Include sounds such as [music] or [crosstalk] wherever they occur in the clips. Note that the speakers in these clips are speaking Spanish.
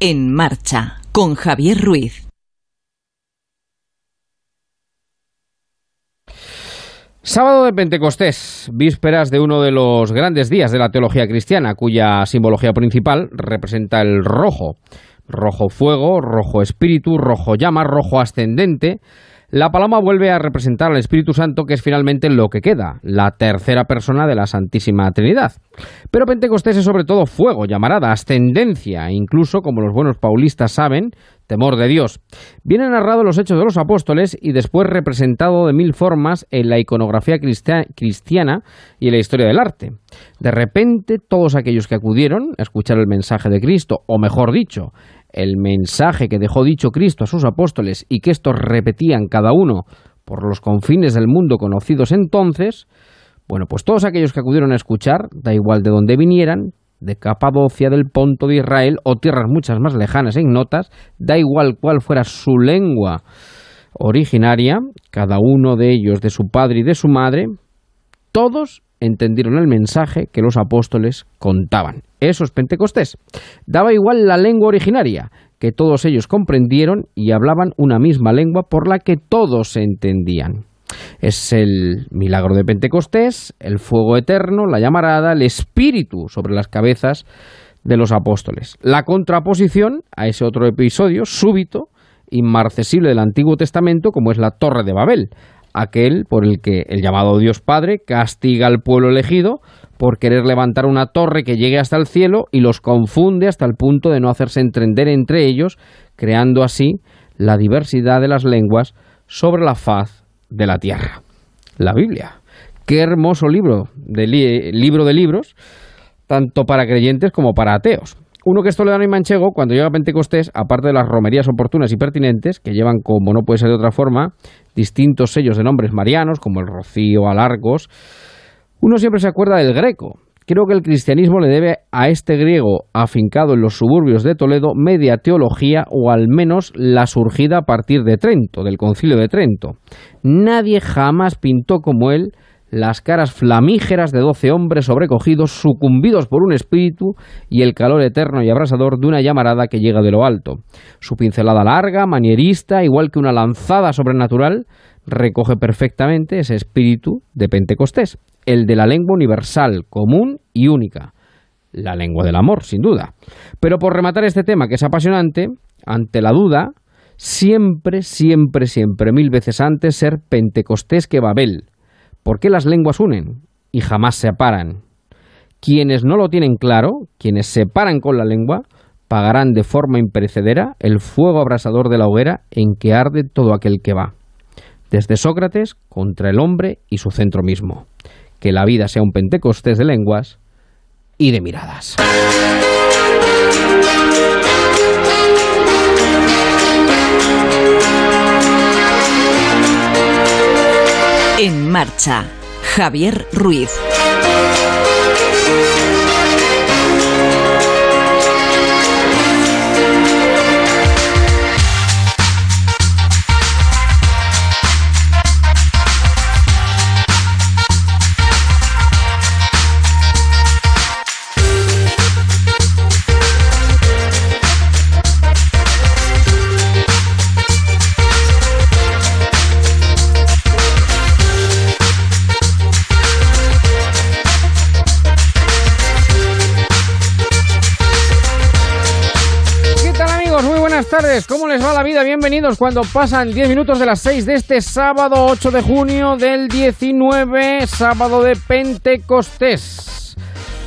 En marcha con Javier Ruiz. Sábado de Pentecostés, vísperas de uno de los grandes días de la teología cristiana, cuya simbología principal representa el rojo. Rojo fuego, rojo espíritu, rojo llama, rojo ascendente, la paloma vuelve a representar al Espíritu Santo, que es finalmente lo que queda, la tercera persona de la Santísima Trinidad. Pero Pentecostés es sobre todo fuego, llamarada, ascendencia, incluso, como los buenos paulistas saben, temor de Dios. Viene narrado los hechos de los apóstoles y después representado de mil formas en la iconografía cristiana y en la historia del arte. De repente, todos aquellos que acudieron a escuchar el mensaje de Cristo, o mejor dicho, el mensaje que dejó dicho Cristo a sus apóstoles y que estos repetían cada uno por los confines del mundo conocidos entonces, bueno, pues todos aquellos que acudieron a escuchar, da igual de dónde vinieran, de Capadocia, del Ponto de Israel o tierras muchas más lejanas e ignotas, da igual cuál fuera su lengua originaria, cada uno de ellos de su padre y de su madre, todos entendieron el mensaje que los apóstoles contaban. Eso es Pentecostés. Daba igual la lengua originaria, que todos ellos comprendieron y hablaban una misma lengua por la que todos se entendían. Es el milagro de Pentecostés, el fuego eterno, la llamarada, el espíritu sobre las cabezas de los apóstoles. La contraposición a ese otro episodio súbito, inmarcesible del Antiguo Testamento, como es la Torre de Babel, aquel por el que el llamado Dios Padre castiga al pueblo elegido por querer levantar una torre que llegue hasta el cielo y los confunde hasta el punto de no hacerse entender entre ellos, creando así la diversidad de las lenguas sobre la faz de la tierra. La Biblia. Qué hermoso libro de, libro de libros, tanto para creyentes como para ateos. Uno que esto le da y manchego, cuando llega a Pentecostés, aparte de las romerías oportunas y pertinentes, que llevan, como no puede ser de otra forma, distintos sellos de nombres marianos, como el Rocío, Alarcos, uno siempre se acuerda del greco. Creo que el cristianismo le debe a este griego afincado en los suburbios de Toledo media teología o al menos la surgida a partir de Trento, del concilio de Trento. Nadie jamás pintó como él las caras flamígeras de doce hombres sobrecogidos, sucumbidos por un espíritu y el calor eterno y abrasador de una llamarada que llega de lo alto. Su pincelada larga, manierista, igual que una lanzada sobrenatural, recoge perfectamente ese espíritu de Pentecostés, el de la lengua universal, común y única. La lengua del amor, sin duda. Pero por rematar este tema que es apasionante, ante la duda, siempre, siempre, siempre, mil veces antes ser Pentecostés que Babel, ¿Por qué las lenguas unen y jamás se separan? Quienes no lo tienen claro, quienes se paran con la lengua, pagarán de forma imperecedera el fuego abrasador de la hoguera en que arde todo aquel que va. Desde Sócrates contra el hombre y su centro mismo. Que la vida sea un pentecostés de lenguas y de miradas. En marcha, Javier Ruiz. Cuando pasan 10 minutos de las 6 de este sábado 8 de junio del 19, sábado de Pentecostés.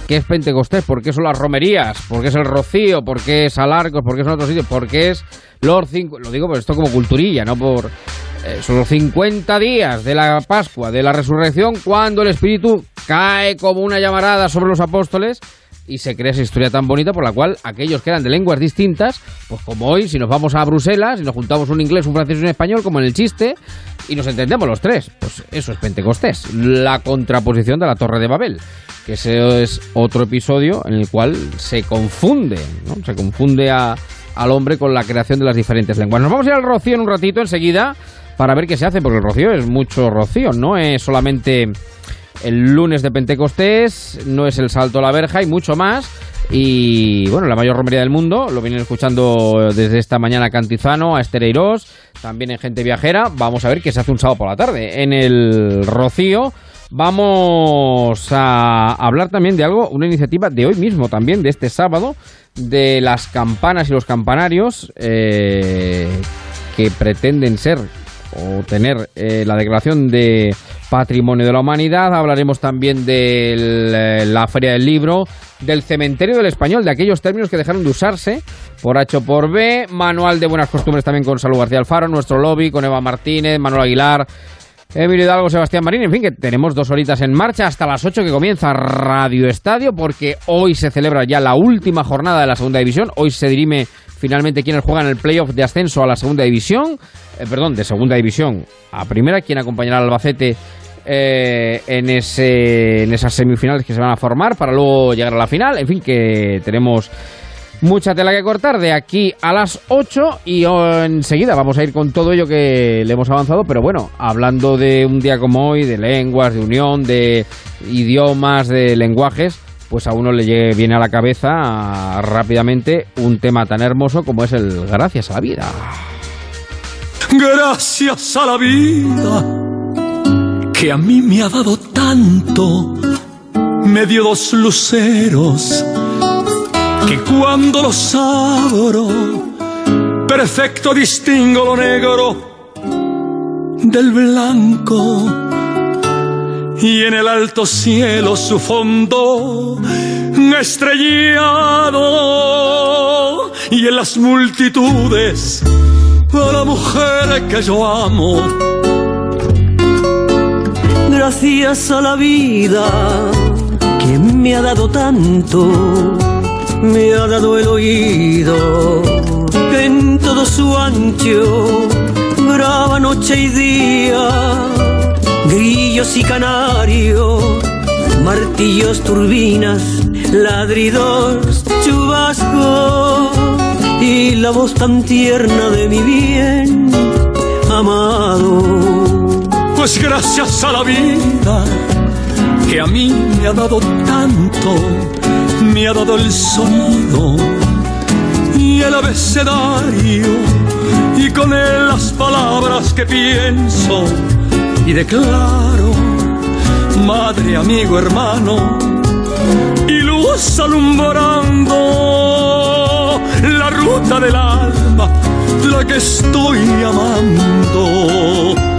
¿Qué es Pentecostés? ¿Por qué son las romerías? ¿Por qué es el rocío? ¿Por qué es Alarcos? ¿Por qué son otros sitios? ¿Por qué es los cinco? Lo digo por esto como culturilla, no por... Eh, son los 50 días de la Pascua, de la resurrección, cuando el Espíritu cae como una llamarada sobre los apóstoles y se crea esa historia tan bonita por la cual aquellos que eran de lenguas distintas, pues como hoy, si nos vamos a Bruselas y nos juntamos un inglés, un francés y un español, como en el chiste, y nos entendemos los tres, pues eso es Pentecostés, la contraposición de la Torre de Babel, que ese es otro episodio en el cual se confunde, ¿no? se confunde al hombre con la creación de las diferentes lenguas. Nos vamos a ir al rocío en un ratito enseguida para ver qué se hace, porque el rocío es mucho rocío, no es solamente el lunes de Pentecostés, no es el salto a la verja y mucho más. y bueno, la mayor romería del mundo, lo vienen escuchando desde esta mañana Cantizano, a Estereiros, también en Gente Viajera, vamos a ver qué se hace un sábado por la tarde en el Rocío. Vamos a hablar también de algo, una iniciativa de hoy mismo también, de este sábado, de las campanas y los campanarios eh, que pretenden ser o tener eh, la declaración de Patrimonio de la Humanidad. Hablaremos también de eh, la Feria del Libro, del Cementerio del Español, de aquellos términos que dejaron de usarse por H o por B. Manual de Buenas Costumbres también con Salud García Alfaro, nuestro lobby con Eva Martínez, Manuel Aguilar. Emilio Hidalgo, Sebastián Marín, en fin, que tenemos dos horitas en marcha hasta las 8 que comienza Radio Estadio, porque hoy se celebra ya la última jornada de la segunda división. Hoy se dirime finalmente quienes juegan el playoff de ascenso a la segunda división, eh, perdón, de segunda división a primera, quien acompañará al Albacete eh, en, ese, en esas semifinales que se van a formar para luego llegar a la final. En fin, que tenemos mucha tela que cortar de aquí a las 8 y enseguida vamos a ir con todo ello que le hemos avanzado, pero bueno, hablando de un día como hoy, de lenguas, de unión, de idiomas, de lenguajes, pues a uno le viene a la cabeza rápidamente un tema tan hermoso como es el gracias a la vida. Gracias a la vida que a mí me ha dado tanto, me dio dos luceros que cuando los abro, perfecto distingo lo negro del blanco. Y en el alto cielo su fondo estrellado y en las multitudes a la mujer que yo amo. Gracias a la vida que me ha dado tanto me ha dado el oído en todo su ancho graba noche y día, grillos y canarios, martillos, turbinas, ladridos, chubascos y la voz tan tierna de mi bien amado. Pues gracias a la vida que a mí me ha dado tanto me ha dado el sonido y el abecedario y con él las palabras que pienso y declaro, madre, amigo, hermano, y luz alumbrando la ruta del alma, la que estoy amando.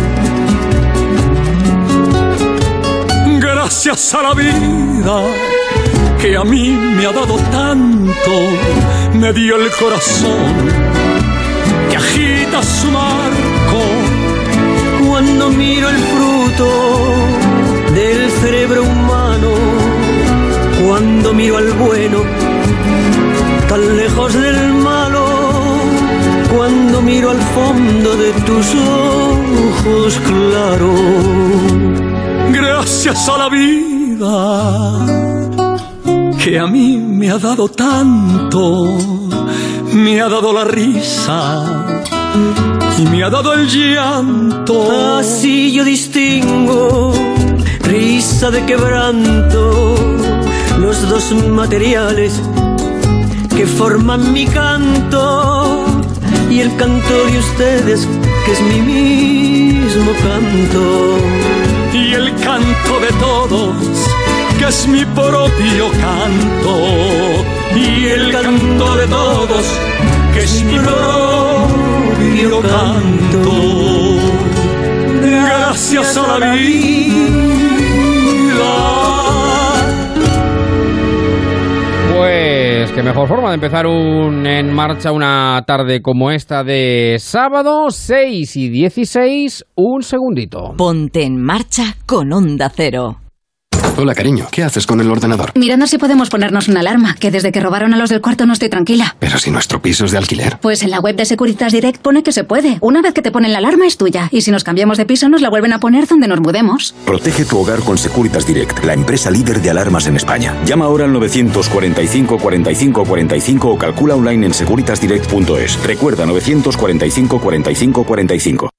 gracias a la vida que a mí me ha dado tanto, me dio el corazón que agita su marco. Cuando miro el fruto del cerebro humano, cuando miro al bueno tan lejos del malo, cuando miro al fondo de tus ojos claros gracias a la vida que a mí me ha dado tanto, me ha dado la risa y me ha dado el llanto. Así yo distingo risa de quebranto, los dos materiales que forman mi canto y el canto de ustedes que es mi mismo canto canto de todos, que es mi propio canto, y el canto de todos, que es mi propio canto. Gracias a la vida. Qué mejor forma de empezar un en marcha una tarde como esta de sábado, 6 y 16, un segundito. Ponte en marcha con Onda Cero. Hola, cariño. ¿Qué haces con el ordenador? Mirando si podemos ponernos una alarma, que desde que robaron a los del cuarto no estoy tranquila. Pero si nuestro piso es de alquiler. Pues en la web de Securitas Direct pone que se puede. Una vez que te ponen la alarma es tuya. Y si nos cambiamos de piso nos la vuelven a poner donde nos mudemos. Protege tu hogar con Securitas Direct, la empresa líder de alarmas en España. Llama ahora al 945 45 45 o calcula online en securitasdirect.es. Recuerda 945 45 45.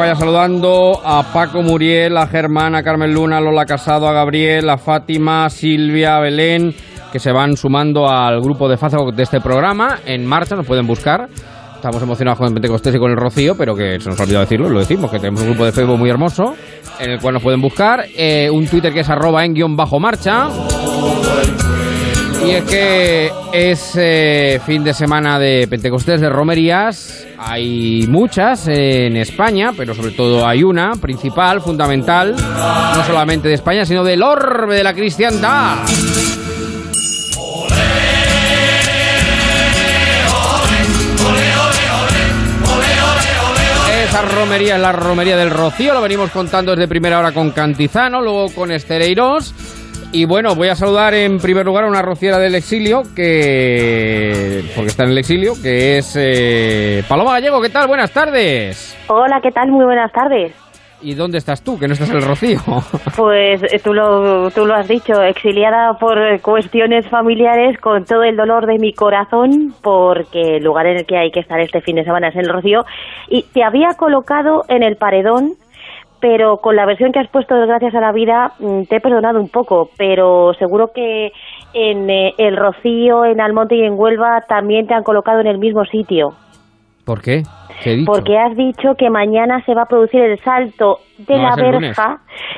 Vaya saludando a Paco Muriel, a Germán, a Carmen Luna, a Lola Casado, a Gabriel, a Fátima, a Silvia, a Belén, que se van sumando al grupo de Facebook de este programa. En marcha, nos pueden buscar. Estamos emocionados con el Pentecostés y con el Rocío, pero que se nos ha olvidado decirlo, lo decimos, que tenemos un grupo de Facebook muy hermoso, en el cual nos pueden buscar. Eh, un Twitter que es arroba en guion bajo marcha. Y es que es eh, fin de semana de Pentecostés de romerías. Hay muchas en España, pero sobre todo hay una principal, fundamental, no solamente de España, sino del orbe de la cristiandad. Esa romería es la romería del Rocío, lo venimos contando desde primera hora con Cantizano, luego con Estereiros. Y bueno, voy a saludar en primer lugar a una rociera del exilio, que. porque está en el exilio, que es eh, Paloma Gallego. ¿Qué tal? Buenas tardes. Hola, ¿qué tal? Muy buenas tardes. ¿Y dónde estás tú? Que no estás en el Rocío. [laughs] Pues eh, tú lo, tú lo has dicho, exiliada por cuestiones familiares con todo el dolor de mi corazón, porque el lugar en el que hay que estar este fin de semana es en el Rocío. Y te había colocado en el paredón, pero con la versión que has puesto de Gracias a la Vida mm, te he perdonado un poco, pero seguro que en eh, el Rocío, en Almonte y en Huelva también te han colocado en el mismo sitio. ¿Por qué? Porque has dicho que mañana se va a producir el salto de No, la es el lunes. verja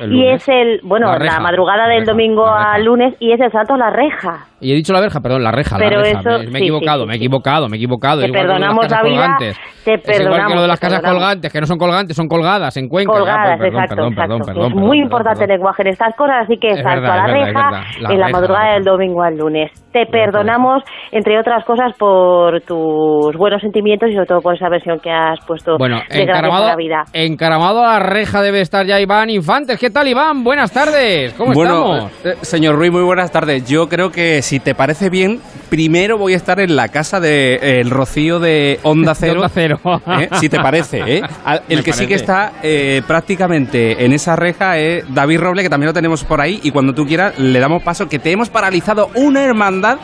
y es el, bueno, La madrugada la del reja, domingo al lunes y es el salto a la reja. Y he dicho la verja, perdón, la reja, Pero la reja. eso- me, me he equivocado, sí, sí, me he equivocado, me he equivocado. Te Igual perdonamos la vida, te Es igual que lo de perdonamos, las casas perdonamos. colgantes, que no son colgantes, son colgadas en Cuenca. Ah, Colgadas, perdón, exacto, perdón, exacto. perdón, perdón, es muy importante el lenguaje en estas cosas, así que Es salto verdad, a la reja en la madrugada del domingo al lunes. Te perdonamos, entre otras cosas, por tus buenos sentimientos y sobre todo por esa versión que has puesto Bueno, de encaramado, la vida. encaramado a la reja debe estar ya Iván Infantes. ¿Qué tal, Iván? Buenas tardes. ¿Cómo bueno, estamos? eh, señor Ruiz, muy buenas tardes. Yo creo que si te parece bien, primero voy a estar en la casa de eh, el Rocío de Onda De Cero. Onda Cero. ¿eh? Si te parece, ¿eh? [laughs] Al- El Me que sí que está eh, prácticamente en esa reja es David Roble, que también lo tenemos por ahí, y cuando tú quieras le damos paso, que te hemos paralizado una hermandad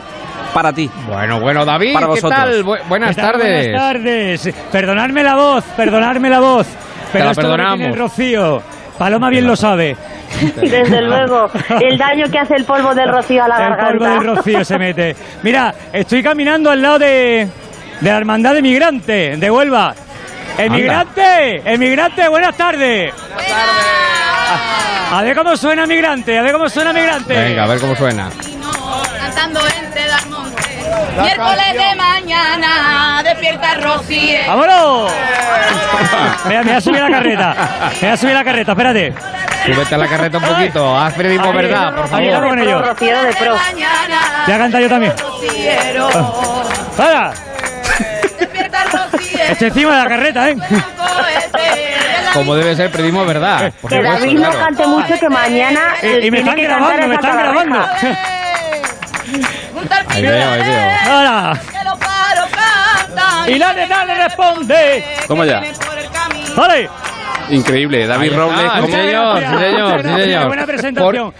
para ti. Bueno, bueno, David, Para ¿qué vosotros. tal? Bu- buenas ¿Qué tal? tardes. Buenas tardes. Perdonadme la voz, perdonadme la voz. Pero la esto lo que perdonamos. tiene el Rocío. Paloma bien lo sabe. Desde luego, el daño que hace el polvo del rocío a la el polvo garganta. del Rocío se mete. Mira, estoy caminando al lado de, de la hermandad de migrante de Huelva. ¡Emigrante! ¡Emigrante! ¡Buenas tardes! A, a ver cómo suena migrante, a ver cómo suena migrante. Venga, a ver cómo suena. Cantando entre las. Miércoles de mañana, despierta Rocío. ¡Vámonos! Mira, me voy a subir a la carreta. Me voy a subir a la carreta, espérate. Súbete a la carreta un poquito. Haz periodismo verdad, por ahí, favor. con ellos. Rociero de pro. Voy a cantar yo también. ¡Para! Estoy encima de la carreta, ¿eh? Como debe ser periodismo verdad. por Que supuesto, David no claro. cante mucho, que mañana Y, eh, y me están grabando, me están grabando. [laughs] Ahí veo, ahí veo. ¡Ahora! Que los pájaros cantan. Y dale, dale, responde. Toma ya. ¡Vale! Increíble, David Robles. está, ¿cómo- sí, señor, sí, señor, sí, señor. Buena presentación.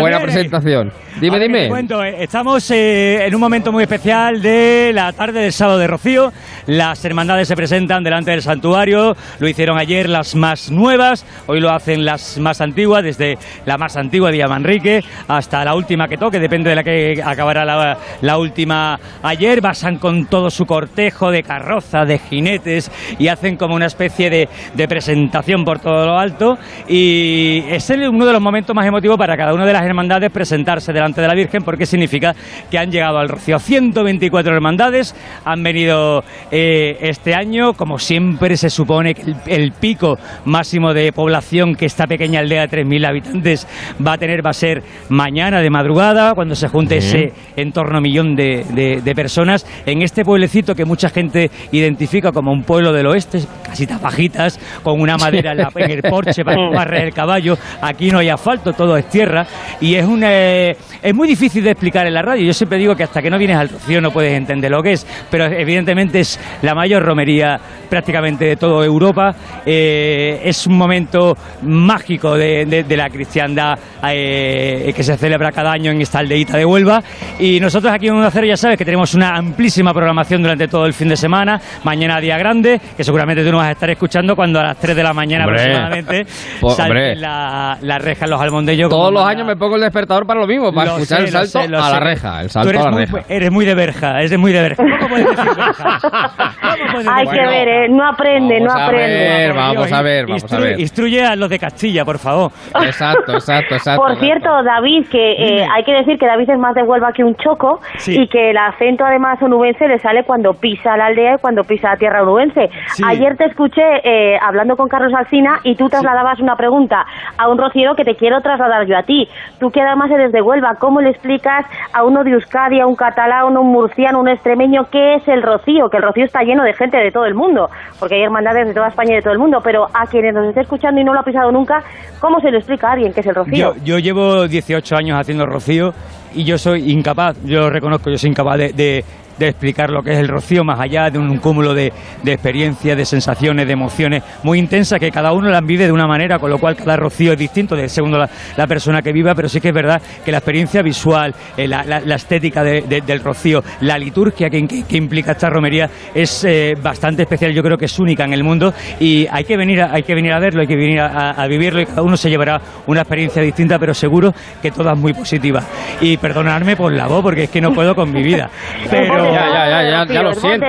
Buena presentación. Dime, ver, dime. cuento, eh, estamos eh, en un momento muy especial de la tarde del sábado de Rocío. Las hermandades se presentan delante del santuario. Lo hicieron ayer las más nuevas, hoy lo hacen las más antiguas, desde la más antigua de Manrique hasta la última que toque, depende de la que acabará la, la última ayer. Pasan con todo su cortejo de carroza, de jinetes y hacen como una especie de, de presentación por todo lo alto. Y es el- uno de los momentos más emotivos para cada una de las hermandades presentarse delante de la Virgen porque significa que han llegado al Rocío. 124 hermandades, han venido eh, este año, como siempre se supone que el, el pico máximo de población que esta pequeña aldea de 3.000 habitantes va a tener va a ser mañana de madrugada, cuando se junte ese en torno a millón de, de- de personas, en este pueblecito que mucha gente identifica como un pueblo del oeste, casitas bajitas, con una madera en, la- en el porche para barrer el caballo, aquí no hay asfalto, todo es tierra, y es, una, eh, es muy difícil de explicar en la radio, yo siempre digo que hasta que no vienes al Rocío no puedes entender lo que es, pero evidentemente es la mayor romería prácticamente de toda Europa, eh, es un momento mágico de, de- de la cristiandad eh, que se celebra cada año en esta aldeíta de Huelva, y nosotros aquí en Onda Cero ya sabes que tenemos una amplísima programación durante todo el fin de semana, mañana día grande, que seguramente tú nos vas a estar escuchando cuando a las 3 de la mañana Hombre. aproximadamente [laughs] salten hombre. la, la reja en los almondellos. Todos los años me pongo el despertador para lo mismo, para Lo escuchar sé, el lo salto sé, lo a la sé. reja. El Tú salto eres a la muy, reja. Eres muy de verja, eres muy de verja. ¿Cómo puedes decir [laughs] verja? ¿Cómo puedes Hay decir que ver, ¿eh? No aprende, no a aprende. ver, Por vamos a ver, vamos a ver. Instruye a los de Castilla, por favor. Exacto, exacto, [laughs] exacto. Por exacto. cierto, David, que eh, hay que decir que David es más de Huelva que un choco Sí. y que el acento además onubense le sale cuando pisa la aldea y cuando pisa la tierra onubense. Sí. Ayer te escuché eh, hablando con Carlos Alsina y tú trasladabas una pregunta a un rociero que te quiero trasladar yo a ti. Tú que además eres de Huelva, ¿cómo le explicas a uno de Euskadi, a un catalán, un murciano, un extremeño qué es el rocío? Que el rocío está lleno de gente de todo el mundo, porque hay hermandades de toda España y de todo el mundo, pero a quienes nos esté escuchando y no lo ha pisado nunca, ¿cómo se le explica a alguien qué es el rocío? Yo, yo llevo 18 años haciendo rocío y yo soy incapaz, yo lo reconozco, yo soy incapaz de- de explicar lo que es el rocío más allá de un cúmulo de, de experiencias, de sensaciones, de emociones muy intensas que cada uno las vive de una manera, con lo cual cada rocío es distinto de segundo la, la persona que viva, pero sí que es verdad que la experiencia visual, eh, la, la- la estética de- de- del rocío, la liturgia que, que- que implica esta romería es eh, bastante especial, yo creo que es única en el mundo y hay que venir a, hay que venir a verlo, hay que venir a, a vivirlo y cada uno se llevará una experiencia distinta, pero seguro que todas muy positivas. Y perdonadme por la voz, porque es que no puedo con mi vida. [laughs] Pero... Ya, ya, ya, ya, ya lo siento.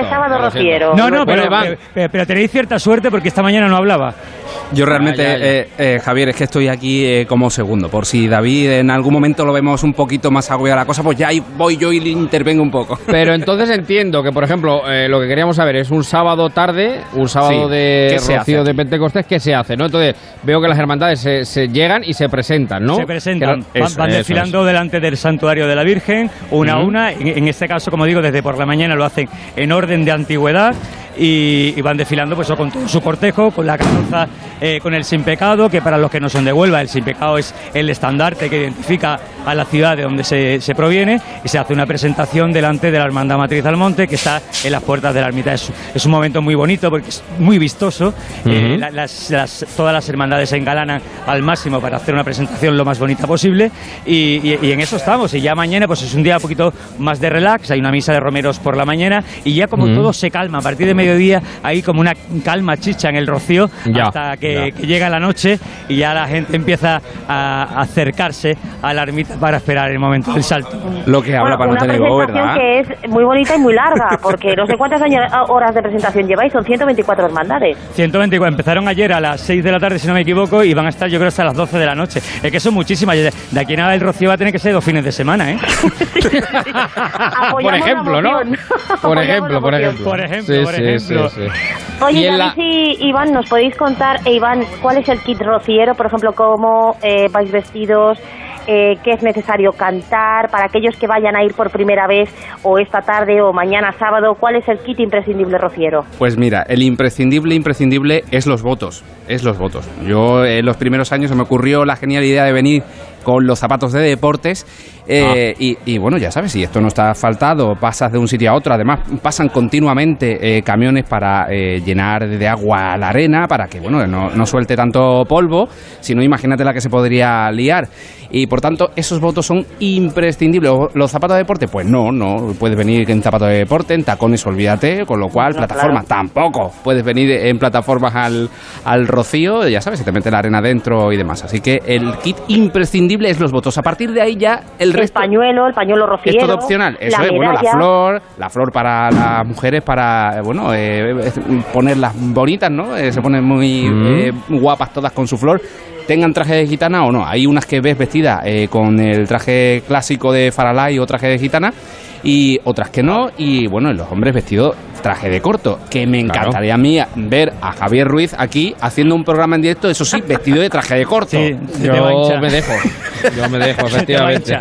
No, no, pero, pero- pero tenéis cierta suerte porque esta mañana no hablaba. Yo realmente, Ya, ya, ya. eh, eh, Javier, es que estoy aquí eh, como segundo. Por si David en algún momento lo vemos un poquito más agobiada la cosa, pues ya voy yo y le intervengo un poco. Pero [laughs] entonces entiendo que, por ejemplo, eh, lo que queríamos saber es un sábado tarde, un sábado Sí, de ¿qué se Rocío hace? de Pentecostés, ¿qué se hace? ¿no? Entonces veo que las hermandades se, se llegan y se presentan, ¿no? Se presentan, Que- van, eso, van eso, desfilando delante del santuario de la Virgen, una a una. En, en este caso, como digo, desde por la mañana lo hacen en orden de antigüedad y, y van desfilando pues, con todo su cortejo, con la carroza, eh, con el sin pecado, que para los que no son de Huelva, el sin pecado es el estandarte que identifica a la ciudad de donde se, se proviene y se hace una presentación delante de la Hermandad Matriz del Monte que está en las puertas de la ermita. Es, es un momento muy bonito porque es muy vistoso. Eh, Ujú. la- las- las- todas las hermandades se engalanan al máximo para hacer una presentación lo más bonita posible y, y- y en eso estamos. Y ya mañana pues es un día un poquito más de relax, hay una misa de romeros por la mañana y ya como Mm. todo se calma, a partir de mediodía hay como una calma chicha en el rocío Ya, hasta que, ya. que llega la noche y ya la gente empieza a acercarse a la ermita para esperar el momento del salto. Lo que habla Bueno, para no una tener voz, presentación ¿verdad? que es muy bonita y muy larga, porque no sé cuántas años- horas de presentación lleváis, son 124 hermandades. 124, empezaron ayer a las 6 de la tarde, si no me equivoco, y van a estar yo creo hasta las 12 de la noche. Es que son muchísimas. De aquí en nada el Rocío va a tener que ser dos fines de semana, ¿eh? [laughs] [laughs] Apoyamos Por ejemplo, ¿no? Por ejemplo, por ejemplo. Por ejemplo, Sí, por sí, ejemplo. sí, sí. Oye, Y la- y Iván, ¿nos podéis contar, eh, Iván, cuál es el kit rociero? Por ejemplo, cómo eh, vais vestidos, eh, qué es necesario cantar, para aquellos que vayan a ir por primera vez, o esta tarde, o mañana sábado, ¿cuál es el kit imprescindible rociero? Pues mira, el imprescindible, imprescindible es los votos. Es los votos. Yo en los primeros años se me ocurrió la genial idea de venir con los zapatos de deportes Eh, y, y, bueno, ya sabes, si esto no está asfaltado, pasas de un sitio a otro. Además, pasan continuamente eh, camiones para eh, llenar de agua la arena, para que bueno no, no suelte tanto polvo. Si no, imagínate la que se podría liar. Y por tanto, esos votos son imprescindibles. ¿Los zapatos de deporte? Pues no, no. Puedes venir en zapatos de deporte, en tacones, olvídate. Con lo cual, No, plataformas tampoco. Puedes venir en plataformas al, al rocío, ya sabes, se te mete la arena dentro y demás. Así que el kit imprescindible es los votos. A partir de ahí ya el El resto pañuelo, el pañuelo rociero. es todo opcional. Eso la es, bueno, la flor, la flor para las mujeres, para, bueno, eh, ponerlas bonitas, ¿no? Eh, se ponen muy Mm. eh, guapas todas con su flor. Tengan traje de gitana o no. Hay unas que ves vestidas eh, con el traje clásico de Faralay o traje de gitana y otras que no. Y bueno, los hombres vestidos traje de corto. Que me Claro. encantaría a mí ver a Javier Ruiz aquí haciendo un programa en directo, eso sí, vestido de traje de corto. Yo me dejo. Yo me dejo, [laughs] efectivamente.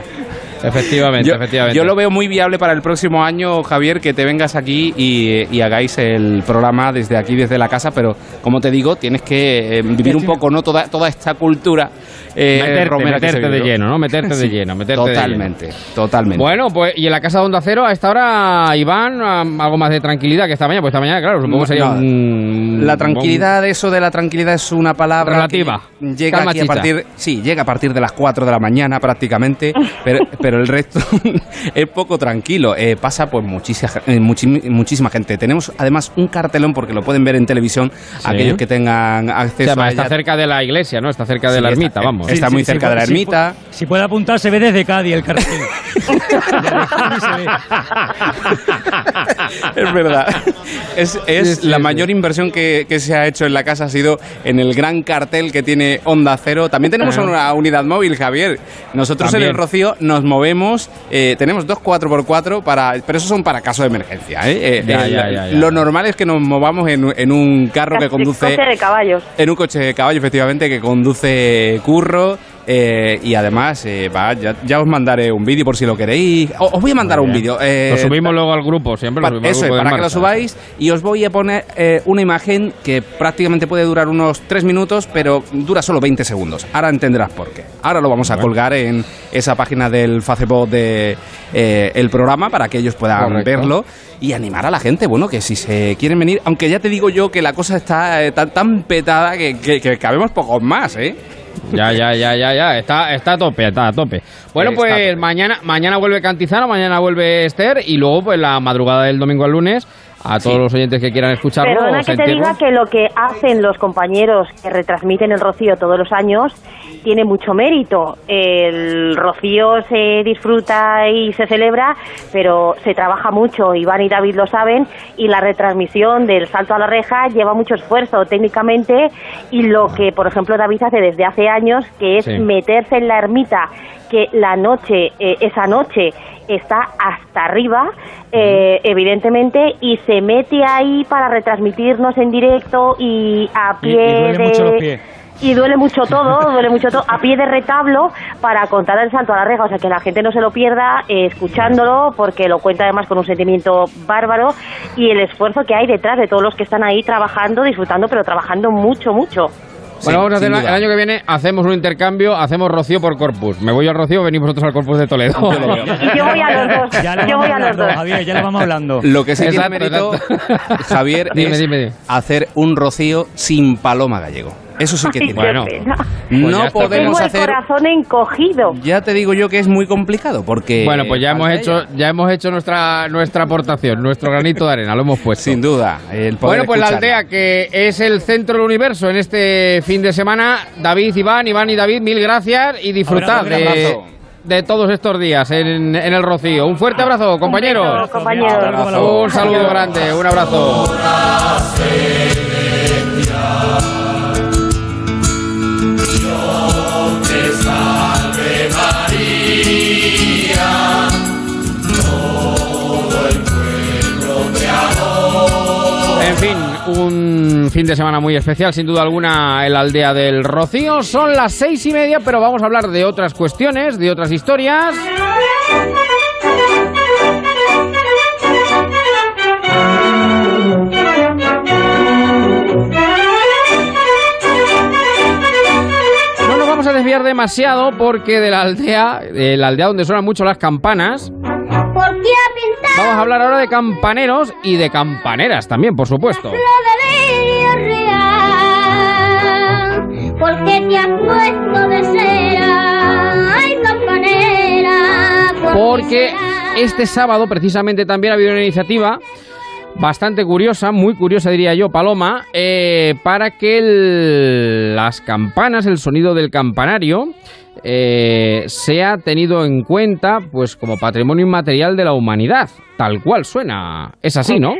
Efectivamente, Yo, efectivamente. yo lo veo muy viable para el próximo año, Javier, que te vengas aquí y, y hagáis el programa desde aquí, desde la casa, pero como te digo, tienes que eh, vivir un poco no toda, toda esta cultura eh, meterte, romera meterte de lleno, ¿no? Meterte de [laughs] lleno, meterte de lleno. totalmente, totalmente. Bueno, pues y en la casa de Onda Cero a esta hora, Iván, algo más de tranquilidad que esta mañana. Pues esta mañana, claro, supongo que sería No, un... La tranquilidad, eso de la tranquilidad es una palabra Relativa. llega aquí a partir, sí, llega a partir de las 4 de la mañana prácticamente, [laughs] pero, pero el resto [laughs] es poco tranquilo. Eh, pasa pues muchísima, eh, muchísima gente. Tenemos además un cartelón porque lo pueden ver en televisión aquellos que tengan O acceso sea, a está ella. cerca de la iglesia, ¿no? Está cerca de Sí, la ermita, vamos. Está muy cerca de la puede- ermita. Si, pu- si puede apuntar, se ve desde Cádiz el cartel. [laughs] Es verdad. Es, es Sí, sí, la sí. mayor inversión que, que se ha hecho en la casa ha sido en el gran cartel que tiene Onda Cero. También tenemos Ah. una unidad móvil, Javier. Nosotros También. en el Rocío nos movemos, eh, tenemos dos 4x4 para, pero esos son para caso de emergencia. ¿eh? Eh, Ya, el- ya, ya, ya. Lo normal es que nos movamos en, en un carro que conduce coche de caballos. en un coche de caballo, efectivamente, que conduce Curro. Eh, y además, eh, va, ya, ya os mandaré un vídeo por si lo queréis. O- Os voy a mandar un vídeo. eh, Lo subimos luego al grupo, siempre lo subimos al eso es, grupo para que lo subáis y os voy a poner eh, una imagen que prácticamente puede durar unos 3 minutos, pero dura solo 20 segundos. Ahora entenderás por qué. Ahora lo vamos a colgar en esa página del Facebook de eh, el programa para que ellos puedan Correcto. verlo y animar a la gente, bueno, que si se quieren venir, aunque ya te digo yo que la cosa está tan, tan petada que, que, que cabemos pocos más, ¿eh? Ya, ya, ya, ya, ya. Está, está a tope, está a tope. Bueno, Está pues tope. mañana, mañana vuelve Cantizano, mañana vuelve Esther y luego pues la madrugada del domingo al lunes a todos Sí. los oyentes que quieran escucharlo. Perdona que te diga que lo que hacen los compañeros que retransmiten el Rocío todos los años tiene mucho mérito. El Rocío se disfruta y se celebra, pero se trabaja mucho, Iván y David lo saben, y la retransmisión del salto a la reja lleva mucho esfuerzo técnicamente y lo que, por ejemplo, David hace desde hace años, que es Sí. meterse en la ermita, que la noche, eh, esa noche, está hasta arriba, eh, evidentemente, y se mete ahí para retransmitirnos en directo y a Y- y pie duele de... mucho los pies. Y duele mucho todo, [laughs] duele mucho todo, a pie de retablo para contar el salto a la reja, o sea que la gente no se lo pierda eh, escuchándolo, porque lo cuenta además con un sentimiento bárbaro y el esfuerzo que hay detrás de todos los que están ahí trabajando, disfrutando, pero trabajando mucho, mucho. Bueno, vamos a hacer el año que viene, hacemos un intercambio, hacemos Rocío por Corpus. Me voy al Rocío, venís vosotros al Corpus de Toledo. Yo lo veo. Y [laughs] yo voy a los dos, Ya yo vamos voy a los hablando, dos. Javier, ya lo vamos hablando. Lo que sí tiene Exacto, mérito, exacto. Javier, [laughs] Dime, es dime, dime. hacer un rocío sin paloma gallego. Eso sí que [laughs] tiene. Bueno. Pues no está. podemos Tengo el hacer. corazón encogido. Ya te digo yo que es muy complicado porque. Bueno, pues ya hemos hecho, ella. ya hemos hecho nuestra nuestra aportación, nuestro granito de arena, lo hemos puesto. Sin duda. El poder Bueno, pues la escucharla. aldea que es el centro del universo en este fin de semana. David, Iván, Iván y David, mil gracias y disfrutad de, abrazo. de todos estos días en, en el Rocío. Un fuerte abrazo, compañeros. beso, compañeros. Abrazo. Un saludo grande, un abrazo. Un fin de semana muy especial, sin duda alguna, en la aldea del Rocío. Son las seis y media, pero vamos a hablar de otras cuestiones, de otras historias. No nos vamos a desviar demasiado porque de la aldea, de la aldea donde suenan mucho las campanas, vamos a hablar ahora de campaneros y de campaneras también, por supuesto. Porque te has puesto de cera, ay campanera. Porque este sábado precisamente también ha habido una iniciativa bastante curiosa, muy curiosa diría yo, Paloma, eh, para que el- las campanas, el sonido del campanario, eh, sea tenido en cuenta pues como patrimonio inmaterial de la humanidad, tal cual suena. Es así, ¿no?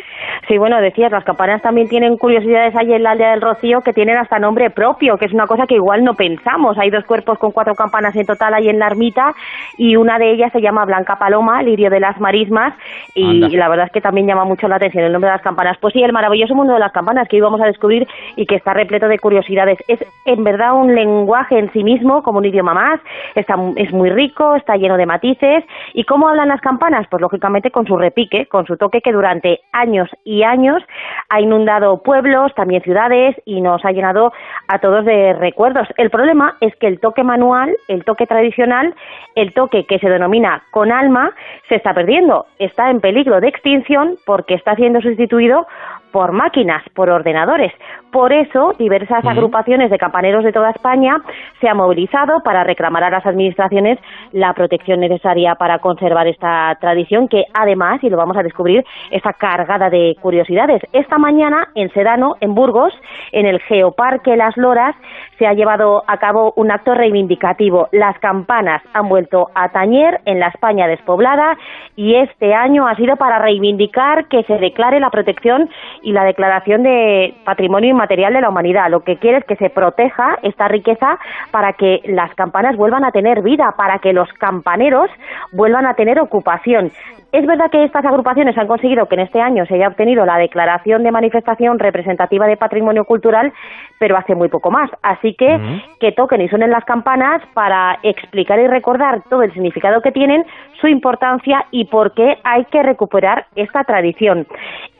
Sí, bueno, decías, las campanas también tienen curiosidades ahí en la aldea del Rocío que tienen hasta nombre propio, que es una cosa que igual no pensamos. Hay dos cuerpos con cuatro campanas en total ahí en la ermita y una de ellas se llama Blanca Paloma, lirio de las marismas, y, Anda. y la verdad es que también llama mucho la atención el nombre de las campanas. Pues sí, el maravilloso mundo de las campanas que hoy vamos a descubrir y que está repleto de curiosidades. Es en verdad un lenguaje en sí mismo, como un idioma más, está, es muy rico, está lleno de matices. ¿Y cómo hablan las campanas? Pues lógicamente con su repique, con su toque que durante años años ha inundado pueblos, también ciudades y nos ha llenado a todos de recuerdos. El problema es que el toque manual, el toque tradicional, el toque que se denomina con alma, se está perdiendo. Está en peligro de extinción porque está siendo sustituido por máquinas, por ordenadores. Por eso, diversas agrupaciones de campaneros de toda España se han movilizado para reclamar a las administraciones la protección necesaria para conservar esta tradición que además, y lo vamos a descubrir, está cargada de curiosidades. Esta mañana en Sedano, en Burgos, en el Geoparque Las Loras, se ha llevado a cabo un acto reivindicativo. Las campanas han vuelto a tañer en la España despoblada y este año ha sido para reivindicar que se declare la protección y la declaración de patrimonio inmaterial de la humanidad. Lo que quiere es que se proteja esta riqueza para que las campanas vuelvan a tener vida, para que los campaneros vuelvan a tener ocupación. Es verdad que estas agrupaciones han conseguido que en este año se haya obtenido la declaración de manifestación representativa de patrimonio cultural, pero hace muy poco más. Así que que toquen y suenen las campanas para explicar y recordar todo el significado que tienen, su importancia y por qué hay que recuperar esta tradición.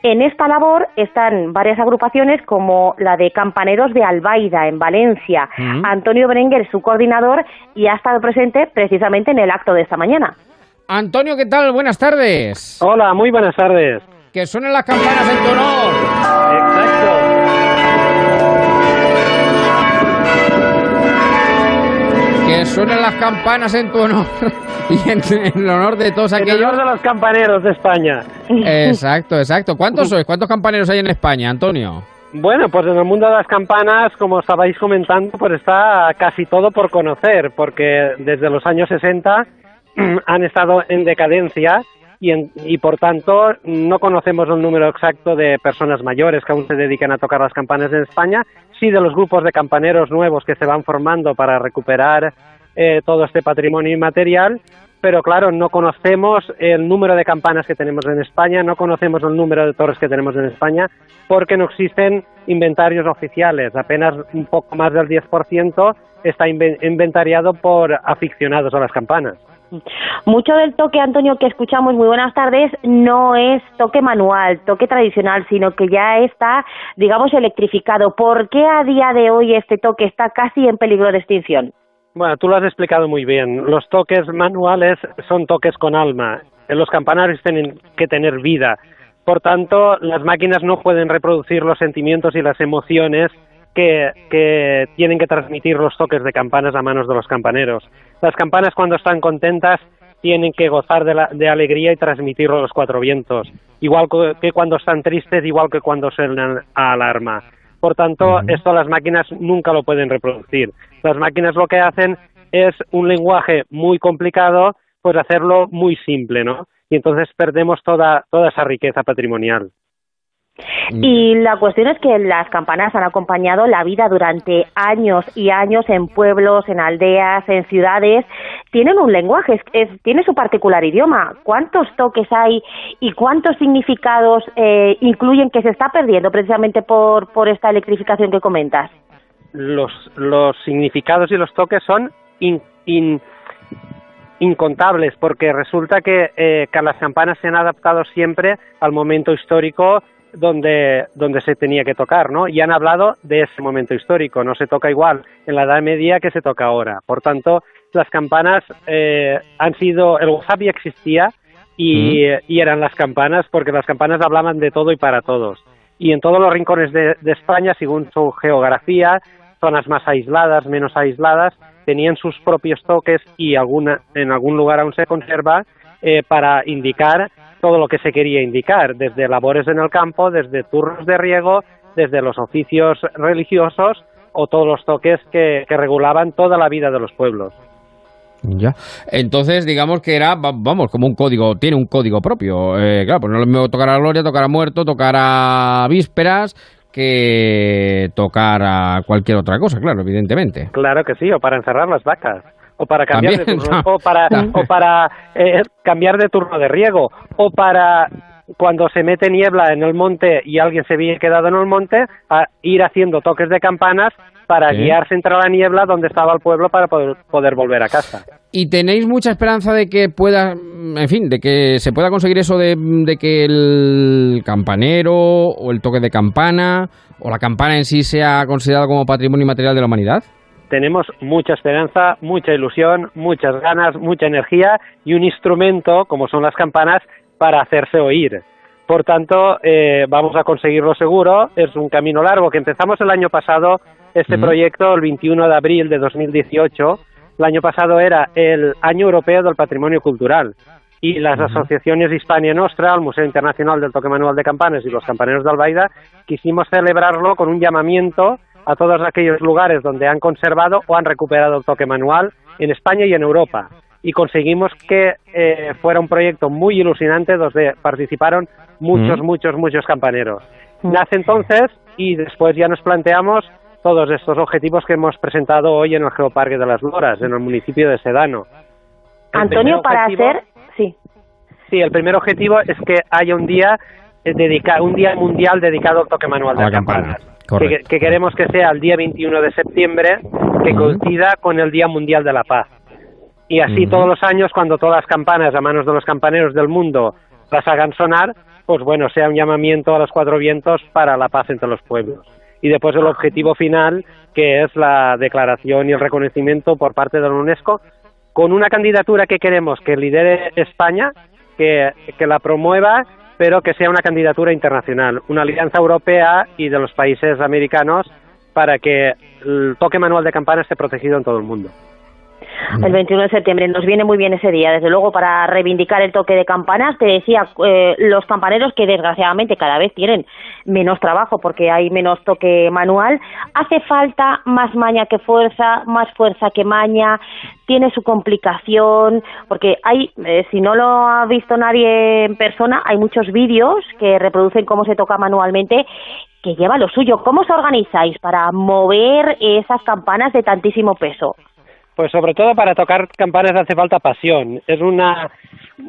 En esta labor están varias agrupaciones como la de Campaneros de Albaida en Valencia. Mm. Antonio Berenguer es su coordinador y ha estado presente precisamente en el acto de esta mañana. Antonio, ¿qué tal? Buenas tardes. Hola, muy buenas tardes. Que suenen las campanas en tu honor. Que suenen las campanas en tu honor [laughs] y en, en el honor de todos En aquellos. honor de los campaneros de España. Exacto, exacto. ¿Cuántos sois? ¿Cuántos campaneros hay en España, Antonio? Bueno, pues en el mundo de las campanas, como estabais comentando, pues está casi todo por conocer, porque desde los años 60 [clears throat] han estado en decadencia y, en- y por tanto no conocemos el número exacto de personas mayores que aún se dedican a tocar las campanas en España, sí de los grupos de campaneros nuevos que se van formando para recuperar eh, todo este patrimonio inmaterial, pero claro, no conocemos el número de campanas que tenemos en España, no conocemos el número de torres que tenemos en España, porque no existen inventarios oficiales. Apenas un poco más del 10% está inven- inventariado por aficionados a las campanas. Mucho del toque, Antonio, que escuchamos, muy buenas tardes, no es toque manual, toque tradicional, sino que ya está, digamos, electrificado. ¿Por qué a día de hoy este toque está casi en peligro de extinción? Bueno, tú lo has explicado muy bien. Los toques manuales son toques con alma. Los campanarios tienen que tener vida. Por tanto, las máquinas no pueden reproducir los sentimientos y las emociones que, que tienen que transmitir los toques de campanas a manos de los campaneros. Las campanas cuando están contentas tienen que gozar de, la- de alegría y transmitirlo a los cuatro vientos, igual que cuando están tristes, igual que cuando suenan a alarma. Por tanto, esto las máquinas nunca lo pueden reproducir. Las máquinas lo que hacen es un lenguaje muy complicado, pues hacerlo muy simple, ¿no? Y entonces perdemos toda, toda esa riqueza patrimonial. Y la cuestión es que las campanas han acompañado la vida durante años y años en pueblos, en aldeas, en ciudades. Tienen un lenguaje, es, es- tiene su particular idioma. ¿Cuántos toques hay y cuántos significados eh, incluyen que se está perdiendo precisamente por, por esta electrificación que comentas? Los, los significados y los toques son in- in- incontables, porque resulta que, eh, que las campanas se han adaptado siempre al momento histórico donde, donde se tenía que tocar, ¿no? Y han hablado de ese momento histórico. No se toca igual en la Edad Media que se toca ahora. Por tanto, las campanas eh, han sido. El WhatsApp ya existía y, y eran las campanas porque las campanas hablaban de todo y para todos. Y en todos los rincones de, de España, según su geografía, zonas más aisladas, menos aisladas, tenían sus propios toques y alguna, en algún lugar aún se conserva eh, para indicar todo lo que se quería indicar, desde labores en el campo, desde turnos de riego, desde los oficios religiosos o todos los toques que, que regulaban toda la vida de los pueblos. Ya. Entonces, digamos que era, va- vamos, como un código, tiene un código propio. Eh, claro, pues no es lo mismo tocar a Gloria, tocar a Muerto, tocar a Vísperas, que tocar a cualquier otra cosa, claro, evidentemente. Claro que sí, o para encerrar las vacas, o para cambiar También, de turno, no. o para, o para eh, cambiar de turno de riego, o para cuando se mete niebla en el monte y alguien se había quedado en el monte, a ir haciendo toques de campanas para guiarse entre la niebla donde estaba el pueblo para poder, poder volver a casa. ¿Y tenéis mucha esperanza de que pueda, en fin, de que se pueda conseguir eso de, de que el campanero o el toque de campana o la campana en sí sea considerado como patrimonio inmaterial de la humanidad? Tenemos mucha esperanza, mucha ilusión, muchas ganas, mucha energía y un instrumento, como son las campanas, para hacerse oír. Por tanto, eh, vamos a conseguirlo seguro. Es un camino largo que empezamos el año pasado, este proyecto, el 21 de abril de 2018. El año pasado era el Año Europeo del Patrimonio Cultural y las asociaciones Hispania Nostra, el Museo Internacional del Toque Manual de Campanas y los Campaneros de Albaida, quisimos celebrarlo con un llamamiento a todos aquellos lugares donde han conservado o han recuperado el toque manual en España y en Europa. Y conseguimos que eh, fuera un proyecto muy ilusionante donde participaron muchos, Mm. muchos, muchos campaneros. Nace entonces y después ya nos planteamos todos estos objetivos que hemos presentado hoy en el Geoparque de las Loras, en el municipio de Sedano. El Antonio, para objetivo- hacer... Sí. Sí, el primer objetivo es que haya un día eh, dedica- un día mundial dedicado al toque manual la de campana, campanas. correcto. Que, que queremos que sea el día 21 de septiembre, que coincida con el Día Mundial de la Paz. Y así todos los años, cuando todas las campanas a manos de los campaneros del mundo las hagan sonar, pues bueno, sea un llamamiento a los cuatro vientos para la paz entre los pueblos. Y después el objetivo final, que es la declaración y el reconocimiento por parte de la UNESCO, con una candidatura que queremos que lidere España, que, que la promueva, pero que sea una candidatura internacional, una alianza europea y de los países americanos para que el toque manual de campana esté protegido en todo el mundo. El 21 de septiembre nos viene muy bien ese día, desde luego, para reivindicar el toque de campanas. Te decía, eh, los campaneros que desgraciadamente cada vez tienen menos trabajo porque hay menos toque manual. Hace falta más maña que fuerza, más fuerza que maña. Tiene su complicación, porque hay, eh, si no lo ha visto nadie en persona, hay muchos vídeos que reproducen cómo se toca manualmente que lleva lo suyo. ¿Cómo os organizáis para mover esas campanas de tantísimo peso? Pues sobre todo para tocar campanas hace falta pasión. Es una,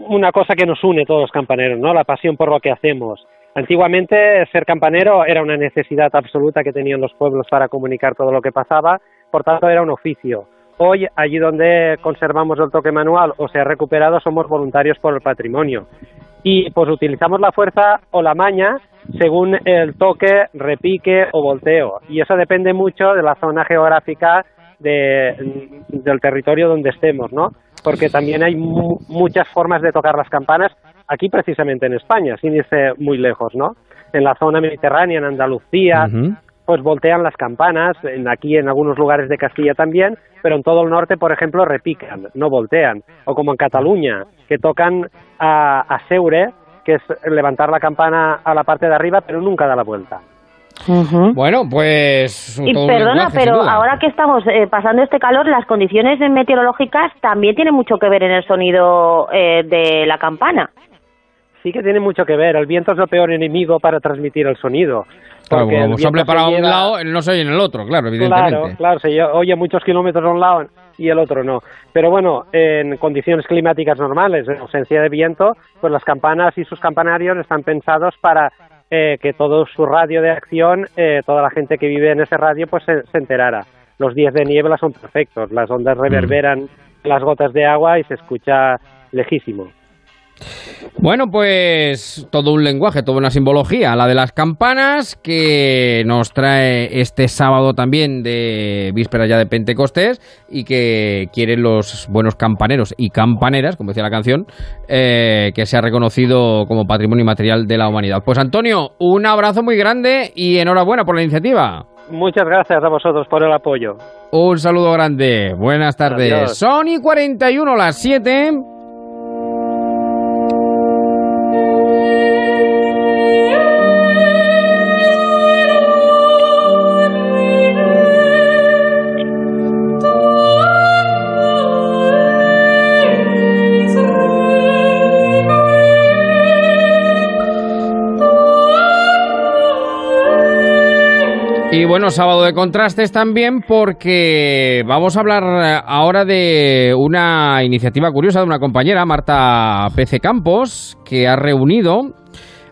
una cosa que nos une todos los campaneros, ¿no? La pasión por lo que hacemos. Antiguamente ser campanero era una necesidad absoluta que tenían los pueblos para comunicar todo lo que pasaba, por tanto era un oficio. Hoy, allí donde conservamos el toque manual o se ha recuperado, somos voluntarios por el patrimonio. Y pues utilizamos la fuerza o la maña según el toque, repique o volteo. Y eso depende mucho de la zona geográfica de, del territorio donde estemos, ¿no? Porque también hay mu- muchas formas de tocar las campanas aquí precisamente en España, sin irse muy lejos, ¿no? En la zona mediterránea, en Andalucía, pues voltean las campanas, en, aquí en algunos lugares de Castilla también, pero en todo el norte, por ejemplo, repican, no voltean. O como en Cataluña, que tocan a, a seure, que es levantar la campana a la parte de arriba, pero nunca da la vuelta. Bueno, pues... Y perdona, lenguaje, pero ahora que estamos eh, pasando este calor, las condiciones meteorológicas también tienen mucho que ver en el sonido eh, de la campana. Sí que tiene mucho que ver, el viento es el peor enemigo para transmitir el sonido. Claro, porque el como viento sople se para un lleva- lado, no se oye en el otro, claro, evidentemente. Claro, claro, se oye muchos kilómetros a un lado y el otro no. Pero bueno, en condiciones climáticas normales, en ausencia de viento, pues las campanas y sus campanarios están pensados para eh, que todo su radio de acción, eh, toda la gente que vive en ese radio, pues se, se enterara. Los días de niebla son perfectos, las ondas reverberan las gotas de agua y se escucha lejísimo. Bueno, pues todo un lenguaje, toda una simbología, la de las campanas que nos trae este sábado también de víspera ya de Pentecostés y que quieren los buenos campaneros y campaneras, como decía la canción, eh, que se ha reconocido como patrimonio inmaterial de la humanidad. Pues Antonio, un abrazo muy grande y enhorabuena por la iniciativa. Muchas gracias a vosotros por el apoyo. Un saludo grande. Buenas tardes. Adiós. Son y 41 las 7. Y bueno, sábado de contrastes también porque vamos a hablar eh, ahora de una iniciativa curiosa de una compañera, Marta Pece Campos, que ha reunido,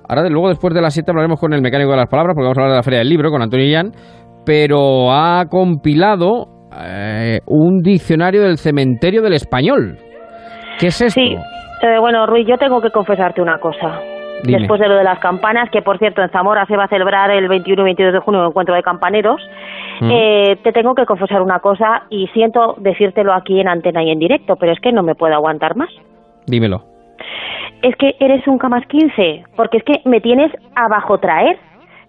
ahora de- luego después de las 7 hablaremos con el mecánico de las palabras porque vamos a hablar de la Feria del Libro con Antonio Yan, pero ha compilado eh, un diccionario del cementerio del español. ¿Qué es esto? Sí, eh, bueno, Ruiz, yo tengo que confesarte una cosa. Dime. Después de lo de las campanas, que por cierto en Zamora se va a celebrar el 21 y 22 de junio un encuentro de campaneros, Mm. eh, te tengo que confesar una cosa y siento decírtelo aquí en antena y en directo, pero es que no me puedo aguantar más. Dímelo. Es que eres un camas 15, porque es que me tienes abajo traer.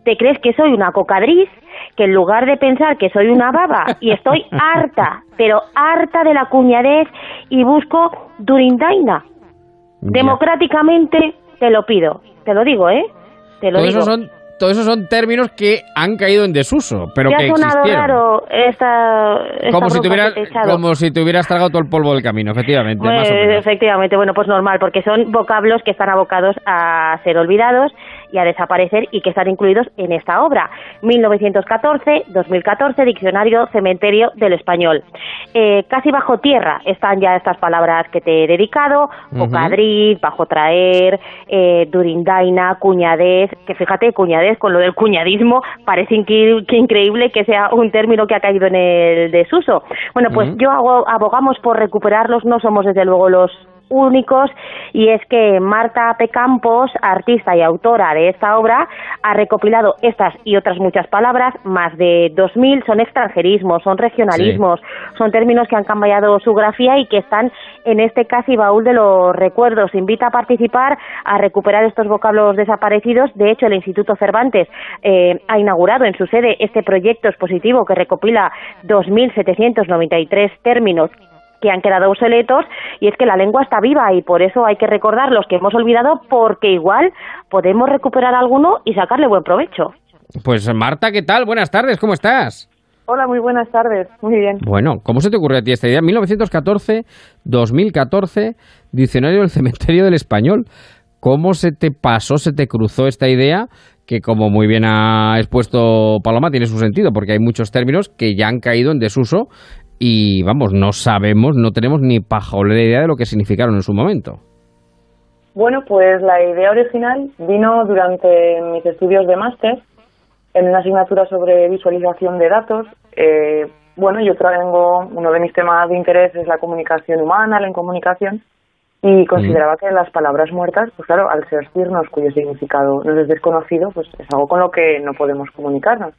¿Te crees que soy una cocadriz? Que en lugar de pensar que soy una baba y estoy [laughs] harta, pero harta de la cuñadez y busco Durindaina. Democráticamente te lo pido, te lo digo, ¿eh? Te lo Todo digo. eso son, todo eso son términos que han caído en desuso, pero ¿Te que existieron. raro esta, esta Como si, echado? como si te hubieras tragado todo el polvo del camino, efectivamente. más o menos. efectivamente, bueno, pues normal, porque son vocablos que están abocados a ser olvidados y a desaparecer y que están incluidos en esta obra. 1914-2014, Diccionario Cementerio del Español. Eh, casi bajo tierra están ya estas palabras que te he dedicado, Ujú. bocadriz, bajo traer, eh, durindaina, cuñadez, que fíjate, cuñadez, con lo del cuñadismo, parece que increíble que sea un término que ha caído en el desuso. Bueno, pues yo hago- abogamos por recuperarlos, no somos desde luego los únicos y es que Marta P. Campos, artista y autora de esta obra, ha recopilado estas y otras muchas palabras, más de 2.000, son extranjerismos, son regionalismos, son términos que han cambiado su grafía y que están en este casi baúl de los recuerdos. Invita a participar a recuperar estos vocablos desaparecidos. De hecho, el Instituto Cervantes eh, ha inaugurado en su sede este proyecto expositivo que recopila 2.793 términos que han quedado obsoletos y es que la lengua está viva y por eso hay que recordar los que hemos olvidado porque igual podemos recuperar alguno y sacarle buen provecho. Pues Marta, ¿qué tal? Buenas tardes, ¿cómo estás? Hola, muy buenas tardes. Muy bien. Bueno, ¿cómo se te ocurrió a ti esta idea? 1914-2014, Diccionario del Cementerio del Español. ¿Cómo se te pasó, se te cruzó esta idea? Que como muy bien ha expuesto Paloma, tiene su sentido, porque hay muchos términos que ya han caído en desuso y, vamos, no sabemos, no tenemos ni pajolera idea de lo que significaron en su momento. Bueno, pues la idea original vino durante mis estudios de máster en una asignatura sobre visualización de datos. Eh, bueno, yo tengo uno de mis temas de interés es la comunicación humana, la incomunicación, y consideraba que las palabras muertas, pues claro, al ser cuyo significado nos es desconocido, pues es algo con lo que no podemos comunicarnos.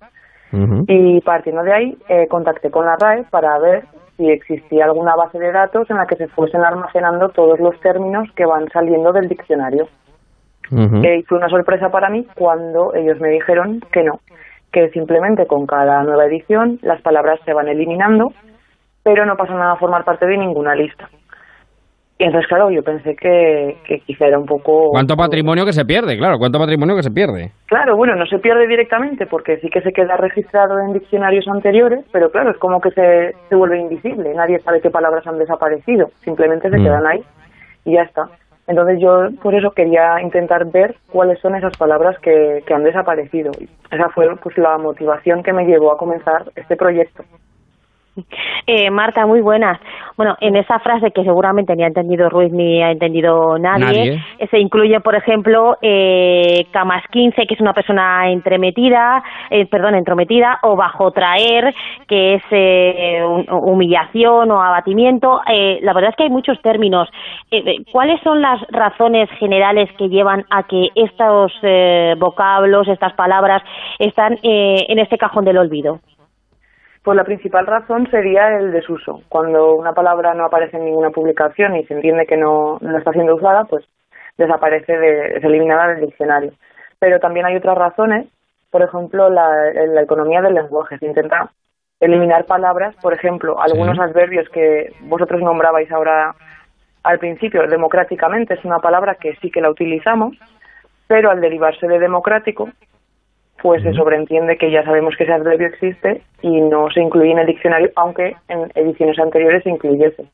Y partiendo de ahí, eh, contacté con la RAE para ver si existía alguna base de datos en la que se fuesen almacenando todos los términos que van saliendo del diccionario. Eh, y fue una sorpresa para mí cuando ellos me dijeron que no, que simplemente con cada nueva edición las palabras se van eliminando, pero no pasan a formar parte de ninguna lista. Y entonces, claro, yo pensé que, que quizá era un poco... ¿Cuánto patrimonio que se pierde? Claro, ¿cuánto patrimonio que se pierde? Claro, bueno, no se pierde directamente porque sí que se queda registrado en diccionarios anteriores, pero claro, es como que se, se vuelve invisible. Nadie sabe qué palabras han desaparecido, simplemente se Mm. quedan ahí y ya está. Entonces yo por eso quería intentar ver cuáles son esas palabras que, que han desaparecido. Esa fue pues la motivación que me llevó a comenzar este proyecto. [laughs] Eh, Marta, muy buenas. Bueno, en esa frase que seguramente ni ha entendido Ruiz ni ha entendido nadie, Nadie. se incluye, por ejemplo, eh, camas 15, que es una persona entremetida, eh, perdón, entrometida, o bajo traer, que es eh, humillación o abatimiento. Eh, la verdad es que hay muchos términos. Eh, ¿Cuáles son las razones generales que llevan a que estos eh, vocablos, estas palabras, están eh, en este cajón del olvido? Pues la principal razón sería el desuso. Cuando una palabra no aparece en ninguna publicación y se entiende que no, no está siendo usada, pues desaparece, de, es eliminada del diccionario. Pero también hay otras razones, por ejemplo, la, la economía del lenguaje. Se intenta eliminar palabras, por ejemplo, algunos adverbios que vosotros nombrabais ahora al principio, democráticamente es una palabra que sí que la utilizamos, pero al derivarse de democrático, pues se sobreentiende que ya sabemos que ese adverbio existe y no se incluye en el diccionario, aunque en ediciones anteriores se incluyese.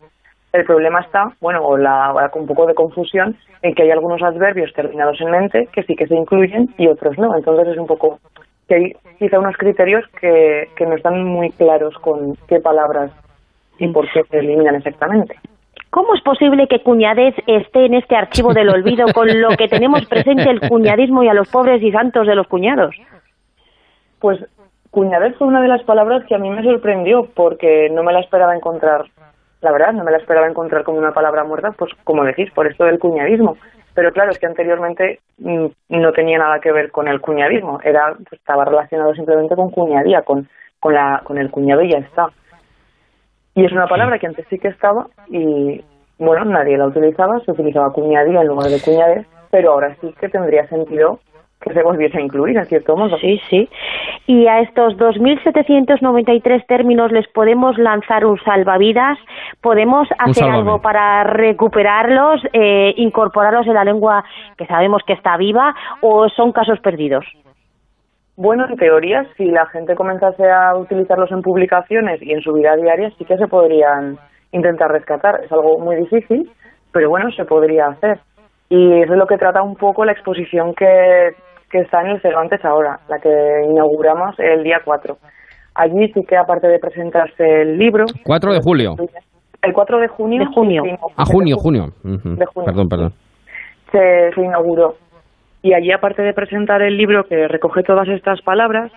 El problema está, bueno, o la, un poco de confusión, en que hay algunos adverbios terminados en mente que sí que se incluyen y otros no. Entonces es un poco que hay quizá unos criterios que, que no están muy claros con qué palabras y por qué se eliminan exactamente. ¿Cómo es posible que cuñadez esté en este archivo del olvido con lo que tenemos presente el cuñadismo y a los pobres y santos de los cuñados? Pues cuñadez fue una de las palabras que a mí me sorprendió porque no me la esperaba encontrar, la verdad, no me la esperaba encontrar como una palabra muerta, pues como decís, por esto del cuñadismo. Pero claro, es que anteriormente mm, no tenía nada que ver con el cuñadismo, era pues, estaba relacionado simplemente con cuñadía, con, con, la, con el cuñado y ya está. Y es una palabra que antes sí que estaba y, bueno, nadie la utilizaba, se utilizaba cuñadía en lugar de cuñadez, pero ahora sí que tendría sentido que se volviese a incluir, en cierto modo. Sí, sí. Y a estos 2.793 términos les podemos lanzar un salvavidas, podemos hacer algo para recuperarlos, eh, incorporarlos en la lengua que sabemos que está viva, o son casos perdidos. Bueno, en teoría, si la gente comenzase a utilizarlos en publicaciones y en su vida diaria, sí que se podrían intentar rescatar. Es algo muy difícil, pero bueno, se podría hacer. Y eso es lo que trata un poco la exposición que, que está en el Cervantes ahora, la que inauguramos el día 4. Allí sí que, aparte de presentarse el libro... 4 de julio. El 4 de junio... De junio. sí, sí, A junio, junio. De junio. Perdón, perdón. se, se inauguró. Y allí, aparte de presentar el libro que recoge todas estas palabras,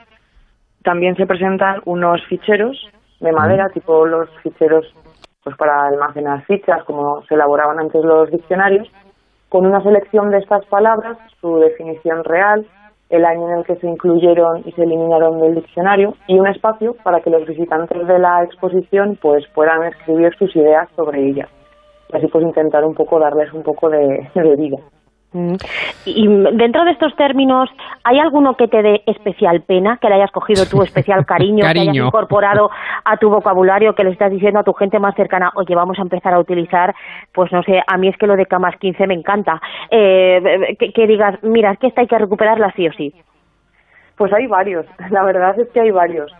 también se presentan unos ficheros de madera, tipo los ficheros pues para almacenar fichas, como se elaboraban antes los diccionarios, con una selección de estas palabras, su definición real, el año en el que se incluyeron y se eliminaron del diccionario y un espacio para que los visitantes de la exposición pues puedan escribir sus ideas sobre ellas. Y así pues intentar un poco darles un poco de, de vida. Mm. Y dentro de estos términos, ¿hay alguno que te dé especial pena, que le hayas cogido tu especial cariño, que hayas Cariño. incorporado a tu vocabulario, que le estás diciendo a tu gente más cercana, oye, vamos a empezar a utilizar, pues no sé, a mí es que lo de camas 15 me encanta, eh, que, que digas, mira, es que esta hay que recuperarla sí o sí. Pues hay varios, [laughs] la verdad es que hay varios.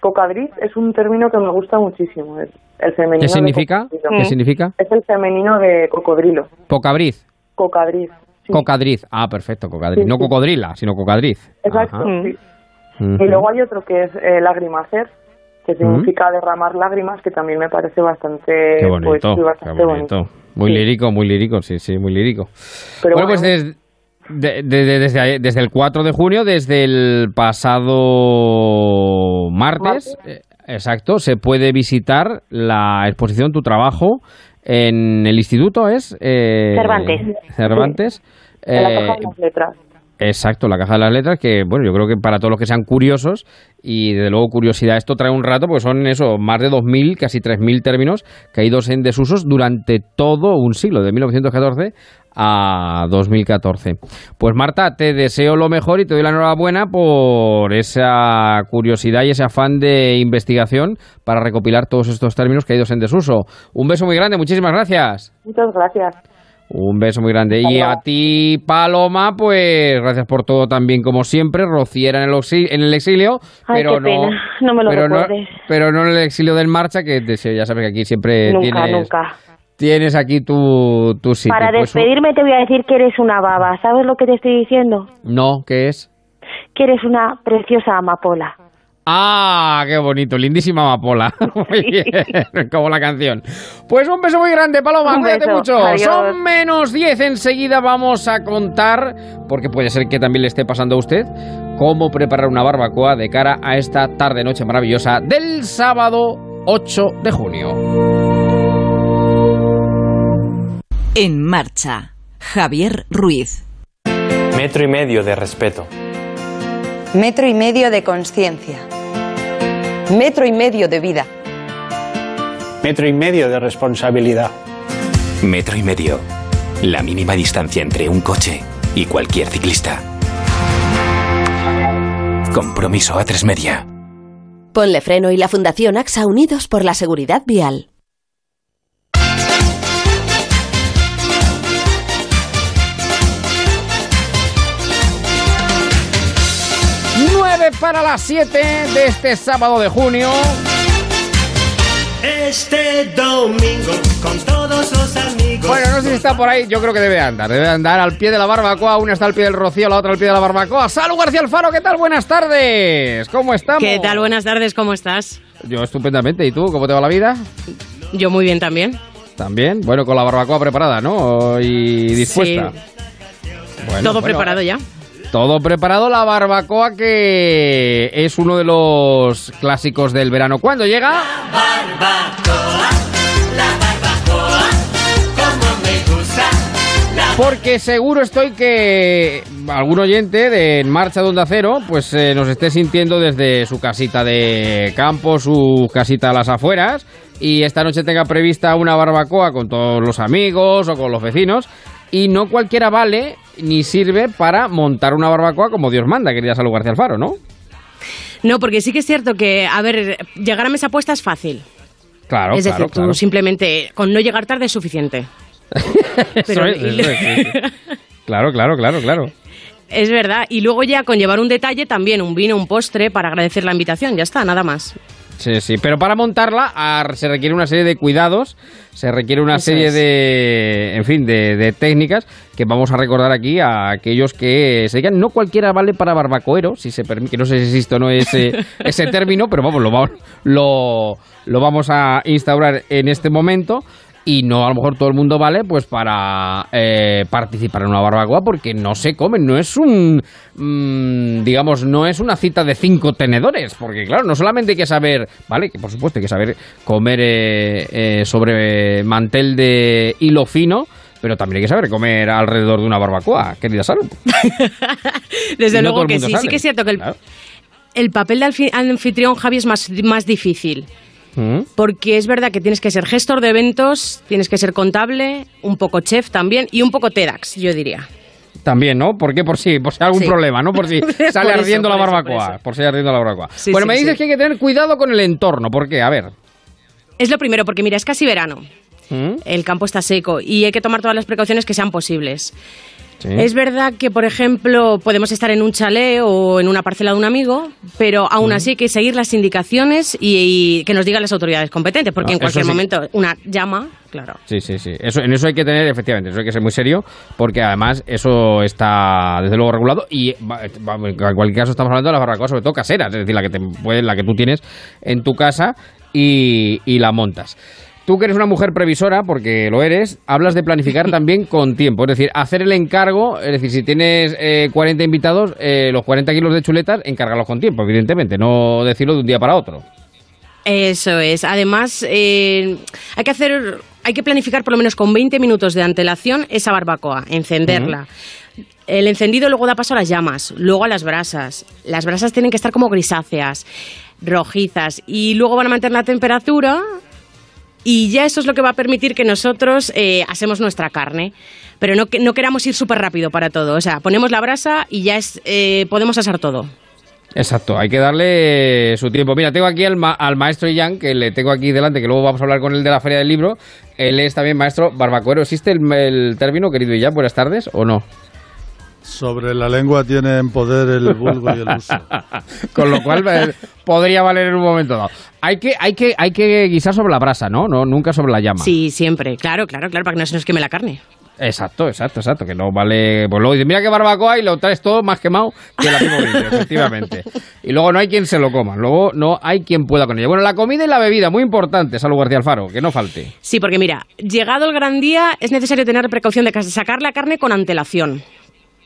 Cocadriz es un término que me gusta muchísimo, es el femenino. ¿Qué significa? ¿Qué significa? Es el femenino de cocodrilo, Pocabriz. cocadriz. Sí. Cocadriz. Ah, perfecto, cocadriz. Sí, no cocodrila, sino cocadriz. Exacto, Ajá. sí. Y luego hay otro que es eh, que significa derramar lágrimas, que también me parece bastante Qué bonito, qué bonito. Muy lírico, muy lírico, sí, sí, muy lírico. Pero bueno, bueno, pues des- de- de- de- desde, desde el 4 de junio, desde el pasado martes, eh, exacto, se puede visitar la exposición Tu Trabajo en el instituto, ¿es? Eh, Cervantes. Cervantes. en la Eh, caja de las letras. Exacto, la caja de las letras, que bueno, yo creo que para todos los que sean curiosos, y desde luego curiosidad, esto trae un rato, porque son eso, más de 2.000, casi 3.000 términos caídos en desusos durante todo un siglo, de 1914 a 2014. Pues Marta, te deseo lo mejor y te doy la enhorabuena por esa curiosidad y ese afán de investigación para recopilar todos estos términos caídos en desuso. Un beso muy grande, muchísimas gracias. Muchas gracias. Un beso muy grande. Y a ti, Paloma, pues gracias por todo también, como siempre. Rociera en el, oxi- en el exilio, Ay, pero qué no. pena, no me lo pero, no pero no en el exilio del marcha, que ya sabes que aquí siempre nunca, tienes, nunca. Tienes aquí tu, tu sitio. Para Pues, despedirme te voy a decir que eres una baba. ¿Sabes lo que te estoy diciendo? No, ¿qué es? Que eres una preciosa amapola. Ah, qué bonito, lindísima amapola. [laughs] Muy bien, como la canción. Pues un beso muy grande, Paloma, cuídate mucho. adiós. Son menos 10, enseguida vamos a contar, porque puede ser que también le esté pasando a usted, cómo preparar una barbacoa de cara a esta tarde-noche maravillosa del sábado 8 de junio. En marcha, Javier Ruiz. Metro y medio de respeto. Metro y medio de conciencia. Metro y medio de vida. Metro y medio de responsabilidad. Metro y medio. La mínima distancia entre un coche y cualquier ciclista. Compromiso a tres media. Ponle freno y la Fundación AXA Unidos por la Seguridad Vial. Para las 7 de este sábado de junio. Este domingo con todos los amigos. Bueno, no sé si está por ahí, yo creo que debe andar. Debe andar al pie de la barbacoa. Una está al pie del rocío, la otra al pie de la barbacoa. ¡Salud, García Alfaro! ¿Qué tal? Buenas tardes. ¿Cómo estamos? ¿Qué tal? Buenas tardes, ¿cómo estás? Yo estupendamente. ¿Y tú? ¿Cómo te va la vida? Yo muy bien también. También. Bueno, con la barbacoa preparada, ¿no? Y dispuesta. Bueno, Todo bueno, preparado ya. Todo preparado, la barbacoa que es uno de los clásicos del verano. ¿Cuándo llega? Barbacoa, la barbacoa, como me gusta. La Porque seguro estoy que algún oyente de En Marcha de Onda Cero pues eh, nos esté sintiendo desde su casita de campo, su casita a las afueras y esta noche tenga prevista una barbacoa con todos los amigos o con los vecinos y no cualquiera vale ni sirve para montar una barbacoa como Dios manda, querida Salud García Alfaro, ¿no? No, porque sí que es cierto que, a ver, llegar a mesa puesta es fácil. Claro, es decir, claro, tú claro. simplemente con no llegar tarde es suficiente. [laughs] Pero- es. [laughs] Claro, claro, claro, claro. Es verdad. Y luego ya con llevar un detalle también, un vino, un postre para agradecer la invitación. Ya está, nada más. Sí, sí, pero para montarla ah, se requiere una serie de cuidados, se requiere una Eso serie es. de, en fin, de, de técnicas que vamos a recordar aquí a aquellos que se digan, no cualquiera vale para barbacoero, si se permite, que no sé si existe o no ese, [laughs] ese término, pero vamos, lo, vamos- lo, lo vamos a instaurar en este momento. Y no, a lo mejor todo el mundo vale pues para eh, participar en una barbacoa porque no se comen, no es un, mm, digamos, no es una cita de cinco tenedores, porque claro, no solamente hay que saber, vale, que por supuesto hay que saber comer eh, eh, sobre mantel de hilo fino, pero también hay que saber comer alrededor de una barbacoa, querida Salud. [laughs] Desde no luego que sí. sale. Sí que es cierto que el, el papel de anfitrión, Javi, es más, más difícil. ¿Mm? Porque es verdad que tienes que ser gestor de eventos, tienes que ser contable, un poco chef también y un poco TEDx, yo diría. También, ¿no? ¿Por qué? Por si, por si hay algún Sí. problema, ¿no? Por si [laughs] Por sale eso, ardiendo la por barbacoa. Por si ardiendo la barbacoa. Sí, bueno, sí, me dices que hay que tener cuidado con el entorno. ¿Por qué? A ver. Es lo primero, porque mira, es casi verano. ¿Mm? El campo está seco y hay que tomar todas las precauciones que sean posibles. Sí. Es verdad que, por ejemplo, podemos estar en un chalet o en una parcela de un amigo, pero aún así hay que seguir las indicaciones y, y que nos digan las autoridades competentes, porque No, en cualquier sí. momento una llama, claro. Sí, sí, sí. Eso, en eso hay que tener, efectivamente, eso hay que ser muy serio, porque además eso está desde luego regulado y en cualquier caso estamos hablando de las barbacoas, sobre todo caseras, es decir, la que, te, la que tú tienes en tu casa y, y la montas. Tú que eres una mujer previsora, porque lo eres, hablas de planificar [laughs] también con tiempo, es decir, hacer el encargo, es decir, si tienes eh, 40 invitados, eh, los 40 kilos de chuletas, encárgalos con tiempo, evidentemente, no decirlo de un día para otro. Eso es. Además, eh, hay que hacer, hay que planificar por lo menos con 20 minutos de antelación esa barbacoa, encenderla. El encendido luego da paso a las llamas, luego a las brasas. Las brasas tienen que estar como grisáceas, rojizas, y luego van a mantener la temperatura. Y ya eso es lo que va a permitir que nosotros eh, hacemos nuestra carne. Pero no, no queramos ir súper rápido para todo. O sea, ponemos la brasa y ya es, eh, podemos asar todo. Exacto, hay que darle su tiempo. Mira, tengo aquí al, ma- al maestro Ian, que le tengo aquí delante, que luego vamos a hablar con él de la Feria del Libro. Él es también maestro barbacoero. ¿Existe el, término, querido Ian? Buenas tardes, ¿o no? Sobre la lengua tiene en poder el vulgo y el uso. [laughs] Con lo cual eh, podría valer en un momento dado. Hay que, hay que, hay que guisar sobre la brasa, ¿no? no nunca sobre la llama. Sí, siempre. Claro, claro, claro, para que no se nos queme la carne. Exacto, exacto, exacto, que no vale... Pues luego dices, mira qué barbacoa y lo traes todo más quemado que la misma vídeo, [laughs] efectivamente. Y luego no hay quien se lo coma, luego no hay quien pueda con ella. Bueno, la comida y la bebida, muy importante, Salud García Alfaro, que no falte. Sí, porque mira, llegado el gran día es necesario tener precaución de ca- sacar la carne con antelación.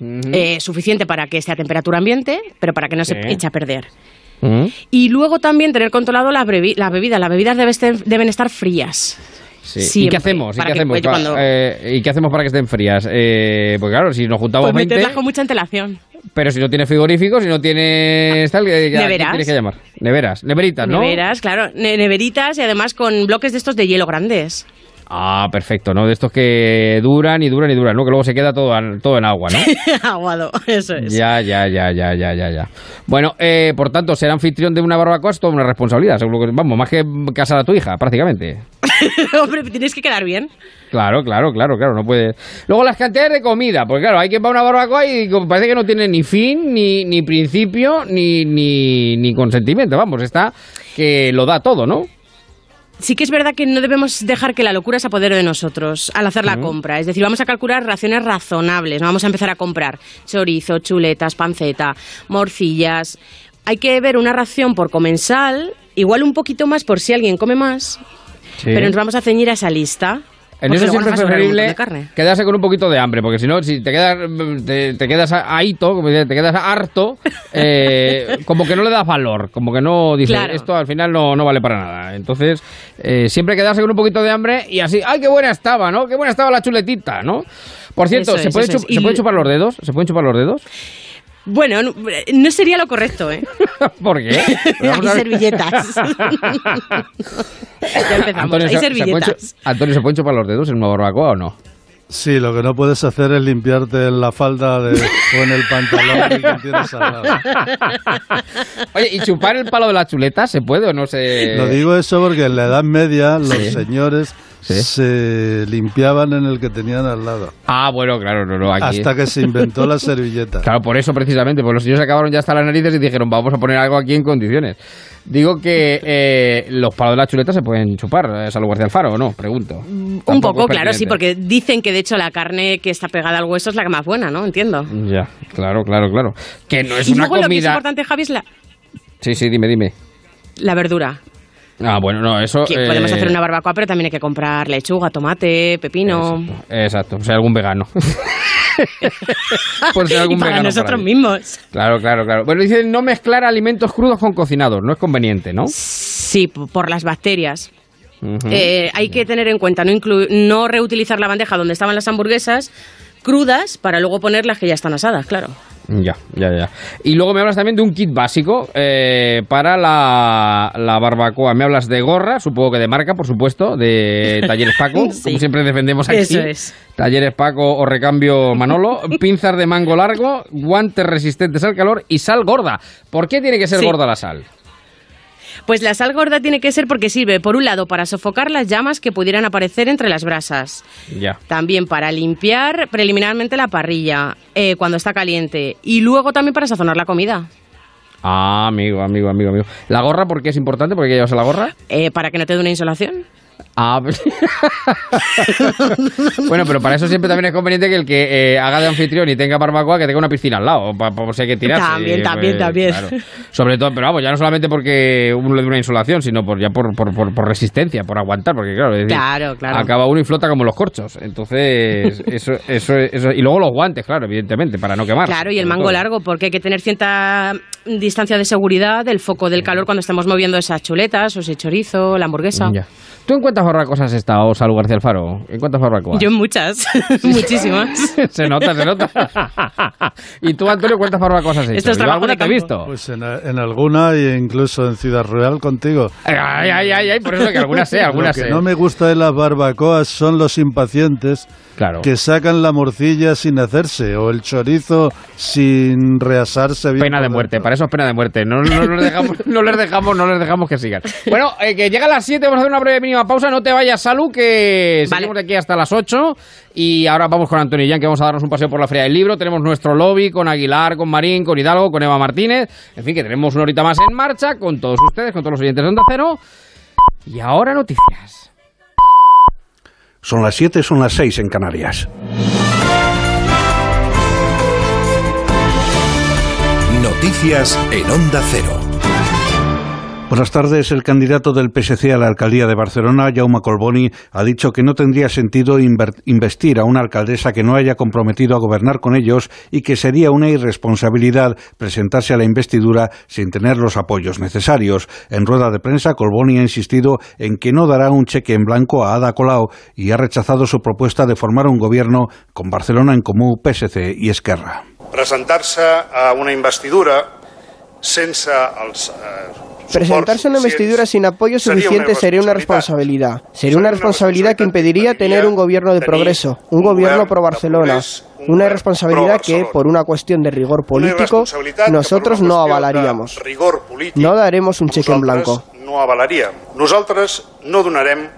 Eh, suficiente para que esté a temperatura ambiente, pero para que no se eche a perder. Y luego también tener controlado las, las bebidas. Las bebidas deben estar, deben estar frías. Sí. ¿Y qué hacemos? ¿Y qué, que, hacemos cuando- eh, ¿Y qué hacemos para que estén frías? Eh, pues claro, si nos juntamos Pues 20, meterlas con mucha antelación. pero si no tienes frigorífico, si no tienes tal, ¿a quién Neveras. tienes que llamar? Neveras, neveritas, ¿no? Neveras, claro. ne- neveritas y además con bloques de estos de hielo grandes. Ah, perfecto, ¿no? De estos que duran y duran y duran, ¿no? Que luego se queda todo, en- todo en agua, ¿no? [laughs] Aguado, eso es. Ya, ya, ya, ya, ya, ya, ya. Bueno, eh, por tanto, ser anfitrión de una barbacoa es toda una responsabilidad. Seguro que, vamos, más que casar a tu hija, prácticamente. [laughs] Hombre, tienes que quedar bien. Claro, claro, claro, claro, no puede. Luego las cantidades de comida, porque claro, hay quien va a una barbacoa y parece que no tiene ni fin, ni, ni principio, ni, ni, ni consentimiento. Vamos, está que lo da todo, ¿no? Sí que es verdad que no debemos dejar que la locura se apodere de nosotros al hacer la compra. Es decir, vamos a calcular raciones razonables. No vamos a empezar a comprar chorizo, chuletas, panceta, morcillas. Hay que ver una ración por comensal, igual un poquito más por si alguien come más, Sí. pero nos vamos a ceñir a esa lista. En eso siempre es preferible quedarse con un poquito de hambre, porque si no, si te quedas, te, te quedas ahito, como te quedas harto, [laughs] eh, como que no le das valor, como que no dices, Claro. esto al final no, no vale para nada. Entonces, eh, siempre quedarse con un poquito de hambre y así, ¡ay, qué buena estaba, ¿no? ¡Qué buena estaba la chuletita, ¿no? Por cierto, Eso ¿se, es, puede es. ¿se pueden chupar los dedos? ¿Se pueden chupar los dedos? Bueno, no, no sería lo correcto, ¿eh? [laughs] ¿Por qué? [laughs] Hay servilletas. [laughs] ya empezamos. Hay ¿se- se servilletas. chu- Antonio, ¿se pueden chupar los dedos en una barbacoa o no? Sí, lo que no puedes hacer es limpiarte en la falda de- o en el pantalón quien tienes al lado. Oye, ¿y chupar el palo de la chuleta se puede o no se...? Lo digo eso porque en la Edad Media los Sí. señores se limpiaban en el que tenían al lado. Ah, bueno, claro, no, no. Aquí... Hasta que se inventó la servilleta. [laughs] Claro, por eso precisamente, pues los señores acabaron ya hasta las narices y dijeron, vamos a poner algo aquí en condiciones. Digo que eh, los palos de la chuleta se pueden chupar, eh, Salud García Alfaro, ¿o no? Pregunto. Un poco, claro, sí, porque dicen que de hecho la carne que está pegada al hueso es la que más buena, ¿no? Entiendo. Ya, claro, claro, claro. Que no es y una luego lo que es comida... importante, Javi, es la, Sí, sí, dime, dime. la verdura. Ah, bueno, no, eso... Que podemos eh, hacer una barbacoa, pero también hay que comprar lechuga, tomate, pepino. Exacto, o sea, algún vegano. [laughs] Por ser algún y para vegano nosotros mismos. Claro, claro, claro. Bueno, dicen no mezclar alimentos crudos con cocinados, no es conveniente, ¿no? Sí, por las bacterias. Eh, hay que tener en cuenta no, inclu- no reutilizar la bandeja donde estaban las hamburguesas crudas para luego poner las que ya están asadas, claro. Ya, ya, ya. Y luego me hablas también de un kit básico eh, para la, la barbacoa. Me hablas de gorra, supongo que de marca, por supuesto, de [laughs] Talleres Paco, Sí. como siempre defendemos aquí. Eso es. Talleres Paco o recambio Manolo, [laughs] pinzas de mango largo, guantes resistentes al calor y sal gorda. ¿Por qué tiene que ser Sí. gorda la sal? Pues la sal gorda tiene que ser porque sirve, por un lado, para sofocar las llamas que pudieran aparecer entre las brasas. Ya. También para limpiar preliminarmente la parrilla eh, cuando está caliente. Y luego también para sazonar la comida. Ah, amigo, amigo, amigo, amigo. ¿La gorra por qué es importante? ¿Por qué llevas la gorra? Eh, para que no te dé una insolación. Ah, pues- [laughs] bueno, pero para eso siempre también es conveniente que el que eh, haga de anfitrión y tenga barbacoa que tenga una piscina al lado, pa- por si hay que tirarse. También, también, pues, también. claro. Sobre todo, pero vamos, ya no solamente porque uno le dé una insolación, sino por ya por, por, por- por resistencia, por aguantar, porque claro, es decir, Claro, claro. acaba uno y flota como los corchos. Entonces, [laughs] eso, eso, eso, y luego los guantes, claro, evidentemente, para no quemar. Claro, y el mango todo. largo, porque hay que tener cierta distancia de seguridad del foco del calor cuando estemos moviendo esas chuletas o ese chorizo, la hamburguesa. Ya. ¿Tú en cuántas barbacoas has estado, Salud García Alfaro? ¿En cuántas barbacoas? Yo en muchas, [laughs] muchísimas. [laughs] se nota, se nota. [laughs] ¿Y tú, Antonio, cuántas barbacoas has hecho? Esto es Yo alguna te he visto. Pues en, en alguna e incluso en Ciudad Real contigo. Ay, ay, ay, ay, por eso que algunas sé, algunas Lo que sé. no me gusta de las barbacoas son los impacientes Claro. que sacan la morcilla sin hacerse o el chorizo sin reasarse bien. Pena de muerte, dentro. para eso es pena de muerte. No, no les dejamos, no les dejamos, no les dejamos que sigan. Bueno, eh, que llega a las 7, vamos a hacer una breve mínima pausa. No te vayas, Salud, que seguimos de aquí hasta las 8. Y ahora vamos con Antonio y Jan, que vamos a darnos un paseo por la Feria del Libro. Tenemos nuestro lobby con Aguilar, con Marín, con Hidalgo, con Eva Martínez. En fin, que tenemos una horita más en marcha con todos ustedes, con todos los oyentes de Onda Cero. Y ahora noticias. Son las 7, son las 6 en Canarias. Noticias en Onda Cero. Buenas tardes. El candidato del PSC a la alcaldía de Barcelona, Jaume Colboni, ha dicho que no tendría sentido investir a una alcaldesa que no haya comprometido a gobernar con ellos y que sería una irresponsabilidad presentarse a la investidura sin tener los apoyos necesarios. En rueda de prensa, Colboni ha insistido en que no dará un cheque en blanco a Ada Colau y ha rechazado su propuesta de formar un gobierno con Barcelona en Comú, PSC y Esquerra. Presentar-se a una investidura sense els eh, Presentarse una investidura sin apoyo suficiente sería una responsabilidad. Sería una responsabilidad que impediría tener un gobierno de progreso, un gobierno pro Barcelona. Una irresponsabilidad que, por una cuestión de rigor político, nosotros no avalaríamos. No daremos un cheque en blanco. No avalaríem. Nosaltres no donarem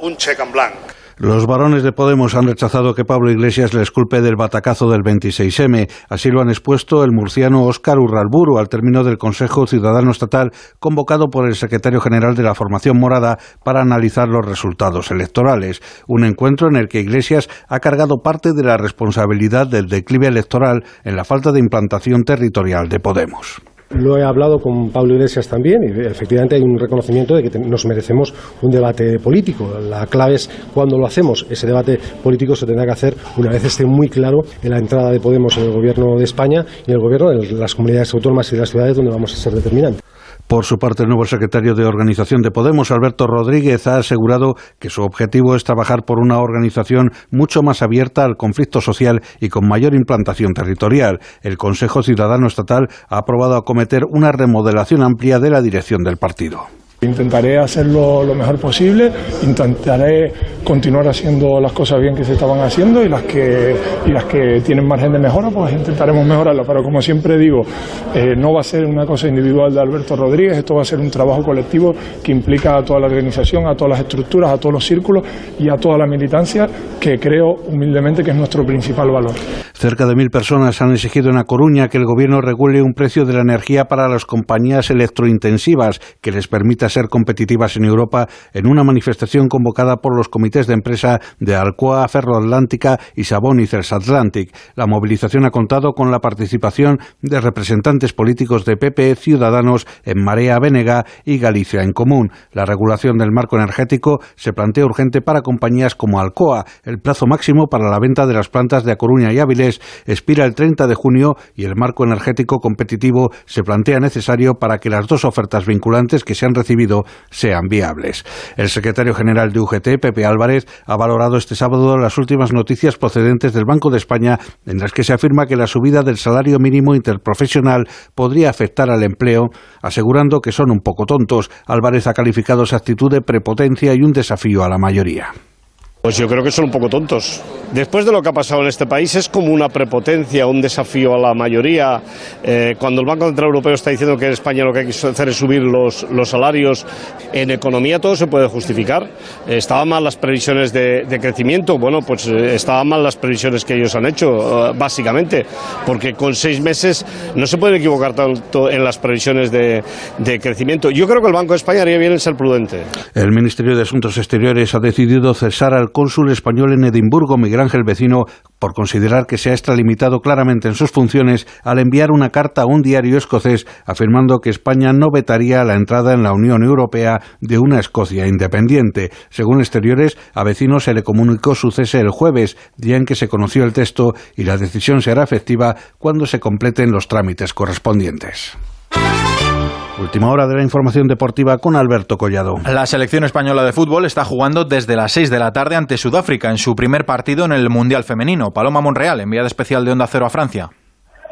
un cheque en blanco. Los varones de Podemos han rechazado que Pablo Iglesias les culpe del batacazo del 26M. Así lo han expuesto el murciano Óscar Urralburu al término del Consejo Ciudadano Estatal convocado por el secretario general de la formación morada para analizar los resultados electorales. Un encuentro en el que Iglesias ha cargado parte de la responsabilidad del declive electoral en la falta de implantación territorial de Podemos. Lo he hablado con Pablo Iglesias también y efectivamente hay un reconocimiento de que nos merecemos un debate político. La clave es cuando lo hacemos. Ese debate político se tendrá que hacer una vez esté muy claro en la entrada de Podemos en el gobierno de España y en el gobierno de las comunidades autónomas y de las ciudades donde vamos a ser determinantes. Por su parte, el nuevo secretario de Organización de Podemos, Alberto Rodríguez, ha asegurado que su objetivo es trabajar por una organización mucho más abierta al conflicto social y con mayor implantación territorial. El Consejo Ciudadano Estatal ha aprobado acometer una remodelación amplia de la dirección del partido. Intentaré hacerlo lo mejor posible, intentaré continuar haciendo las cosas bien que se estaban haciendo y las que, y las que tienen margen de mejora, pues intentaremos mejorarlo. Pero como siempre digo, eh, no va a ser una cosa individual de Alberto Rodríguez, esto va a ser un trabajo colectivo que implica a toda la organización, a todas las estructuras, a todos los círculos y a toda la militancia, que creo humildemente que es nuestro principal valor. Cerca de mil personas han exigido en A Coruña que el gobierno regule un precio de la energía para las compañías electrointensivas que les permita ser competitivas en Europa en una manifestación convocada por los comités de empresa de Alcoa, Ferroatlántica y Sabón Atlantic. La movilización ha contado con la participación de representantes políticos de PP, Ciudadanos, en Marea Vénega y Galicia en Común. La regulación del marco energético se plantea urgente para compañías como Alcoa. El plazo máximo para la venta de las plantas de A Coruña y Áviles expira el 30 de junio y el marco energético competitivo se plantea necesario para que las dos ofertas vinculantes que se han recibido sean viables. El secretario general de UGT, Pepe Álvarez, ha valorado este sábado las últimas noticias procedentes del Banco de España en las que se afirma que la subida del salario mínimo interprofesional podría afectar al empleo, asegurando que son un poco tontos. Álvarez ha calificado esa actitud de prepotencia y un desafío a la mayoría. Pues yo creo que son un poco tontos. Después de lo que ha pasado en este país es como una prepotencia, un desafío a la mayoría. Eh, cuando el Banco Central Europeo está diciendo que en España lo que hay que hacer es subir los, salarios, en economía todo se puede justificar. Eh, estaban mal las previsiones de, crecimiento, bueno, pues eh, estaban mal las previsiones que ellos han hecho, básicamente, porque con seis meses no se puede equivocar tanto en las previsiones de, de crecimiento. Yo creo que el Banco de España haría bien en ser prudente. El Ministerio de Asuntos Exteriores ha decidido cesar al cónsul español en Edimburgo, Ángel Vecino, por considerar que se ha extralimitado claramente en sus funciones al enviar una carta a un diario escocés afirmando que España no vetaría la entrada en la Unión Europea de una Escocia independiente. Según exteriores, a Vecino se le comunicó su cese el jueves, día en que se conoció el texto, y la decisión será efectiva cuando se completen los trámites correspondientes. Última hora de la información deportiva con Alberto Collado. La selección española de fútbol está jugando desde las 6 de la tarde ante Sudáfrica en su primer partido en el Mundial Femenino. Paloma Monreal, enviada especial de Onda Cero a Francia.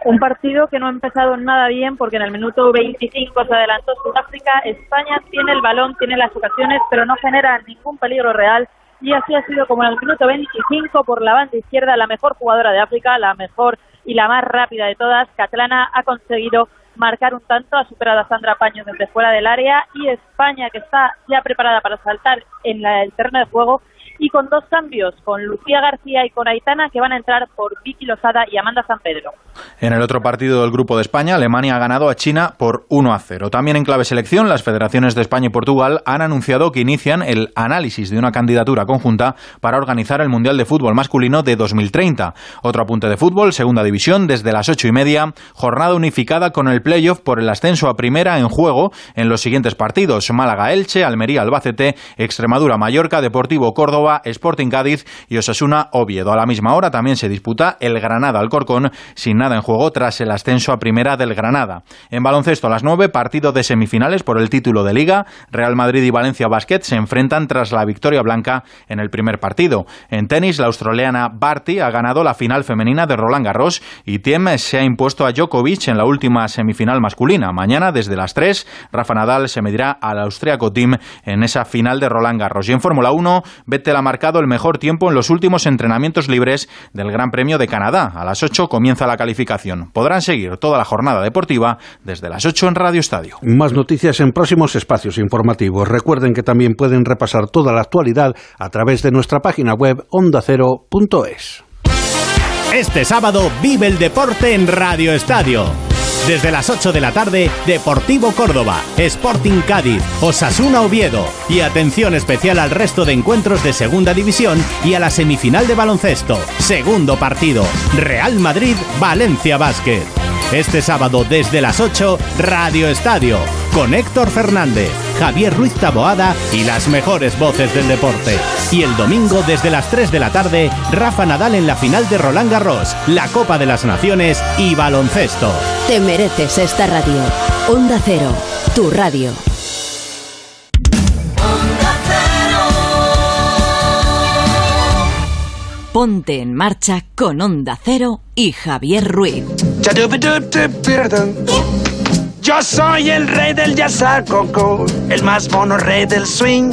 Un partido que no ha empezado nada bien porque en el minuto 25 se adelantó Sudáfrica. España tiene el balón, tiene las ocasiones, pero no genera ningún peligro real. Y así ha sido como en el minuto 25 por la banda izquierda, la mejor jugadora de África, la mejor y la más rápida de todas, Catlana, ha conseguido marcar un tanto, ha superado a Sandra Paño desde fuera del área y España que está ya preparada para saltar en el terreno de juego y con dos cambios, con Lucía García y con Aitana que van a entrar por Vicky Losada y Amanda San Pedro. En el otro partido del Grupo de España, Alemania ha ganado a China por 1 a 0. También en clave selección, las federaciones de España y Portugal han anunciado que inician el análisis de una candidatura conjunta para organizar el Mundial de Fútbol masculino de 2030. Otro apunte de fútbol, segunda división, desde las ocho y media, jornada unificada con el playoff por el ascenso a primera en juego en los siguientes partidos: Málaga-Elche, Almería-Albacete, Extremadura-Mallorca, Deportivo Córdoba, Sporting Cádiz y Osasuna-Oviedo. A la misma hora también se disputa el Granada-Alcorcón, sin nada en juego tras el ascenso a primera del Granada. En baloncesto a las nueve, partido de semifinales por el título de Liga. Real Madrid y Valencia Basket se enfrentan tras la victoria blanca en el primer partido. En tenis, la australiana Barty ha ganado la final femenina de Roland Garros y Tiem se ha impuesto a Djokovic en la última semifinal masculina. Mañana, desde las 3, Rafa Nadal se medirá al austriaco Tim en esa final de Roland Garros. Y en Fórmula 1, Vettel ha marcado el mejor tiempo en los últimos entrenamientos libres del Gran Premio de Canadá. A las 8 comienza la calificación. Podrán seguir toda la jornada deportiva desde las 8 en Radio Estadio. Más noticias en próximos espacios informativos. Recuerden que también pueden repasar toda la actualidad a través de nuestra página web ondacero.es. Este sábado vive el deporte en Radio Estadio. Desde las 8 de la tarde, Deportivo Córdoba, Sporting Cádiz, Osasuna Oviedo y atención especial al resto de encuentros de Segunda División y a la semifinal de baloncesto. Segundo partido, Real Madrid, Valencia Básquet. Este sábado desde las 8, Radio Estadio, con Héctor Fernández, Javier Ruiz Taboada y las mejores voces del deporte. Y el domingo desde las 3 de la tarde, Rafa Nadal en la final de Roland Garros, la Copa de las Naciones y baloncesto. Te mereces esta radio. Onda Cero, tu radio. Ponte en marcha con Onda Cero y Javier Ruiz. Yo soy el rey del coco, el más mono rey del swing.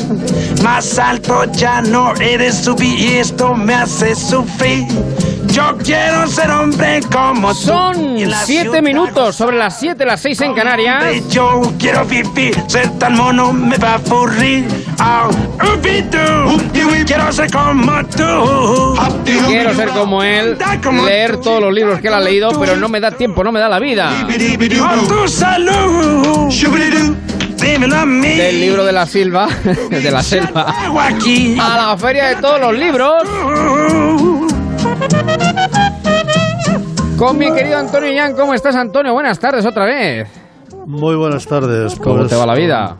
Más alto ya no eres subir y esto me hace sufrir. Yo quiero ser hombre como Son siete minutos sobre las siete, las seis en Canarias. Yo quiero vivir, ser tan mono me va a aburrir. Oh, quiero ser como tú. Quiero ser como él, leer todos los libros que él ha leído, pero no me da tiempo, no me da la vida. Con tu salud. Del libro de la Silva, de la selva, a la feria de todos los libros. Con mi querido Antonio Yan, ¿cómo estás Antonio? Buenas tardes otra vez. Muy buenas tardes. ¿Cómo Pues, te va la vida?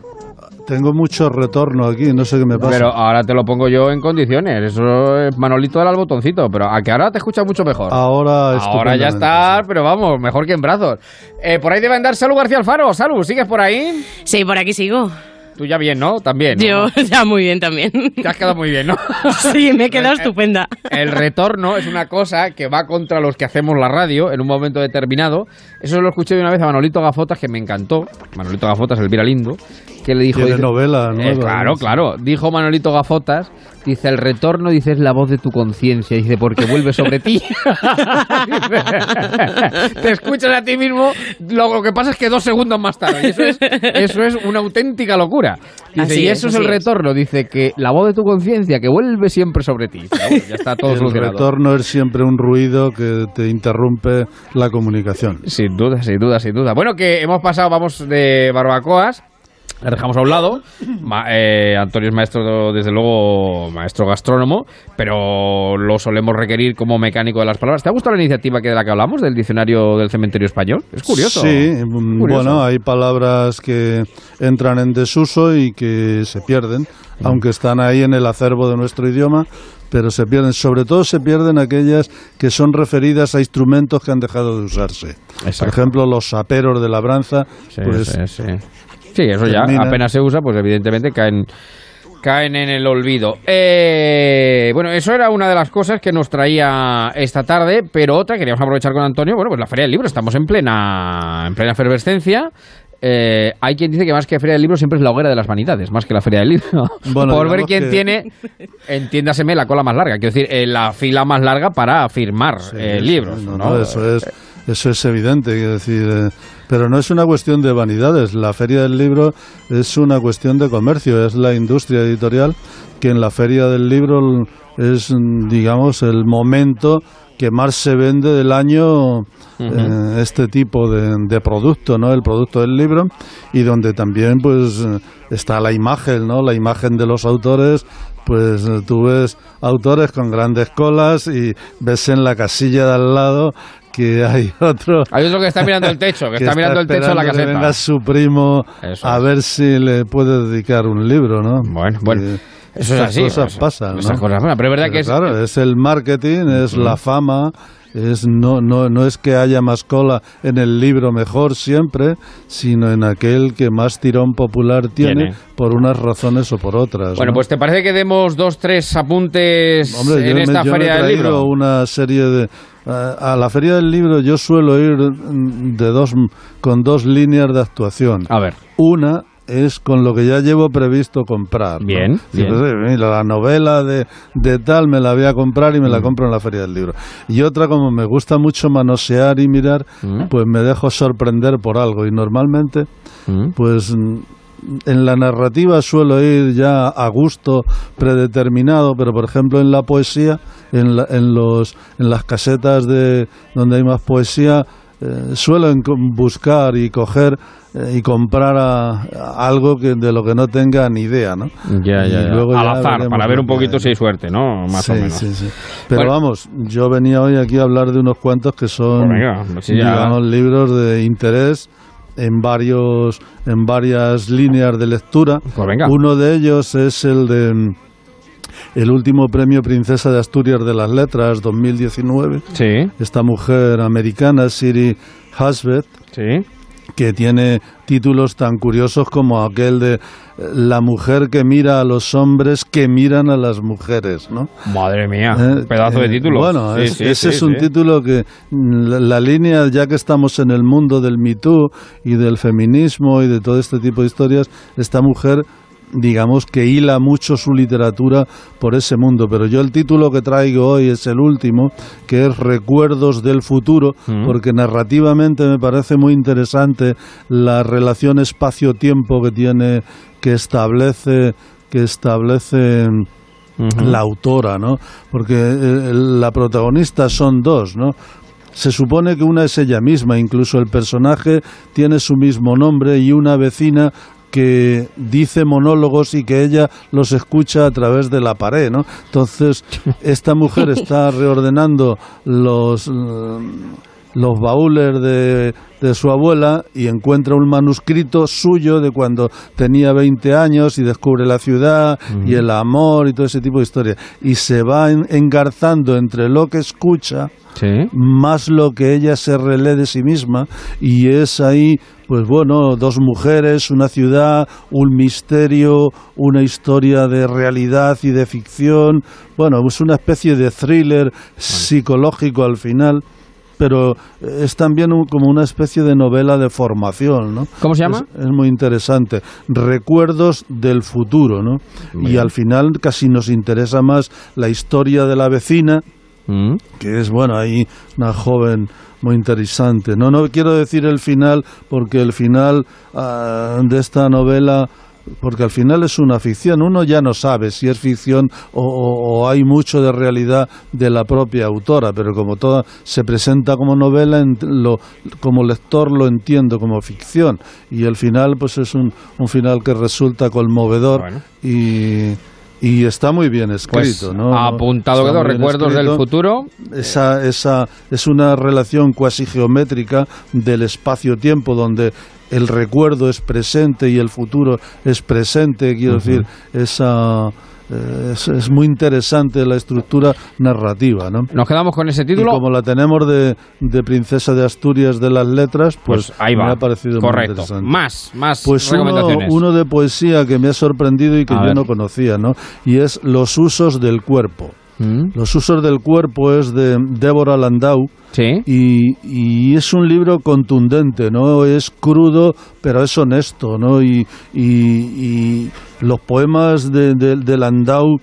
Tengo mucho retorno aquí, no sé qué me pasa. Pero ahora te lo pongo yo en condiciones. Eso es Manolito del al botoncito. Pero a que ahora te escuchas mucho mejor. Ahora Ahora ya está, pero vamos, mejor que en brazos. Eh, por ahí debe andar Salud García Alfaro. Salud, ¿sigues por ahí? Sí, por aquí sigo. Tú ya bien, ¿no? También. ¿no? Yo [laughs] ya muy bien también. Te has quedado muy bien, ¿no? [laughs] Sí, me he quedado estupenda. El retorno es una cosa que va contra los que hacemos la radio en un momento determinado. Eso lo escuché de una vez a Manolito Gafotas, que me encantó. Manolito Gafotas, Elvira Lindo, que le dijo... Tiene dice- novela Eh, nueva, claro, ¿no? claro. Dijo Manolito Gafotas, dice, el retorno, dice, es la voz de tu conciencia. Dice, porque vuelve sobre ti. [laughs] Te escuchas a ti mismo, lo que pasa es que dos segundos más tarde. Y eso es, eso es una auténtica locura. Dice, Así y es, eso es el retorno. Dice que la voz de tu conciencia que vuelve siempre sobre ti. Bueno, ya está todo El solucionado. retorno es siempre un ruido que te interrumpe la comunicación. Sin duda, sin duda, sin duda. Bueno, que hemos pasado, vamos de barbacoas. La dejamos a un lado. Ma- eh, Antonio es maestro, desde luego, maestro gastrónomo, pero lo solemos requerir como mecánico de las palabras. ¿Te ha gustado la iniciativa que de la que hablamos, del diccionario del cementerio español? Es curioso. Sí, mm, Curioso. bueno, hay palabras que entran en desuso y que se pierden, aunque están ahí en el acervo de nuestro idioma, pero se pierden. Sobre todo se pierden aquellas que son referidas a instrumentos que han dejado de usarse. Por ejemplo, los saperos de labranza, Sí, pues sí, sí. Sí, eso ya termina- apenas se usa, pues evidentemente caen caen en el olvido. Eh, bueno, eso era una de las cosas que nos traía esta tarde, pero otra queríamos aprovechar con Antonio. Bueno, pues la Feria del Libro, estamos en plena en plena efervescencia. Eh, hay quien dice que más que Feria del Libro siempre es la hoguera de las vanidades, más que la Feria del Libro. [laughs] Bueno, Por ver quién que- tiene, entiéndaseme, la cola más larga. Quiero decir, eh, la fila más larga para firmar eh, Sí, libros. no, ¿no? no, eso es eso es evidente, quiero decir, eh, pero no es una cuestión de vanidades. La feria del libro es una cuestión de comercio, es la industria editorial que en la feria del libro es, mm, digamos, el momento que más se vende del año eh, este tipo de, producto, ¿no? El producto del libro y donde también pues está la imagen, ¿no? La imagen de los autores pues tú ves autores con grandes colas y ves en la casilla de al lado que hay [laughs] otro. Hay otro que está mirando el techo, que, [laughs] está, mirando el techo de la caseta. Que venga su primo a ver si le puede dedicar un libro, ¿no? Bueno, bueno. Eso es así. Cosas pasan, Esas cosas pasan, pero es verdad que es. Claro, es el marketing, es la fama, es no, no, no es que haya más cola en el libro mejor siempre, sino en aquel que más tirón popular tiene, por unas razones o por otras. Bueno, pues ¿te parece que demos dos, tres apuntes en esta feria del libro? una serie de... A la feria del libro yo suelo ir de dos, con dos líneas de actuación. A ver. Una es con lo que ya llevo previsto comprar. Bien. Pues, la novela de, de, tal me la voy a comprar y me la mm. compro en la Feria del Libro. Y otra, como me gusta mucho manosear y mirar, mm. pues me dejo sorprender por algo. Y normalmente, mm. pues en la narrativa suelo ir ya a gusto predeterminado, pero por ejemplo en la poesía, en, en, los, en las casetas de donde hay más poesía, eh, suelo buscar y coger y comprar algo que de lo que no tenga ni idea, ¿no? Ya, ya, Al azar, para ver un poquito si hay suerte, ¿no? Más o menos. Sí, sí. Pero vamos, yo venía hoy aquí a hablar de unos cuantos que son, pues digamos, libros de interés en varios en varias líneas de lectura. Pues Uno de ellos es el de el último premio Princesa de Asturias de las Letras 2019. Sí. Esta mujer americana, Siri Hasbeth. Sí que tiene títulos tan curiosos como aquel de La mujer que mira a los hombres que miran a las mujeres, ¿no? Madre mía, eh, pedazo de eh, título. Bueno, ese es un título que la, la, línea, ya que estamos en el mundo del Me Too y del feminismo y de todo este tipo de historias, esta mujer digamos que hila mucho su literatura por ese mundo, pero yo el título que traigo hoy es el último, que es Recuerdos del futuro, mm. porque narrativamente me parece muy interesante la relación espacio-tiempo que tiene que establece que establece la autora, ¿no? Porque eh, la protagonista son dos, ¿no? Se supone que una es ella misma, incluso el personaje tiene su mismo nombre y una vecina que dice monólogos y que ella los escucha a través de la pared, ¿no? Entonces, [laughs] esta mujer está reordenando los los baúles de, de, su abuela y encuentra un manuscrito suyo de cuando tenía 20 años y descubre la ciudad y el amor y todo ese tipo de historias. Y se va engarzando entre lo que escucha más lo que ella se relee de sí misma y es ahí pues bueno, dos mujeres, una ciudad, un misterio, una historia de realidad y de ficción, bueno, es una especie de thriller psicológico al final pero es también como una especie de novela de formación, ¿no? ¿Cómo se llama? Es, muy interesante. Recuerdos del futuro, ¿no? Y al final casi nos interesa más la historia de la vecina, Mm. que es, bueno, ahí una joven muy interesante. No, no quiero decir el final, porque el final ah, de esta novela porque al final es una ficción. Uno ya no sabe si es ficción o, hay mucho de realidad de la propia autora, pero como toda se presenta como novela, lo, como lector lo entiendo como ficción. Y el final, pues es un, un final que resulta conmovedor y y está muy bien escrito, pues, ¿no? Apuntado quedó, recuerdos del futuro. Esa, esa es una relación cuasi geométrica del espacio-tiempo donde el recuerdo es presente y el futuro es presente, quiero decir, esa es, muy interesante la estructura narrativa, ¿no? Nos quedamos con ese título. Y como la tenemos de, de Princesa de Asturias de las Letras, pues, pues ahí va. me ha parecido muy interesante. Más, más pues Uno, de poesía que me ha sorprendido y que yo no conocía, ¿no? Y es Los usos del cuerpo. Mm. Los usos del cuerpo es de Débora Landau. Sí. Y, es un libro contundente, ¿no? Es crudo, pero es honesto, ¿no? Y, y, los poemas de, de, Landau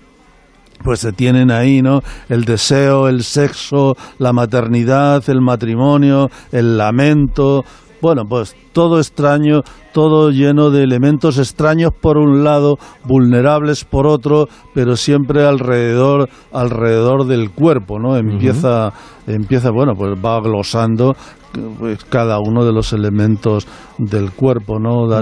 pues se tienen ahí, ¿no? El deseo, el sexo, la maternidad, el matrimonio, el lamento, bueno, pues todo extraño, todo lleno de elementos extraños por un lado, vulnerables por otro, pero siempre alrededor, alrededor del cuerpo, ¿no? Empieza, empieza, bueno, pues va glosando pues, cada uno de los elementos del cuerpo, ¿no? Da-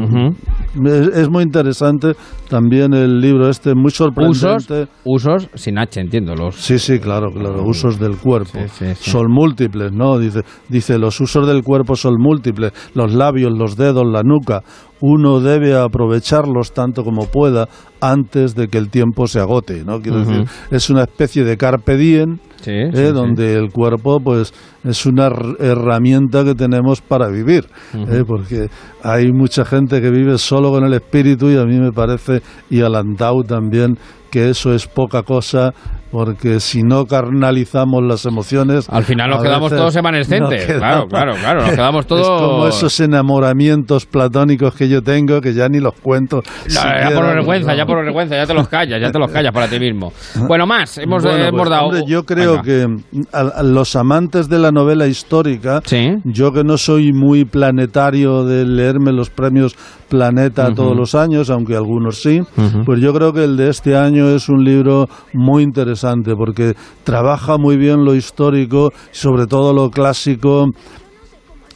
es, es muy interesante también el libro este, muy sorprendente. Usos, usos sin H, entiendo. Los... Sí, sí, claro, claro, usos del cuerpo. Son múltiples, ¿no? Dice, dice, los usos del cuerpo son múltiples, los labios, los dedos, la nuca. Uno debe aprovecharlos tanto como pueda antes de que el tiempo se agote, ¿no? Quiero decir, es una especie de carpe diem, ¿eh? sí, sí. donde el cuerpo, pues, es una herramienta que tenemos para vivir. ¿eh? porque hay mucha gente que vive solo con el espíritu y a mí me parece, y a Landau también, que eso es poca cosa, porque si no carnalizamos las emociones... Al final nos quedamos todos evanescentes. Claro, claro, claro, nos [laughs] quedamos todos- Es como esos enamoramientos platónicos que yo tengo, que ya ni los cuento. Ya, ya siquiera, por vergüenza, ¿no? ya por vergüenza, ya te los callas, ya te los callas para ti mismo. [laughs] Bueno, más, hemos, Bueno, hemos pues, dado... hombre, yo creo Venga. que a, a los amantes de la novela histórica, yo que no soy muy planetario de leerme los premios Planeta todos los años, aunque algunos sí, pues yo creo que el de este año es un libro muy interesante porque trabaja muy bien lo histórico, sobre todo lo clásico.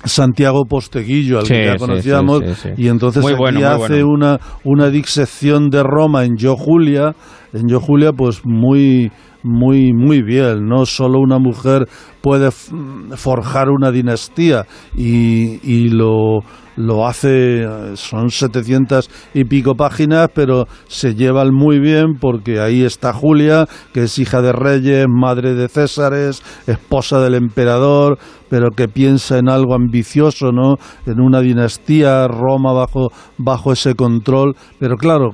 Santiago Posteguillo, al Sí, que ya conocíamos, sí, sí, sí. y entonces Muy aquí bueno, hace bueno. una, una disección de Roma en Yo Julia, en Yo Julia pues muy muy muy bien, no solo una mujer puede forjar una dinastía y, y lo lo hace, son 700 y pico páginas, pero se llevan muy bien porque ahí está Julia, que es hija de reyes, madre de Césares, esposa del emperador, pero que piensa en algo ambicioso, ¿no? En una dinastía, Roma bajo, bajo ese control, pero claro,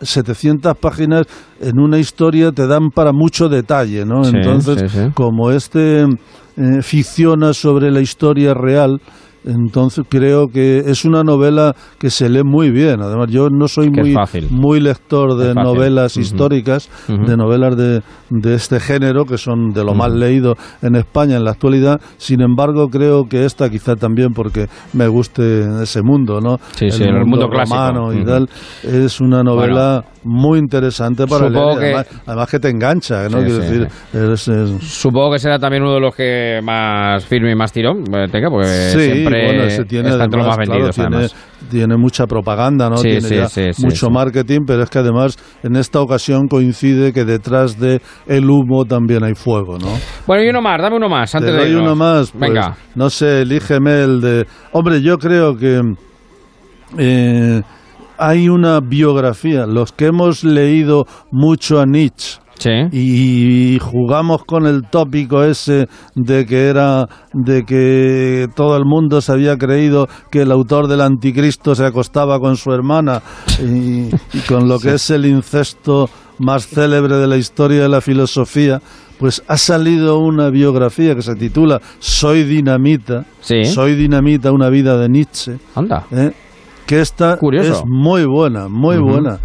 700 páginas en una historia te dan para mucho detalle, ¿no? Sí, Entonces, sí, sí. como este eh, ficciona sobre la historia real, entonces creo que es una novela que se lee muy bien. Además, yo no soy Que muy, muy lector de novelas históricas, de novelas de, de este género, que son de lo más leído en España en la actualidad. Sin embargo, creo que esta quizá también porque me guste ese mundo, ¿no? Sí, sí, el mundo clásico. y tal. Es una novela muy interesante para leer. que- Además, además que te engancha, ¿no? Sí, Quiero decir, es- es- Supongo que será también uno de los que más firme y más tirón eh, tenga, porque Sí, siempre bueno, ese tiene está además, más claro, vendidos, tiene, tiene mucha propaganda, ¿no? Sí, tiene sí, ya sí, sí, mucho marketing, pero es que además en esta ocasión coincide que detrás de el humo también hay fuego, ¿no? Bueno, y uno más, dame uno más, antes Te de irnos. uno más, pues, Venga. no sé, elígeme el de... Hombre, yo creo que eh, hay una biografía, los que hemos leído mucho a Nietzsche, y jugamos con el tópico ese de que era de que todo el mundo se había creído que el autor del anticristo se acostaba con su hermana. Y, y con lo que es el incesto más célebre de la historia de la filosofía pues ha salido una biografía que se titula Soy dinamita. Soy dinamita una vida de Nietzsche. Anda. ¿eh? que esta Curioso. es muy buena muy buena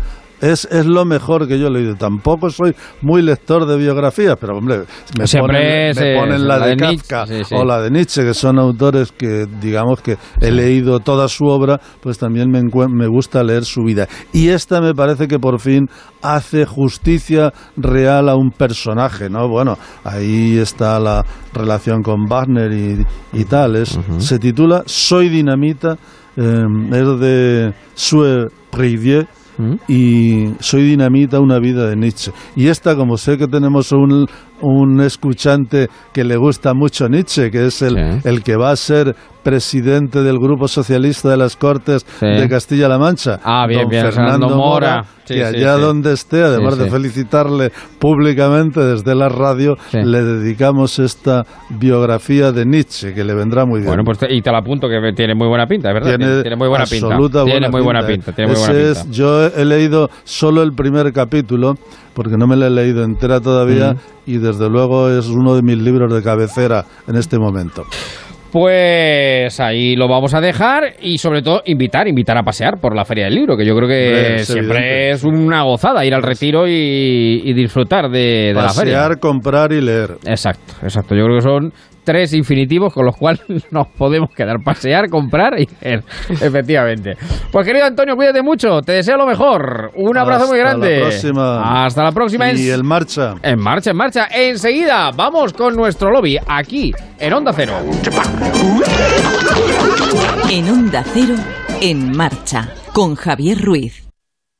es, es lo mejor que yo he leído. Tampoco soy muy lector de biografías, pero hombre, me Siempre ponen, es, me ponen la, la de, Kafka sí, sí. o la de Nietzsche, que son autores que, digamos que he leído toda su obra, pues también me, me gusta leer su vida. Y esta me parece que por fin hace justicia real a un personaje, ¿no? Bueno, ahí está la relación con Wagner y, y Se titula Soy dinamita, eh, es de Sue Rivier y Soy dinamita, una vida de Nietzsche. Y esta, como sé que tenemos un, un escuchante que le gusta mucho Nietzsche, que es el, el que va a ser presidente del Grupo Socialista de las Cortes Sí. de Castilla-La Mancha, Ah, bien, don bien, Fernando Fernando Mora, Mora. Sí, que allá donde esté, además de felicitarle públicamente desde la radio, le dedicamos esta biografía de Nietzsche, que le vendrá muy bien. Bueno, pues te- y te la apunto que tiene muy buena pinta, verdad. Tiene, tiene muy buena pinta. absoluta Tiene muy buena pinta. Tiene muy buena es- pinta. yo he leído solo el primer capítulo, porque no me lo he leído entera todavía, y desde luego es uno de mis libros de cabecera en este momento. Pues ahí lo vamos a dejar y sobre todo invitar, invitar a pasear por la Feria del Libro, que yo creo que es siempre evidente. es una gozada ir al retiro y, y disfrutar de, de la feria. Pasear, comprar y leer. Exacto, exacto. Yo creo que son tres infinitivos con los cuales [laughs] nos podemos quedar, pasear, comprar y ver, efectivamente. Pues querido Antonio, cuídate mucho, te deseo lo mejor. Un abrazo muy grande. Hasta la próxima. Hasta la próxima. Y en marcha. En marcha, en marcha. Enseguida vamos con nuestro lobby aquí en Onda Cero. En Onda Cero, en marcha, con Javier Ruiz.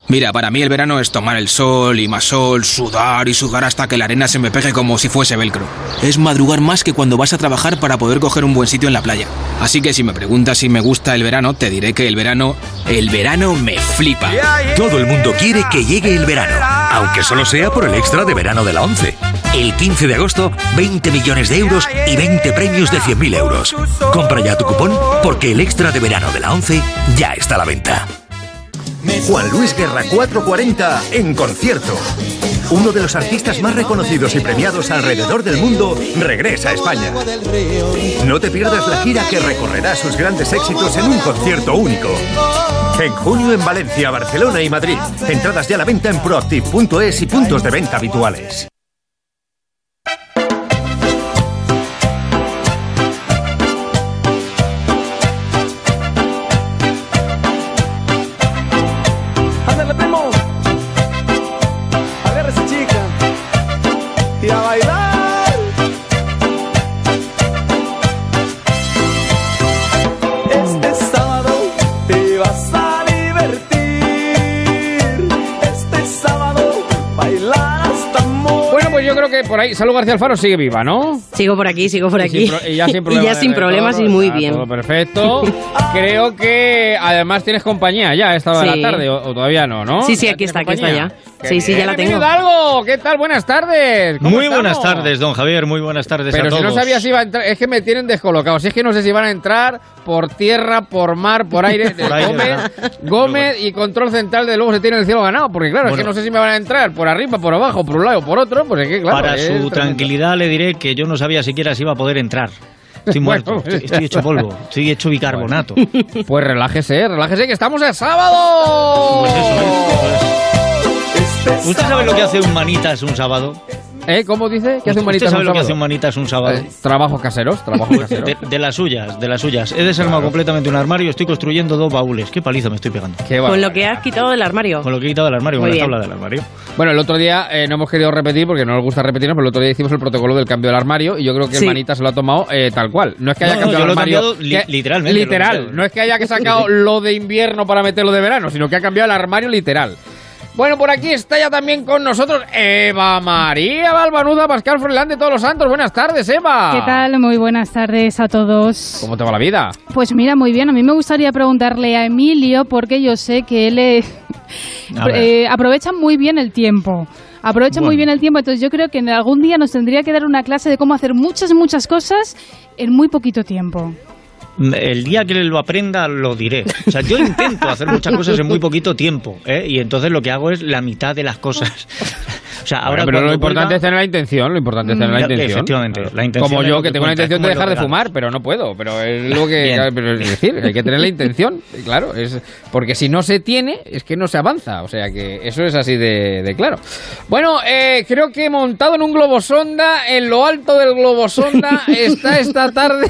Mira, para mí el verano es tomar el sol y más sol, sudar y sudar hasta que la arena se me pegue como si fuese velcro. Es madrugar más que cuando vas a trabajar para poder coger un buen sitio en la playa. Así que si me preguntas si me gusta el verano, te diré que el verano, el verano me flipa. Todo el mundo quiere que llegue el verano, aunque solo sea por el extra de verano de la 11. El 15 de agosto, 20 millones de euros y 20 premios de 100.000 euros. Compra ya tu cupón porque el extra de verano de la 11 ya está a la venta. Juan Luis Guerra 440 en concierto. Uno de los artistas más reconocidos y premiados alrededor del mundo regresa a España. No te pierdas la gira que recorrerá sus grandes éxitos en un concierto único. En junio en Valencia, Barcelona y Madrid. Entradas ya a la venta en proactive.es y puntos de venta habituales. Y a bailar. Por ahí Salud García Alfaro sigue viva, ¿no? Sigo por aquí, sigo por Y aquí. sin pro- y ya sin [laughs] Y problemas. ya sin problemas y muy bien. Todo perfecto. [laughs] Creo que además tienes compañía ya esta hora de Sí. la tarde, o, o todavía no, ¿no? Sí, sí, ¿Ya aquí está, aquí está ya. Qué Sí, sí, ya la tengo. Hidalgo, ¿qué tal? Buenas tardes. ¿Cómo Muy buenas tardes, don Javier. Muy buenas tardes Pero a si no sabía si iba a entrar, es que me tienen descolocado. Si es que no sé si van a entrar por tierra, por mar, por aire. [laughs] Por aire, Gómez, ¿verdad? Gómez y control central de luego se tiene el cielo ganado. Porque claro, es que no sé si me van a entrar por arriba, por abajo, por un lado o por otro. Pues es que claro. Para es su tremendo. tranquilidad le diré que yo no sabía siquiera si iba a poder entrar. Estoy [laughs] muerto, Bueno, estoy, estoy hecho polvo, estoy hecho bicarbonato. Pues relájese, relájese, que estamos el sábado. Pues eso es. ¿Usted sabe lo que hace un manitas un sábado? ¿Eh? ¿Cómo dice? ¿Qué hace un manitas ¿Usted sabe un lo que sábado? hace un manitas un sábado? Eh, trabajos caseros, trabajos caseros. De, de las suyas, de las suyas. He desarmado completamente un armario, estoy construyendo dos baúles. Qué paliza me estoy pegando. Qué Con lo que has quitado del armario. Con lo que he quitado del armario, Muy con la bien. tabla del armario. Bueno, el otro día eh, no hemos querido repetir porque no nos gusta repetirnos, pero el otro día hicimos el protocolo del cambio del armario y yo creo que Sí. el manita se lo ha tomado eh, tal cual. No es que haya No, no, cambiado yo el armario. li- que- literalmente, Literal. No es que haya que sacado [laughs] lo de invierno para meterlo de verano, sino que ha cambiado el armario literal. Bueno, por aquí está ya también con nosotros Eva María Balbanuda Pascal Froilán de Todos los Santos. Buenas tardes, Eva. ¿Qué tal? Muy buenas tardes a todos. ¿Cómo te va la vida? Pues mira, muy bien. A mí me gustaría preguntarle a Emilio, porque yo sé que él eh, eh, aprovecha muy bien el tiempo. Aprovecha muy bien el tiempo, entonces yo creo que en algún día nos tendría que dar una clase de cómo hacer muchas, muchas cosas en muy poquito tiempo. El día que lo aprenda lo diré. O sea, yo intento hacer muchas cosas en muy poquito tiempo, ¿eh? y entonces lo que hago es la mitad de las cosas. [laughs] O sea, ahora pero lo importante vuelva- es tener la intención, lo importante es tener la Mm, intención. efectivamente, la intención Como yo, que que tengo la intención de dejar de fumar, pero no puedo. Pero es lo que. Pero es decir, hay que tener la [laughs] intención, claro. es Porque si no se tiene, es que no se avanza. O sea que eso es así de, de claro. Bueno, eh, creo que montado en un globosonda, en lo alto del globosonda, [laughs] está esta tarde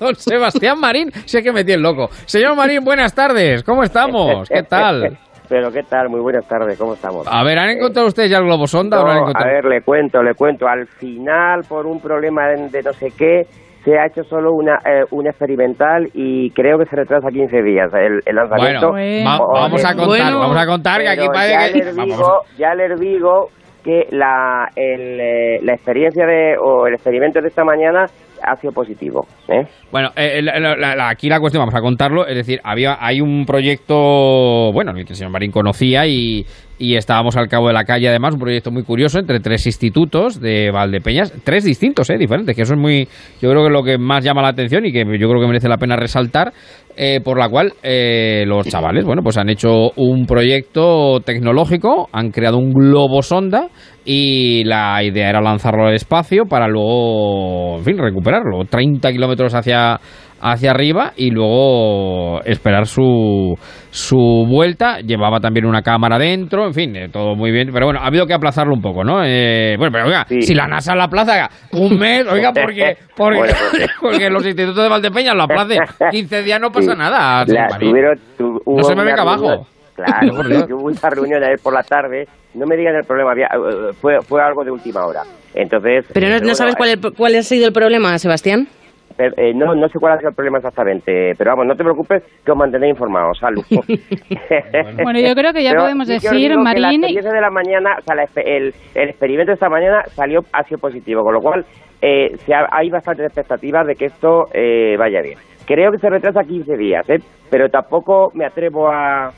don Sebastián Marín. Sé que me tiene loco. Señor Marín, buenas tardes. ¿Cómo estamos? ¿Qué tal? [laughs] Pero qué tal, muy buenas tardes, ¿cómo estamos? A ver, ¿han encontrado ustedes ya el globosonda o no han No, a encontrado? ver, le cuento, le cuento. Al final, por un problema de, no sé qué, se ha hecho solo una, eh, una experimental y creo que se retrasa 15 días el, el lanzamiento. Bueno, va- O- vamos a o- contar, vamos a contar que aquí parece ya que... les digo, ya les digo que la, el, eh, la experiencia de, o el experimento de esta mañana ha positivo. ¿eh? Bueno, eh, la- la- aquí la cuestión, vamos a contarlo, es decir, había hay un proyecto, bueno, en el señor Marín conocía y, y estábamos al cabo de la calle, además, un proyecto muy curioso entre tres institutos de Valdepeñas, tres distintos, eh, diferentes, que eso es muy, yo creo que es lo que más llama la atención y que yo creo que merece la pena resaltar, eh, por la cual eh, los chavales, bueno, pues han hecho un proyecto tecnológico, han creado un globo sonda y la idea era lanzarlo al espacio para luego, en fin, recuperarlo. 30 kilómetros hacia, hacia arriba y luego esperar su, su vuelta. Llevaba también una cámara dentro, en fin, eh, todo muy bien. Pero bueno, ha habido que aplazarlo un poco, ¿no? Eh, bueno, pero oiga, si la NASA la aplaza un mes, oiga, porque, [laughs] porque, Bueno, pues, [laughs] porque los institutos de Valdepeña lo aplacen 15 días, no pasa Sí. nada. La- tuvieron- tu- no se me venga abajo. Claro, Dios. hubo una reunión ayer por la tarde. No me digan el problema, había, eh, fue, fue algo de última hora. Entonces. Pero no, eh, no bueno, sabes cuál, el- cuál ha sido el problema, Sebastián. Pero, eh, no, no sé cuál ha sido el problema exactamente, pero vamos, no te preocupes que os mantendré informados, salud. [laughs] [laughs] Bueno, yo creo que ya Pero podemos decir, La Marín, experiencia de la mañana, o sea, la espe- el, el experimento de esta mañana salió, ha sido positivo, con lo cual eh, se ha- hay bastantes expectativas de que esto eh, vaya bien. Creo que se retrasa 15 días, ¿eh? pero tampoco me atrevo a,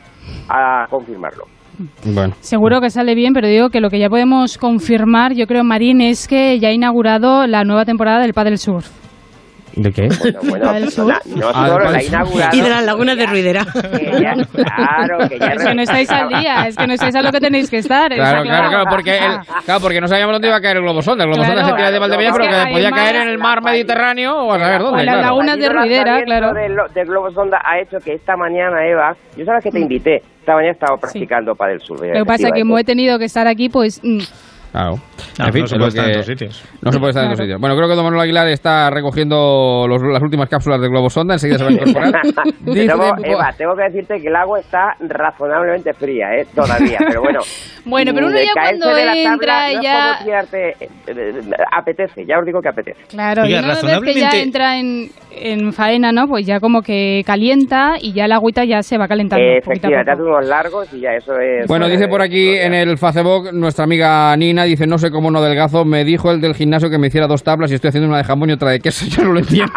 a confirmarlo. Bueno. Seguro que sale bien, pero digo que lo que ya podemos confirmar, yo creo, Marín, es que ya ha inaugurado la nueva temporada del Padel Surf. ¿De qué? Bueno, no Ah, solo del la Surf. inaugurado. Y de las lagunas de Ruidera. que ya- claro, que ya [laughs] Es que no estáis al día, es que no estáis a lo que tenéis que estar. Claro, claro, claro, porque, el, claro, porque no sabíamos dónde iba a caer el globo sonda. El globo sonda Claro. se tira de Valdepeña, pero que que podía caer en el mar Mediterráneo o a saber dónde. Las lagunas de Ruidera, claro. Del, del globo sonda ha hecho que esta mañana, Eva, yo sabes que te invité, esta mañana he estado practicando para el sur. Lo que pasa es que como he tenido que estar aquí, pues... Claro. No, en fin, no se puede estar en que- dos sitios. No se puede estar en dos Claro. sitios. Bueno, creo que Don Manuel Aguilar está recogiendo los- las últimas cápsulas del globo sonda. Enseguida se va a incorporar. [laughs] Dice- Tengo- Eva, tengo que decirte que el agua está razonablemente fría, ¿eh? Todavía, pero bueno. [laughs] Bueno, pero uno ya cuando de la tabla entra no es ya- como tirarte, eh, eh, apetece, ya os digo que apetece. Claro, Oiga, y una vez que ya razonablemente- entra en, en faena, ¿no? Pues ya como que calienta y ya la agüita ya se va calentando Eh, efectivamente, hace unos largos y ya eso es... Bueno, dice por aquí en el Facebook nuestra amiga Nina, dice, no sé cómo no delgazo, me dijo el del gimnasio que me hiciera dos tablas y estoy haciendo una de jamón y otra de queso, [laughs] yo no lo entiendo.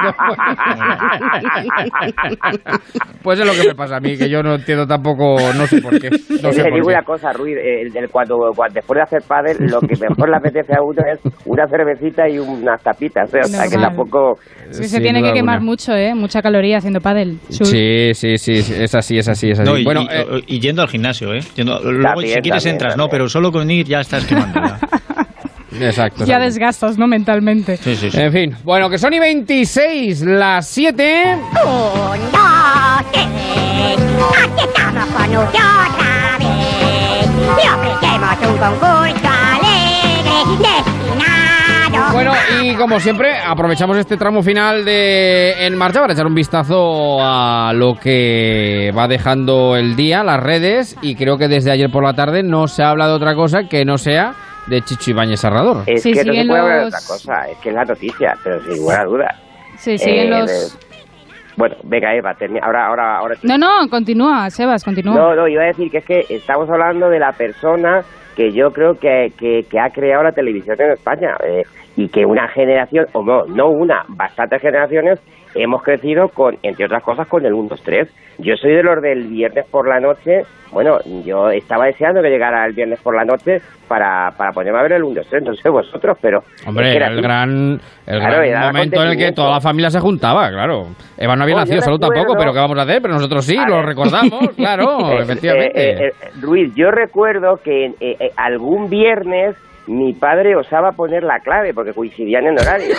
pues es lo que me pasa a mí, que yo no entiendo tampoco, no sé por qué. No sé Te digo qué. una cosa, Ruiz, eh, el del cuando, cuando- después de hacer pádel, lo que mejor le apetece a uno es una cervecita y unas tapitas, ¿eh? o sea que tampoco... Que se tiene que quemar alguna. mucho, ¿eh? Mucha caloría haciendo pádel. Sí, sí, sí, sí, es así, es así, es así. No, y, bueno, y- eh, y yendo al gimnasio, ¿eh? Yendo- luego, También, si quieres, también, entras, no, pero solo con ir ya estás quemando. Ya. [laughs] exacto. Ya desgastas, ¿no? Mentalmente. Sí, sí, sí. En fin, bueno, que son y 26, las 7. Un, dos, tres. Aquí estamos con usted otra vez. Y ofrecemos un concurso alegre destinado. Bueno, y como siempre, aprovechamos este tramo final de En Marcha para echar un vistazo a lo que va dejando el día, las redes, y creo que desde ayer por la tarde no se habla de otra cosa que no sea de Chicho Ibáñez Serrador. Es Sí, que no se siguen puede hablar de los- otra cosa, es que es la noticia, pero sin ninguna duda. Sí, siguen Eh, los... Bueno, venga Eva, ahora, ahora, ahora... No, no, continúa, Sebas, continúa. No, no, iba a decir que es que estamos hablando de la persona que yo creo que, que, que ha creado la televisión en España eh, y que una generación, o no, no una, bastantes generaciones hemos crecido con, entre otras cosas, con el 1, 2, 3. Yo soy de los del viernes por la noche, bueno, yo estaba deseando que llegara el viernes por la noche para, para ponerme a ver el 1, 2, 3, no sé vosotros, pero... es Hombre, que era el gran, el Claro, gran era momento en el que toda la familia se juntaba, claro. Eva no había nacido, salud tampoco, pero ¿qué vamos a hacer? Pero nosotros sí, A lo ver. recordamos, [laughs] claro, Eh, efectivamente. eh, eh, Ruiz, yo recuerdo que eh, eh, algún viernes mi padre osaba poner la clave porque coincidían en horario.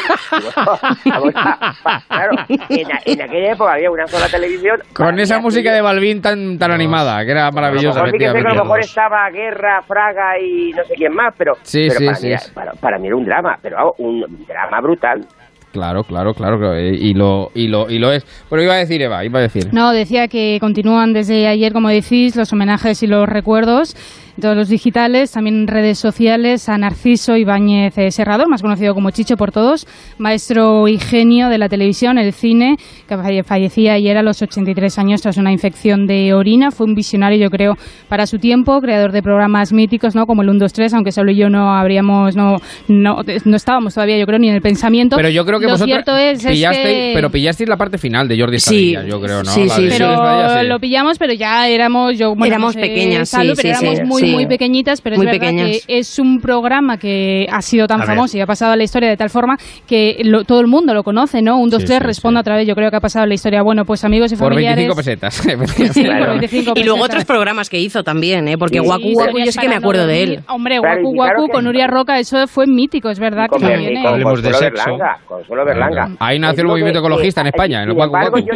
[laughs] Pa- claro, en, aquella época había una sola televisión. Con esa música de Balvin tan, tan animada, que era A lo maravillosa, mejor sí que sé que a lo mejor estaba Guerra, Fraga y no sé quién más, pero, Sí, pero sí, para, sí, mí, era- sí. para, para mí era un drama, pero un drama brutal. Claro, claro, claro, claro, eh, y lo, y lo, y lo es. Pero iba a decir, Eva, iba a decir. No, decía que continúan desde ayer, como decís, los homenajes y los recuerdos, todos los digitales, también en redes sociales, a Narciso Ibáñez eh, Serrador, más conocido como Chicho por todos, maestro y genio de la televisión, el cine, que falle- fallecía ayer a los 83 años tras una infección de orina. Fue un visionario, yo creo, para su tiempo, creador de programas míticos, ¿no? Como el 1, 2, 3, aunque solo yo no habríamos, no, no, no estábamos todavía, yo creo, ni en el pensamiento. Pero yo creo que Lo vosotros cierto es, es pillasteis, que... pero pillasteis la parte final de Jordi Sí, Estadilla, yo creo, ¿no? sí, La sí, de sí. pero Estadilla, sí. lo pillamos, pero ya éramos yo bueno, Éramos no sé, pequeñas, sí, Salud, pero sí, éramos sí. muy Sí. muy pequeñitas, pero es verdad pequeñas. que es un programa que ha sido tan A ver. famoso y ha pasado a la historia de tal forma que lo- todo el mundo lo conoce, ¿no? Un, dos, Sí, tres, sí, responde otra vez. Yo creo que ha pasado a la historia. Bueno, pues amigos y Por familiares. 25 pesetas. [laughs] Sí, por 25 Y luego pesetas. otros programas que hizo también, ¿eh? porque Guacu Historias yo sí que me acuerdo de él. Hombre, Claro, claro Guacu que- con Nuria Roca, eso fue mítico, es verdad Con, que con Hablemos de sexo. Berlanga, Consuelo Berlanga. Ahí nació el movimiento ecologista en eh, España, en el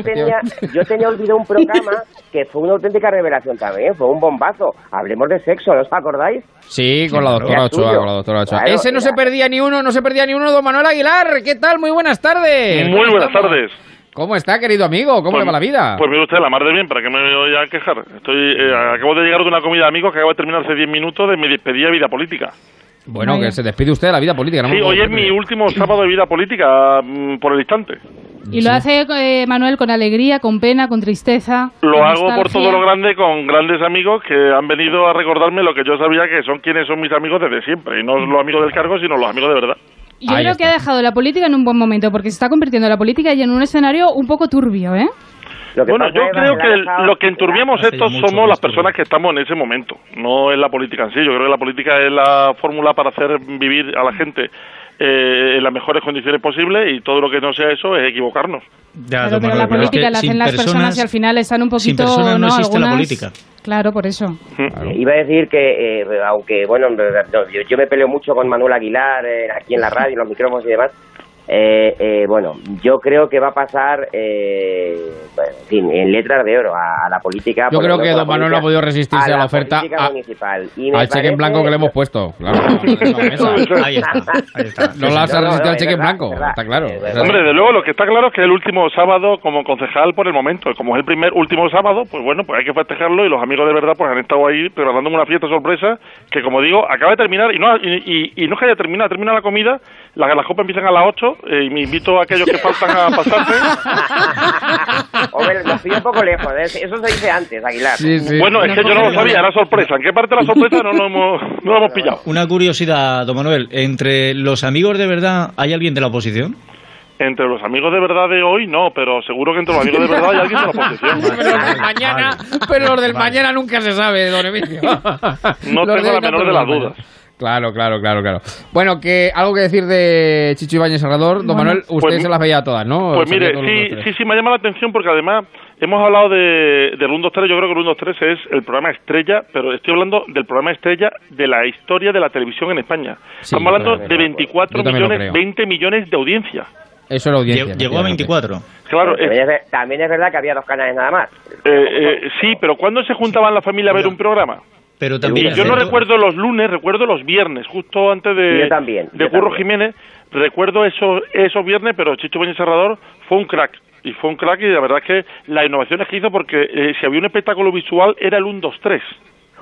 tenía, yo tenía olvidado un programa que fue una auténtica revelación también, fue un bombazo. Hablemos de sexo, ¿no os acordáis? Sí, con la doctora Ochoa, con la doctora Ochoa. Claro, Ese no era- se perdía ni uno, no se perdía ni uno, don Manuel Aguilar. ¿Qué tal? Muy buenas tardes. Muy ¿Cómo buenas estamos? tardes. ¿Cómo está, querido amigo? ¿Cómo Pues- le va la vida? Pues mire usted, la mar de bien, ¿para qué me voy a quejar? Estoy, eh, acabo de llegar de una comida de amigos que acabo de terminar hace 10 minutos de mi despedida de vida política. Bueno, Vaya. que se despide usted de la vida política. no Sí, hoy es mi último sábado de vida política mm, por el instante. Y lo hace eh, Manuel con alegría, con pena, con tristeza. Lo con hago por todo lo grande con grandes amigos que han venido a recordarme lo que yo sabía que son quienes son mis amigos desde siempre. Y no los amigos del cargo, sino los amigos de verdad. Yo Ahí creo está. que ha dejado la política en un buen momento, porque se está convirtiendo la política ya en un escenario un poco turbio, ¿eh? Lo que Bueno, yo creo que el- lo que enturbiamos estos somos las personas que estamos en ese momento, no es la política en sí. Yo creo que la política es la fórmula para hacer vivir a la gente eh, en las mejores condiciones posibles y todo lo que no sea eso es equivocarnos. Ya, Claro, pero la política la hacen sin las personas y al final están un sin poquito. personas no existe la política. Claro, por eso. Iba a decir que, eh, aunque, bueno, no, yo, yo me peleo mucho con Manuel Aguilar eh, aquí en la radio, en los micrófonos y demás. Eh, eh, bueno, yo creo que va a pasar, eh, bueno, en fin, en letras de oro a, a la política. Yo creo que don Manuel no ha podido resistirse a la la oferta a- municipal. Y me al cheque en blanco que le hemos puesto. Claro, en la mesa. Ahí está, ahí está. No la has No, resistido no, al cheque en blanco, verdad. está claro. Es Hombre, de luego lo que está claro es que el último sábado como concejal por el momento. Como es el primer último sábado, pues bueno, pues hay que festejarlo y los amigos de verdad pues han estado ahí preparándome una fiesta sorpresa que como digo, acaba de terminar y no y, y- y no es que haya terminado, termina la comida, las, las copas empiezan a las 8 eh, y me invito a aquellos que faltan a pasarse. [laughs] Hombre, nos pide un poco lejos, ¿eh? eso se dice antes, Aguilar. Sí, sí. Bueno, es que yo no lo sabía, era sorpresa. ¿En qué parte de la sorpresa no lo hemos, no lo hemos pillado? Una curiosidad, don Manuel. ¿Entre los amigos de verdad hay alguien de la oposición? Entre los amigos de verdad de hoy, no, pero seguro que entre los amigos de verdad hay alguien de la oposición. [laughs] Pero los del mañana, pero los del mañana nunca se sabe, don Emilio. No Los tengo la menor de las dudas. Claro, claro, claro, claro. Bueno, que algo que decir de Chicho Ibáñez Serrador, don Manuel, usted Pues- se las veía todas, ¿no? Pues mire, sí, sí, sí, me llama la atención porque además hemos hablado de, 1, 2, 3, yo creo que el 1, 2, 3 es el programa estrella, pero estoy hablando del programa estrella de la historia de la televisión en España. Sí, Estamos hablando de también- 24 yo también lo millones, creo. 20 millones de audiencia. Eso era audiencia. Llegó a efectivamente. 24. Claro, eh, es, también es verdad que había dos canales nada más. eh, eh, sí, pero ¿cuándo se juntaban la familia a ver un programa? Pero también. Y yo no recuerdo los lunes, recuerdo los viernes, justo antes de, Yo también, de yo Curro también. Jiménez. Recuerdo esos, esos viernes, pero Chicho Beñez Serrador fue un crack. Y fue un crack y la verdad es que las innovaciones que hizo, porque eh, si había un espectáculo visual, era el 1, 2, 3.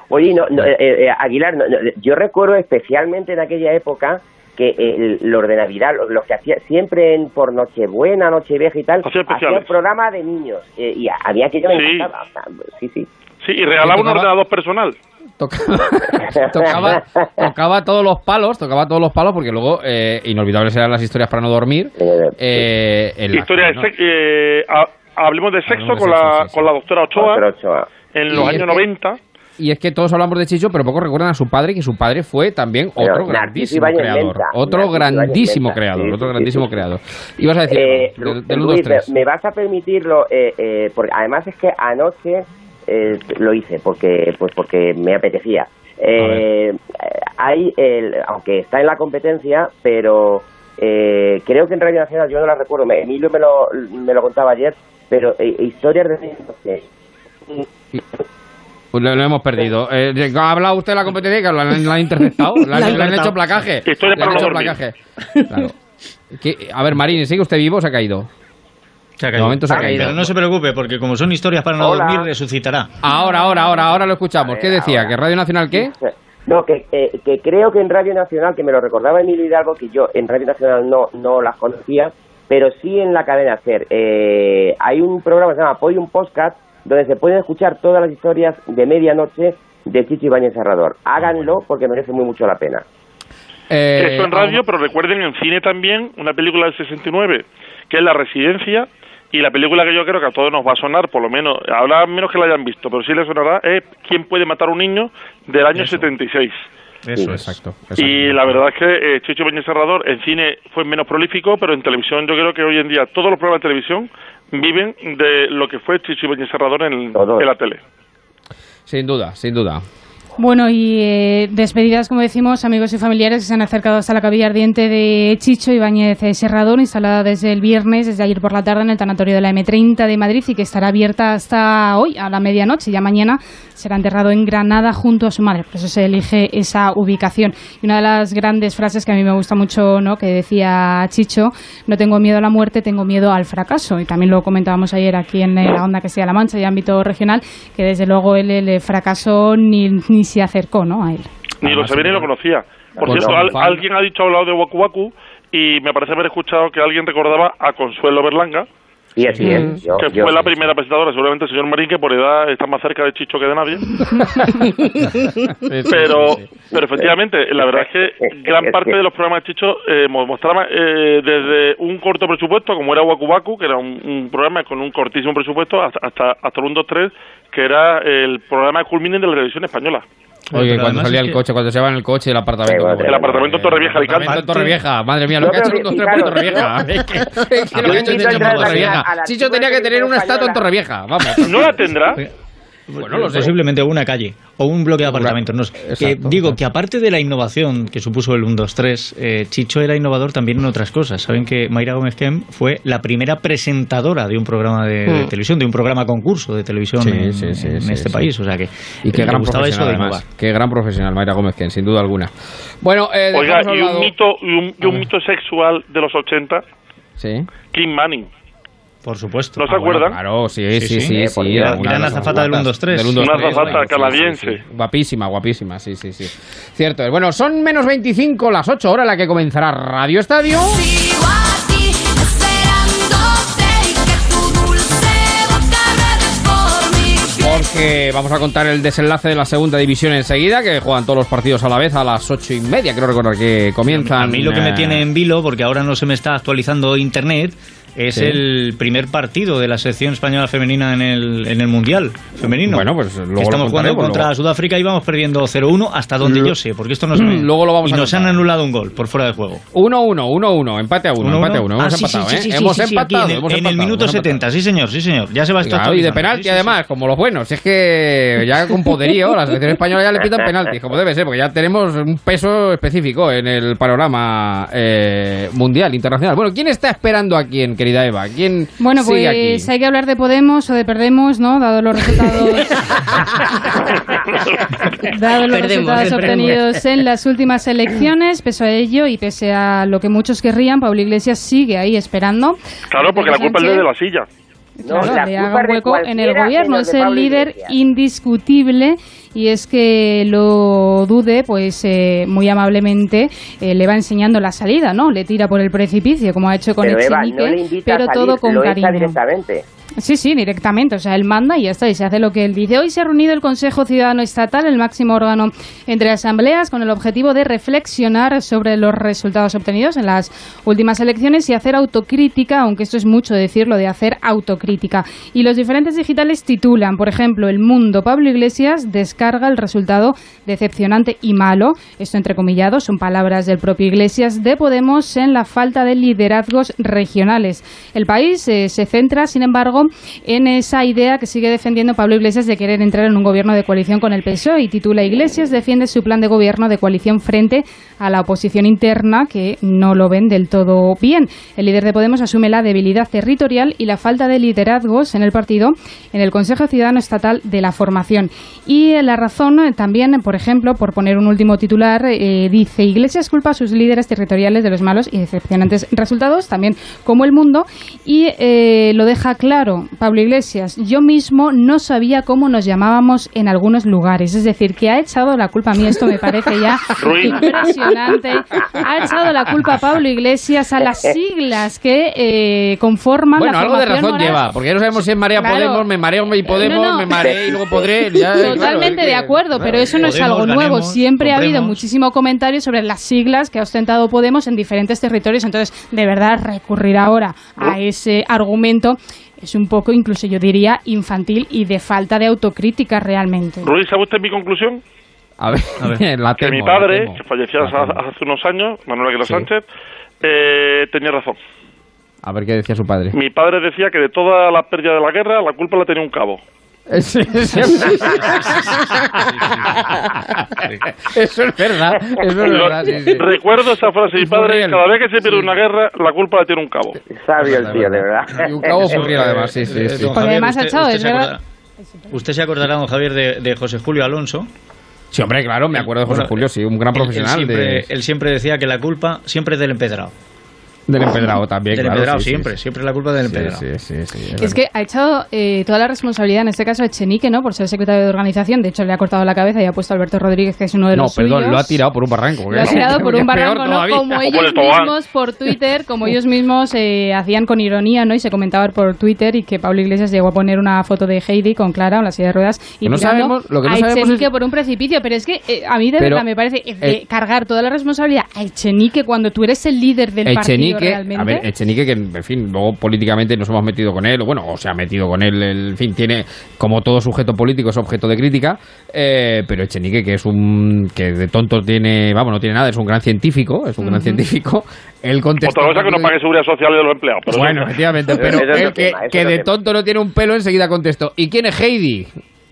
Oye, no, no, eh, eh, Aguilar, no, no, yo recuerdo especialmente en aquella época que eh, los de Navidad, los, los que hacía siempre en, por Nochebuena, Nochevieja y tal, Hacía hacían especiales. programa de niños. eh, y a, a mí aquello me Sí. encantaba. o sea, sí, sí. Sí, y regalaba un ordenador personal. [laughs] tocaba, tocaba todos los palos, tocaba todos los palos, porque luego eh, inolvidables eran las historias para no dormir. Eh, en la- Historia de ¿no? sex- eh, ha- hablemos de sexo Hablemos de con, sexo, la, sí, sí. con la doctora Ochoa, en Y los años que- 90. Y es que todos hablamos de Chicho, pero pocos recuerdan a su padre, que su padre fue también Pero otro grandísimo creador. Otro grandísimo creador, sí, otro sí, grandísimo sí, sí. creador. Ibas a decir, Eh, 1, 2, Luis, 3. me, me vas a permitirlo, eh, eh, porque además es que anoche eh, lo hice porque pues porque me apetecía. Eh, hay, el, aunque está en la competencia, pero eh, creo que en Radio Nacional, yo no la recuerdo, me- Emilio me lo, me lo contaba ayer, pero eh, historias de... [laughs] Pues lo, lo hemos perdido. Eh, ¿Ha hablado usted de la competencia que la, han- la han interceptado? [laughs] ¿La, La han le han hecho placaje? Historia Le han hecho placaje. Claro. A ver, Marín, ¿sigue usted vivo o se ha caído? Se ha De momento se ha caído. Pero no se preocupe, porque como son historias para no Hola. dormir, resucitará. Ahora, ahora, ahora, ahora lo escuchamos. ¿Qué decía? ¿Que Radio Nacional qué? No, que, eh, que creo que en Radio Nacional, que me lo recordaba Emilio Hidalgo, que yo en Radio Nacional no, no las conocía, pero sí en la cadena SER. Eh, hay un programa que se llama Podium Podcast, donde se pueden escuchar todas las historias de medianoche de Chicho Ibáñez Serrador. Háganlo porque merece muy mucho la pena. Eso en radio, pero recuerden en cine también una película del 69, que es La Residencia, Y la película que yo creo que a todos nos va a sonar, por lo menos, ahora menos que la hayan visto, pero sí les sonará, es ¿Quién puede matar a un niño? del año 76. Eso, exacto. Y la verdad es que eh, Chicho Peña Serrador en cine fue menos prolífico, pero en televisión yo creo que hoy en día todos los programas de televisión viven de lo que fue Chicho Peña Serrador en, en la tele. Sin duda, sin duda. Bueno, y eh, despedidas, como decimos, amigos y familiares que se han acercado hasta la capilla ardiente de Chicho Ibáñez Serrador, instalada desde el viernes, desde ayer por la tarde en el tanatorio de la M30 de Madrid y que estará abierta hasta hoy, a la medianoche. Ya mañana será enterrado en Granada junto a su madre. Por eso se elige esa ubicación. Y una de las grandes frases que a mí me gusta mucho, ¿no? que decía Chicho, no tengo miedo a la muerte, tengo miedo al fracaso. Y también lo comentábamos ayer aquí en la onda que sea La Mancha y ámbito regional, que desde luego él el fracaso ni, ni se acercó ¿no? a él. Ni lo sabía ni lo conocía. Por Pues cierto, al- alguien ha dicho hablado de Waku Waku y me parece haber escuchado que alguien recordaba a Consuelo Berlanga. Y así es. Yo- que yo fue la sí. primera presentadora, seguramente el señor Marín, que por edad está más cerca de Chicho que de nadie. [laughs] pero, pero efectivamente, la verdad es que gran parte de los programas de Chicho eh, mo- mostraban eh, desde un corto presupuesto, como era Waku Waku, que era un, un programa con un cortísimo presupuesto, hasta, hasta, hasta el 1, 2, 3, que era el programa culmine de la televisión española. Oye, Pero cuando salía el que- coche, cuando se va en el coche, el apartamento. El apartamento en Torrevieja, El apartamento en Torrevieja. Madre mía, lo que ha hecho 2 3 por Torrevieja. yo- [laughs] Es que- es que lo que ha hecho Chicho Torrevieja. Chicho tenía que tener una estatua en Torrevieja. Vamos. ¿No la tendrá? Bueno, posiblemente una calle o un bloque de apartamentos. No sé. que digo que aparte de la innovación que supuso el 1, 2, 3, eh, Chicho era innovador también en otras cosas. Saben que Mayra Gómez Kem fue la primera presentadora de un programa de, de Hmm. televisión, de un programa concurso de televisión Sí, en, sí, sí, en sí, este sí. país. O sea que Y qué gran gustaba eso profesional, de además. innovar. Qué gran profesional, Mayra Gómez, Ken, sin duda alguna. Bueno, eh, Oiga, y un mito, y un, y un mito sexual de los 80, Sí. Kim Manning. Por supuesto. ¿No se Ah, bueno, acuerdan? claro, sí, sí, sí. Sí, sí, sí, era una Gran azafata del azafatas 1, 2, 3. del 1, 2, Una 3, azafata sí, canadiense. sí, sí. Guapísima, guapísima, sí, sí, sí. Cierto. Bueno, son menos 25 las 8 horas la que comenzará Radio Estadio. Porque vamos a contar el desenlace de la segunda división enseguida, que juegan todos los partidos a la vez a las ocho y media, creo recordar que comienzan. A mí lo que me eh, tiene en vilo, porque ahora no se me está actualizando internet, es Sí. el primer partido de la selección española femenina en el, en el Mundial femenino. Bueno, pues luego Que lo estamos jugando contra luego. Sudáfrica y vamos perdiendo 0-1 hasta donde yo sé, porque esto no se me... Luego lo vamos y a nos han anulado un gol por fuera de juego. 1-1, 1-1, empate a 1, 1-1. empate a 1. Hemos Ah, empatado, ¿eh? hemos empatado. en el- minuto hemos 70, sí señor, sí señor. Ya se va esto y de penalti además, como los buenos. Es que ya con poderío, la selección española ya le pitan penaltis, como debe ser, porque ya tenemos un peso específico en el panorama eh, mundial, internacional. Bueno, ¿quién está esperando a quién, querida Eva? ¿Quién Bueno, sigue pues aquí? hay que hablar de Podemos o de Perdemos, ¿no? Dado los resultados, [laughs] dado los Perdemos, resultados perdemos. obtenidos en las últimas elecciones, pese a ello y pese a lo que muchos querrían, Pablo Iglesias sigue ahí esperando. Claro, porque la culpa es de la silla. No, Claro, la le haga hueco en el gobierno. Es el líder Iglesias. indiscutible y es que lo dude, pues eh, muy amablemente eh, le va enseñando la salida, ¿no? Le tira por el precipicio, como ha hecho con Pero Eva, no pero a salir, todo con lo cariño. directamente. Sí, sí, directamente. O sea, él manda y ya está, y se hace lo que él dice. Hoy se ha reunido el Consejo Ciudadano Estatal, el máximo órgano entre asambleas, con el objetivo de reflexionar sobre los resultados obtenidos en las últimas elecciones y hacer autocrítica, aunque esto es mucho decirlo, de hacer autocrítica. Y los diferentes digitales titulan, por ejemplo, El Mundo. Pablo Iglesias descarga el resultado decepcionante y malo. Esto entrecomillado, son palabras del propio Iglesias de Podemos en la falta de liderazgos regionales. El país eh, se centra, sin embargo, en esa idea que sigue defendiendo Pablo Iglesias de querer entrar en un gobierno de coalición con el PSOE y titula Iglesias defiende su plan de gobierno de coalición frente a la oposición interna que no lo ven del todo bien. El líder de Podemos asume la debilidad territorial y la falta de liderazgos en el partido en el Consejo Ciudadano Estatal de la Formación. Y eh, la razón eh, también, por ejemplo, por poner un último titular, eh, dice Iglesias culpa a sus líderes territoriales de los malos y decepcionantes resultados, también como el mundo, y eh, lo deja claro Pablo Iglesias. Yo mismo no sabía cómo nos llamábamos en algunos lugares, es decir, que ha echado la culpa a mí, esto me parece ya [laughs] impresionante, ha echado la culpa a Pablo Iglesias a las siglas que eh, conforman Bueno, la algo de razón lleva, porque ya no sabemos si es Marea Claro. Podemos, me mareo y Podemos, No, no. me mareé y luego podré. ya, [laughs] claro, Totalmente que- de acuerdo, pero eso no es algo nuevo. Siempre ha habido muchísimo comentario sobre las siglas que ha ostentado Podemos en diferentes territorios. Entonces, de verdad, recurrir ahora a ese argumento es un poco, incluso yo diría, infantil y de falta de autocrítica realmente. Ruiz, ¿sabe usted mi conclusión? A ver, [laughs] la que temo, mi la padre, temo. que falleció La hace unos años, Manuel Aguilar Sí. Sánchez, eh, tenía razón. A ver qué decía su padre. Mi padre decía que de toda la pérdida de la guerra, la culpa la tenía un cabo. Sí, sí. Eso es verdad, eso es verdad. sí, sí. Recuerdo esa frase de mi padre, Furriel. cada vez que se pierde una guerra, la culpa la tiene un cabo. Sabio el tío, de verdad. Y un cabo Furriel, además, sí, sí, sí. Porque Javier, además ha echado, usted es se verdad. acordará- Usted se acordará, don Javier, de, de José Julio Alonso. Sí, hombre, claro, me acuerdo de José Bueno, Julio, sí, un gran él profesional siempre, de- él siempre decía que la culpa siempre es del empedrado. Del empedrado también, Del claro. empedrado, sí, siempre, sí. siempre la culpa del Sí, empedrado. sí, sí, sí, Es que ha echado eh, toda la responsabilidad, en este caso, a Echenique, ¿no? Por ser secretario de organización. De hecho, le ha cortado la cabeza y ha puesto a Alberto Rodríguez, que es uno de No, los perdón, suyos. lo ha tirado por un barranco. Lo ha tirado por [laughs] un es peor barranco, ¿no? todavía. Como ellos mismos por Twitter, como ellos mismos eh, hacían con ironía, ¿no? Y se comentaba por Twitter y que Pablo Iglesias llegó a poner una foto de Heidi con Clara en la silla de ruedas y no sabemos- lo que no a sabemos Echenique es- por un precipicio. Pero es que eh, a mí de Pero, verdad me parece eh, eh, cargar toda la responsabilidad a Echenique cuando tú eres el líder del partido Echenique, realmente. a ver, Echenique que en fin, luego políticamente nos hemos metido con él, o bueno, o se ha metido con él, el- en fin, tiene como todo sujeto político es objeto de crítica, eh, pero Echenique que es un que de tonto tiene, vamos, no tiene nada, es un gran científico, es un gran científico. Él contestó Otra cosa que no pague seguridad social de los empleados. Pero Bueno, efectivamente, [laughs] pero el que, que de tonto no tiene un pelo enseguida contestó, ¿y quién es Heidi?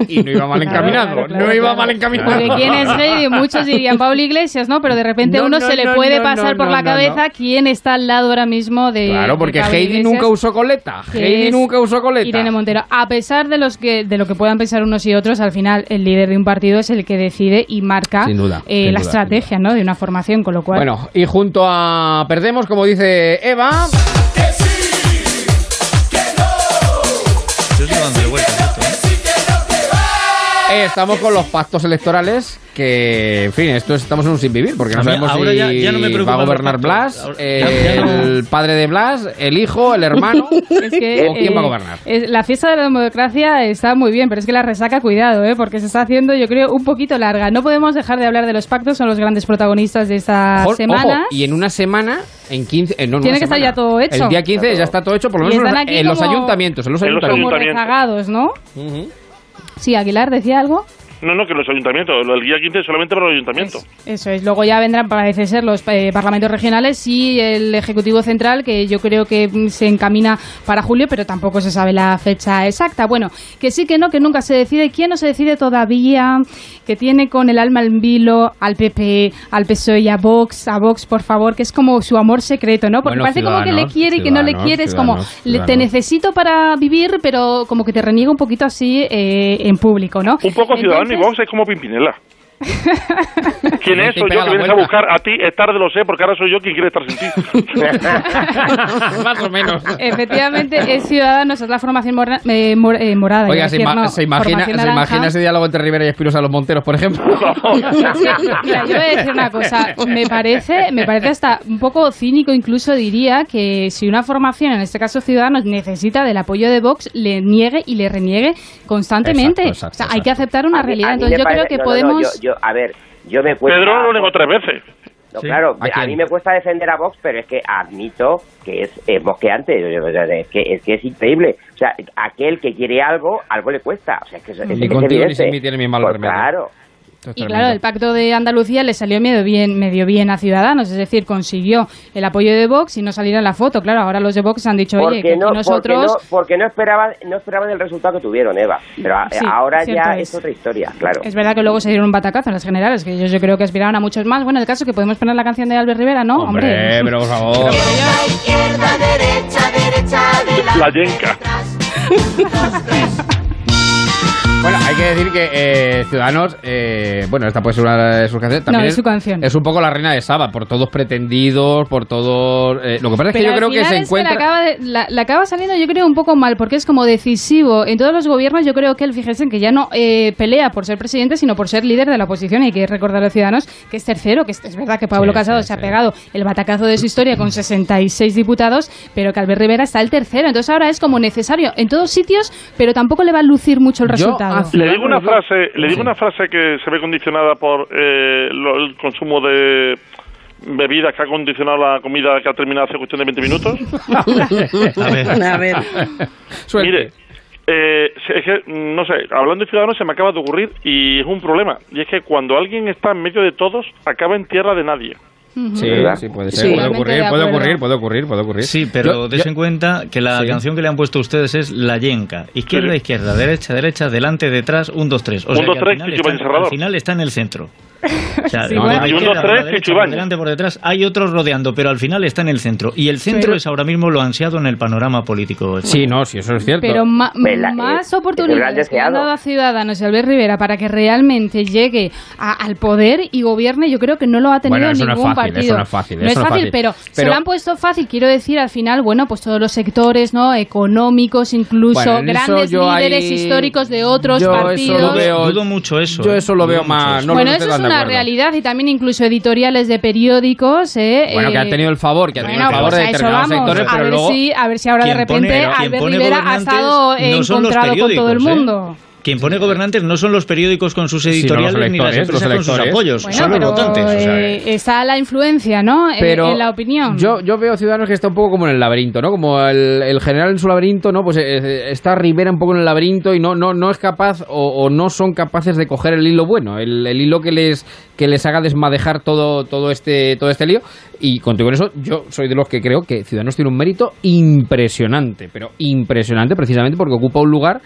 Y no iba mal encaminado, Claro, claro, no iba claro. mal encaminado. Porque quién es Heidi, muchos dirían Pablo Iglesias, ¿no? Pero de repente a No, uno no, se le no, puede no, pasar no, por no, la no, cabeza quién está al lado ahora mismo de. Claro, de porque Pablo Heidi Iglesias, nunca usó coleta. Heidi nunca usó coleta. Irene Montero. A pesar de los que de lo que puedan pensar unos y otros, al final el líder de un partido es el que decide y marca Sin duda, eh, sin la duda, estrategia, ¿no? De una formación, con lo cual. Bueno, y junto a Perdemos, como dice Eva, eh, estamos con los pactos electorales que, en fin, esto es- estamos en un sin vivir, porque no mí sabemos ahora si ya- ya no me va a gobernar. Blas, Ahora- eh, ya- ya no. el padre de Blas, el hijo, el hermano, [laughs] Es que, o quién va a eh, gobernar. es- la fiesta de la democracia está muy bien, pero es que la resaca, cuidado, ¿eh? porque se está haciendo, yo creo, un poquito larga. No podemos dejar de hablar de los pactos, son los grandes protagonistas de esta semana. y en una semana, en 15, eh, no, en Tiene que estar ya todo hecho. El día 15 ya está todo hecho, por lo menos en los- en los ayuntamientos. En los En los ayuntamientos. como rezagados, ¿no? Sí, Aguilar decía algo. No, no, que los ayuntamientos, el día 15 es solamente para los ayuntamientos. Eso es. Luego ya vendrán, parece ser, los eh, parlamentos regionales y el Ejecutivo Central, que yo creo que mm, se encamina para julio, pero tampoco se sabe la fecha exacta. Bueno, que sí, que no, que nunca se decide. ¿Quién no se decide todavía? Que tiene con el alma en vilo al PP, al PSOE y a Vox, a Vox, por favor, que es como su amor secreto, ¿no? Porque Bueno, parece como que le quiere y que no le quiere. Es como, ciudadanos, le- te necesito para vivir, pero como que te reniega un poquito así eh, en público, ¿no? Un poco ciudadano Vox es como Pimpinela. [laughs] ¿Quién No es? Soy yo que vienes a buscar a ti. Es tarde, lo sé, porque ahora soy yo quien quiere estar sin ti. [laughs] Más o menos. Efectivamente, es Ciudadanos, es la formación eh, mor- eh, morada. Oiga, a ¿se, decir, ima- no, se imagina, ¿se imagina ese diálogo entre Rivera y Espinosa los Monteros, por ejemplo? [laughs] Mira, yo voy a decir una cosa. Me parece, me parece hasta un poco cínico, incluso diría que si una formación, en este caso Ciudadanos, necesita del apoyo de Vox, le niegue y le reniegue constantemente. Exacto, exacto, o sea, hay que aceptar una A mí- realidad. a mí Entonces yo creo que no, no, no, podemos. yo, yo- a ver, yo me cuesta... Pedro lo negó tres veces. No, Sí. claro, ¿A a, mí me cuesta defender a Vox, pero es que admito que es, es mosqueante, es que, es que es increíble. O sea, aquel que quiere algo, algo le cuesta. O sea, es que es, es- Ni es contigo ni evidente. sin mí tiene mi malo Pues remedio. Claro. Y claro, el pacto de Andalucía le salió medio bien, medio bien a Ciudadanos, es decir, consiguió el apoyo de Vox y no salir en la foto. Claro, ahora los de Vox han dicho, oye, que aquí no, nosotros... porque no, porque no esperaban, no esperaban el resultado que tuvieron, Eva. Pero a- Sí, ahora ya es. es. otra historia, claro. Es verdad que luego se dieron un batacazo en las generales, que ellos yo creo que aspiraban a muchos más. Bueno, el caso que podemos poner la canción de Albert Rivera, ¿no? Hombre, pero por favor. [laughs] Izquierda, derecha, derecha, La yenca. Bueno, hay que decir que eh, Ciudadanos, eh, bueno, esta puede ser una de sus canciones. También No, es su canción. Es un poco la reina de Saba, por todos pretendidos, por todos. eh, lo que pasa es que Pero yo creo que se encuentra. le acaba, de- la, la acaba saliendo, yo creo, un poco mal, porque es como decisivo. En todos los gobiernos, yo creo que él, fíjense, que ya no eh, pelea por ser presidente, sino por ser líder de la oposición. Y hay que recordar a los ciudadanos que es tercero, que es, es verdad que Pablo Sí, Casado sí, se ha sí. pegado el batacazo de su historia con 66 diputados, pero que Albert Rivera está el tercero. Entonces ahora es como necesario en todos sitios, pero tampoco le va a lucir mucho el resultado. Le digo una frase, le digo una frase que se ve condicionada por eh, lo- el consumo de bebidas que ha condicionado la comida que ha terminado hace cuestión de 20 minutos. [laughs] A ver. A ver. Mire, eh, es que, no sé, hablando de ciudadanos se me acaba de ocurrir y es un problema. Y es que cuando alguien está en medio de todos, acaba en tierra de nadie. Sí, ¿Verdad? sí, puede ser. Sí. puede ocurrir, de puede ocurrir, puede ocurrir, puede ocurrir. Sí, pero yo- en cuenta que la Sí. canción que le han puesto ustedes es La Yenca. Izquierda, Sí. izquierda, derecha, derecha, delante, detrás, un, dos, tres. O Un, sea dos, que al tres, final Chicho está- al final está en el centro. O sea, [laughs] Sí, por bueno. la Y un, izquierda, dos, por la tres, derecha, por delante, por detrás. Hay otros rodeando, pero al final está en el centro. Y el centro Pero- es ahora mismo lo ansiado en el panorama político. Sí, no, sí, eso es cierto. Pero ma- Vela, más eh, oportunidades es que han dado a Ciudadanos y Albert Rivera para que realmente llegue a- al poder y gobierne, yo creo que no lo ha tenido Bueno, eso no es ningún fácil, partido. eso no es fácil, No eso es no es fácil, fácil. pero, se lo han puesto fácil. Quiero decir, al final, bueno, pues todos los sectores, ¿no? Económicos, incluso Bueno, eso grandes líderes ahí- históricos de otros yo eso partidos. lo veo- Dudo mucho eso. Yo eh. eso lo veo más. eso. No bueno, lo eso es de una realidad y también incluso editoriales de periódicos. ¿eh? Bueno, que Eh, ha tenido el favor, que ha tenido bueno, el favor pues de a determinados vamos, sectores, a pero ver luego. si, a ver si ahora de pone- repente quien Albert pone Rivera ha estado no encontrado con todo el periódicos, ¿eh? Quien pone gobernantes no son los periódicos con sus Sí, no, editoriales ni las empresas con sus apoyos, Bueno, son los pero votantes. o sea, eh, está la influencia, ¿no? En- Pero en la opinión. Yo, yo veo Ciudadanos que está un poco como en el laberinto, ¿no? Como el, el general en su laberinto, ¿no? Pues eh, está Rivera un poco en el laberinto y no, no, no es capaz o, o no son capaces de coger el hilo bueno, el, el hilo que les, que les haga desmadejar todo, todo, este, todo este lío. Y contigo en eso, yo soy de los que creo que Ciudadanos tiene un mérito impresionante, pero impresionante precisamente porque ocupa un lugar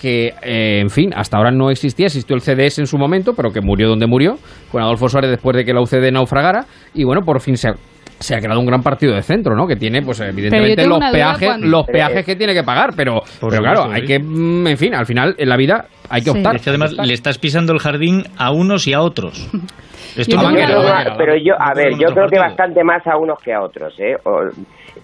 que, eh, en fin, hasta ahora no existía, existió el CDS en su momento, pero que murió donde murió, con Adolfo Suárez después de que la UCD naufragara, y bueno, por fin se ha, se ha creado un gran partido de centro, ¿no? Que tiene, pues evidentemente, los peajes, cuando- los Eh, peajes que tiene que pagar, pero, pero claro, hay sí. que, mm, en fin, al final, en la vida hay que Sí. optar. Es que además le estás pisando el jardín a unos y a otros. [laughs] Esto Yo no que- ver. pero yo, a ver, yo creo que bastante más a unos que a otros, ¿eh? O-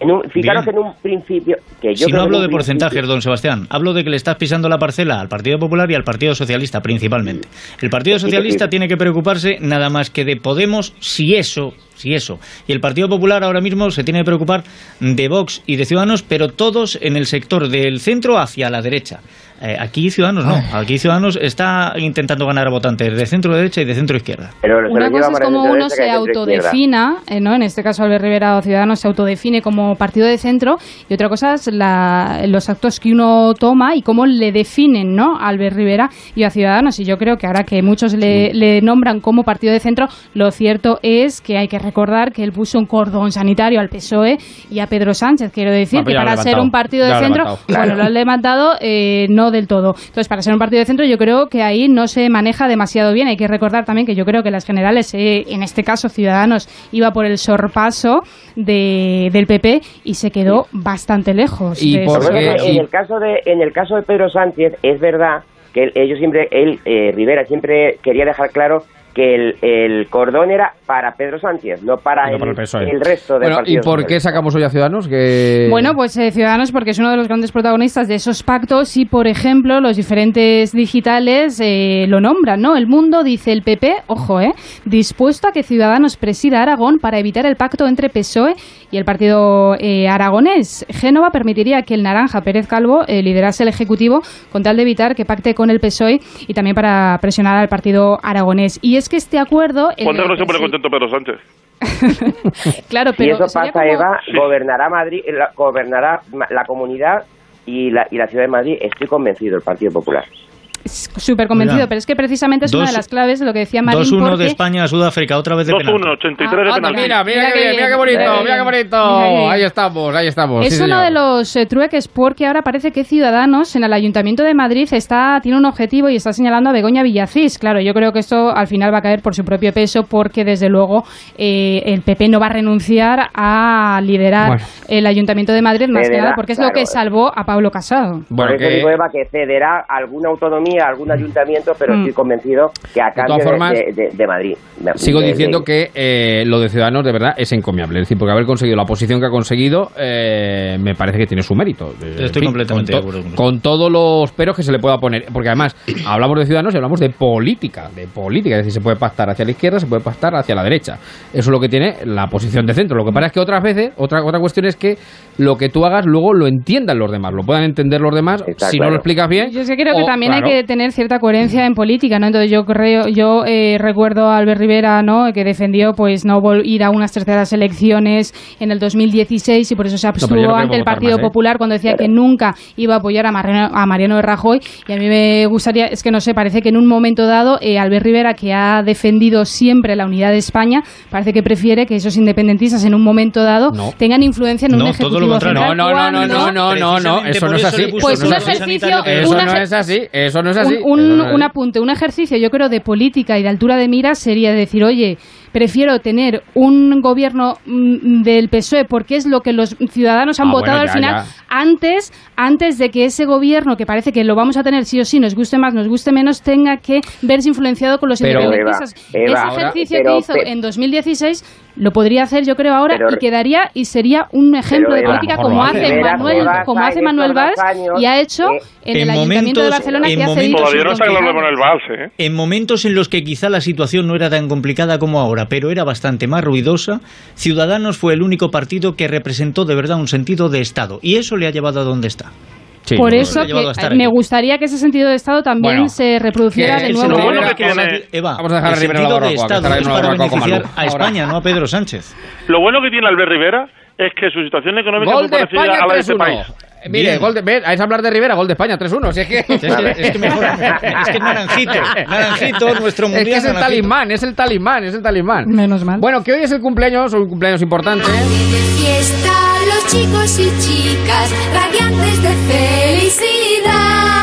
en un- fijaros Bien. en un principio... Que yo si no hablo de porcentajes, don Sebastián, hablo de que le estás pisando la parcela al Partido Popular y al Partido Socialista principalmente. El Partido Sí, sí, Socialista sí. tiene que preocuparse nada más que de Podemos, si eso, si eso. Y el Partido Popular ahora mismo se tiene que preocupar de Vox y de Ciudadanos, pero todos en el sector del centro hacia la derecha. Eh, aquí Ciudadanos no. Aquí Ciudadanos está intentando ganar votantes de centro derecha y de centro izquierda. Pero Una cosa es como uno derecha se autodefina, eh, ¿no? En este caso Albert Rivera o Ciudadanos se autodefine como partido de centro y otra cosa es la- los actos que uno toma y cómo le definen, ¿no? A Albert Rivera y a Ciudadanos. Y yo creo que ahora que muchos le, le nombran como partido de centro, lo cierto es que hay que recordar que él puso un cordón sanitario al PSOE y a Pedro Sánchez. Quiero decir Ah, pues que para ser un partido de lo centro, bueno, lo han levantado eh, no del todo. Entonces, para ser un partido de centro, yo creo que ahí no se maneja demasiado bien. Hay que recordar también que yo creo que las generales, eh, en este caso Ciudadanos, iba por el sorpaso de, del PP y se quedó bastante lejos. Y de por ese Lo que pasa es sorpaso. que en el caso de en el caso de Pedro Sánchez es verdad que él- ellos siempre él eh, Rivera siempre quería dejar claro que el, el cordón era para Pedro Sánchez, no para, No el, para el PSOE. el resto del Bueno, ¿y partido. por qué sacamos hoy a Ciudadanos? Que... Bueno, pues eh, Ciudadanos porque es uno de los grandes protagonistas de esos pactos y, por ejemplo, los diferentes digitales eh, lo nombran, ¿no? El Mundo dice el PP, ojo, ¿eh? Dispuesto a que Ciudadanos presida Aragón para evitar el pacto entre PSOE y el partido eh, aragonés. Génova permitiría que el naranja Pérez Calvo eh, liderase el Ejecutivo con tal de evitar que pacte con el PSOE y también para presionar al partido aragonés. Y es que este acuerdo... ¿Cuándo no se pone contento Pedro Sánchez? [laughs] Claro, Si pero eso sería pasa, como- Eva, [laughs] gobernará Madrid, la- gobernará ma- la comunidad y la, y la ciudad de Madrid. Estoy convencido, el Partido Popular. Súper convencido, Mira, pero es que precisamente es una dos- de las claves de lo que decía Marín. 2-1 porque de España a Sudáfrica, otra vez de 2-1, penalti. 83 Ah, de anda, penalti. Mira, mira, Mira qué bien, mira qué bonito, mira qué bien. bonito. Mira qué bien. Ahí estamos, ahí estamos. Es sí, uno señor. de los eh, trueques porque ahora parece que Ciudadanos en el Ayuntamiento de Madrid está tiene un objetivo y está señalando a Begoña Villacís. Claro, yo creo que esto al final va a caer por su propio peso porque desde luego eh, el PP no va a renunciar a liderar Bueno. el Ayuntamiento de Madrid más que nada porque es lo claro. que salvó a Pablo Casado. Bueno, Por eso que- digo, Eva, que cederá alguna autonomía a algún ayuntamiento, pero Mm. estoy convencido que a De cambio formas, de, de- de Madrid. De- Sigo de- diciendo de- que eh, lo de Ciudadanos de verdad es encomiable. Es decir, porque haber conseguido la posición que ha conseguido eh, me parece que tiene su mérito. Eh, en Estoy completamente con de acuerdo con todos los peros que se le pueda poner. Porque además [clears throat] hablamos de Ciudadanos y hablamos de política. De política. Es decir, se puede pactar hacia la izquierda, se puede pactar hacia la derecha. Eso es lo que tiene la posición de centro. Lo que pasa es que otras veces, otra, otra cuestión es que lo que tú hagas luego lo entiendan los demás, lo puedan entender los demás. si no lo explicas bien. Yo que creo que o- también claro. hay que tener cierta coherencia en política, ¿no? Entonces yo creo, yo eh, recuerdo a Albert Rivera, ¿no? Que defendió, pues, no ir a unas terceras elecciones en el 2016 y por eso se abstuvo no ante el Partido más, ¿eh? Popular cuando decía que nunca iba a apoyar a Mariano, a Mariano de Rajoy. Y a mí me gustaría, es que no sé, parece que en un momento dado eh, Albert Rivera, que ha defendido siempre la unidad de España, parece que prefiere que esos independentistas en un momento dado tengan influencia en un ejecutivo todo lo contrario. central No, no, no, no, no, no, no, eso no es así. Pues Eso un no es así. ejercicio, Eso no es así, eso no es así. un, un- un así. apunte, un ejercicio, yo creo, de política y de altura de miras sería decir, oye, prefiero tener un gobierno mm, del PSOE porque es lo que los ciudadanos han Ah, votado bueno, al final ya. antes antes de que ese gobierno que parece que lo vamos a tener sí o sí nos guste más nos guste menos tenga que verse influenciado con los Pero, independentistas Eva, Eva, ese ahora- ejercicio pero- que hizo pe- en 2016 lo podría hacer yo creo ahora Pero- y quedaría y sería un ejemplo Pero, de Eva, política como hace hace. Manuel como hace Manuel Valls y ha hecho eh, en, en el ayuntamiento de Barcelona en que ha momentos- cedido Todavía sus no Valls, ¿eh? En momentos en los que quizá la situación no era tan complicada como ahora, pero era bastante más ruidosa, Ciudadanos fue el único partido que representó de verdad un sentido de Estado. Y eso le ha llevado a donde está. Por eso que me gustaría que ese sentido de Estado también Bueno, se reproduciera que de nuevo. bueno que tiene- Eva, Vamos a dejar el sentido la de Estado es para beneficiar a Ahora. España, no a Pedro Sánchez. Lo bueno que tiene Albert Rivera es que su situación económica es muy parecida a la de este 3-1. país. Eh, Mire, gol de, ve, es hablar de Rivera, gol de España 3-1. Si es que, Es que, es que [laughs] mejor, es que Naranjito, Naranjito, nuestro Es mundial. que es el Naranjito. talismán, es el talismán, es el talismán. Menos mal. Bueno, que hoy es el cumpleaños, un cumpleaños importante. Fiesta los chicos y chicas radiantes de felicidad.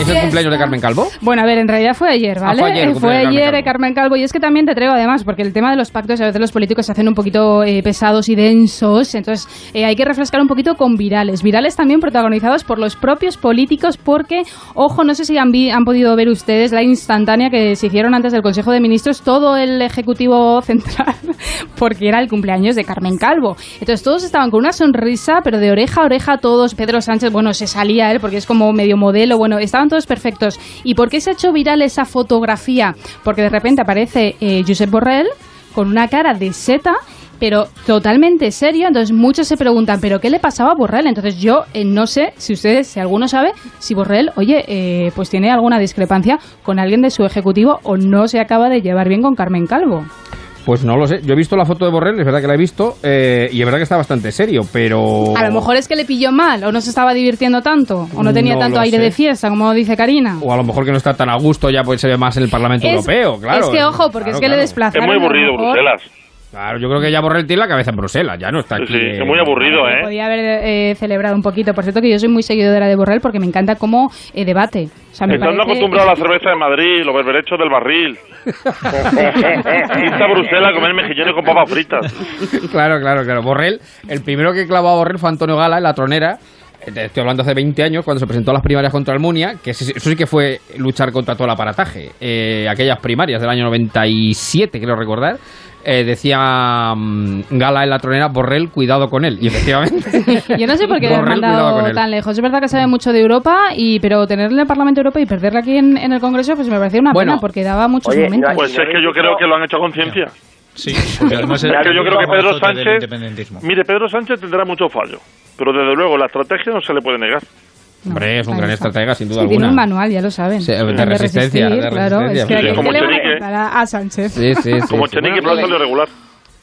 ¿Es el cumpleaños de Carmen Calvo? Bueno, a ver, en realidad fue ayer, Ah, ¿vale? fue ayer Eh, fue de Carmen ayer Calvo. Carmen Calvo. Y es que también te traigo, además, porque el tema de los pactos a veces los políticos se hacen un poquito eh, pesados y densos. Entonces, eh, hay que refrescar un poquito con virales. Virales también protagonizados por los propios políticos, porque, ojo, no sé si han, vi- han podido ver ustedes la instantánea que se hicieron antes del Consejo de Ministros, todo el Ejecutivo [laughs] Central, porque era el cumpleaños de Carmen Calvo. Entonces, todos estaban con una sonrisa, pero de oreja a oreja todos. Pedro Sánchez, bueno, se salía él porque es como medio modelo, bueno, estaban todos perfectos. ¿Y por qué se ha hecho viral esa fotografía? Porque de repente aparece eh, Josep Borrell con una cara de seta pero totalmente serio, entonces muchos se preguntan, ¿pero qué le pasaba a Borrell? Entonces yo eh, no sé si ustedes, si alguno sabe, si Borrell, oye, eh, pues tiene alguna discrepancia con alguien de su ejecutivo o no se acaba de llevar bien con Carmen Calvo. Pues no lo sé. Yo he visto la foto de Borrell, es verdad que la he visto, eh, y es verdad que está bastante serio, pero... A lo mejor es que le pilló mal, o no se estaba divirtiendo tanto, o no tenía No tanto aire sé. de fiesta, como dice Karina. O a lo mejor que no está tan a gusto, ya pues se ve más en el Parlamento Es- Europeo, claro. es que, ojo, porque Claro, es que le desplazaron. a lo mejor- Claro, yo creo que ya Borrell tiene la cabeza en Bruselas, ya no está aquí. Sí, es muy aburrido, ¿eh? Podía haber eh, celebrado un poquito. Por cierto, que yo soy muy seguidora de Borrell porque me encanta cómo eh, debate. O sea, me Estando parece- acostumbrado a la cerveza de Madrid, los berberechos del barril. [laughs] Irte a Bruselas a comer mejillones con papas fritas. Claro, claro, claro. Borrell, el primero que clavó a Borrell fue Antonio Gala en la tronera. Eh, te Estoy hablando hace 20 años, cuando se presentó a las primarias contra Almunia, que eso sí que fue luchar contra todo el aparataje. Eh, aquellas primarias del año 97, quiero recordar. Eh, decía mm, Gala en la tronera, Borrell, cuidado con él. Y efectivamente. [laughs] Yo no sé por qué le han mandado tan lejos. Es verdad que sabe mucho de Europa, y pero tenerle en el Parlamento Europeo y perderle aquí en, en el Congreso, pues me parecía una Bueno, pena porque daba muchos oye, momentos. Pues es que yo creo que lo han hecho a conciencia. Sí, porque además Es yo creo que Pedro Sánchez. Mire, Pedro Sánchez tendrá muchos fallos. Pero desde luego, la estrategia no se le puede negar. Hombre, es un gran está. estratega, sin duda Sí, tiene alguna. un manual, ya lo saben. Sí, de resistencia, de claro. resistencia. Es que, Sí, ¿a como quién le a Sánchez? Sí, sí, sí. Como sí. Chenique, Bueno, pero salió regular.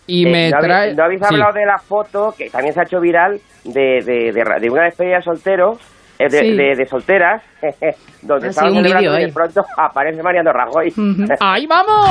Y Eh, me ¿no, habéis- trae. ¿No habéis sí. hablado de la foto que también se ha hecho viral de, de, de, de una despedida de solteros? eh, de, Sí. de, de solteras, [laughs] donde Ah, sí, un vídeo y de pronto aparece Mariano Rajoy. ¡Ahí vamos!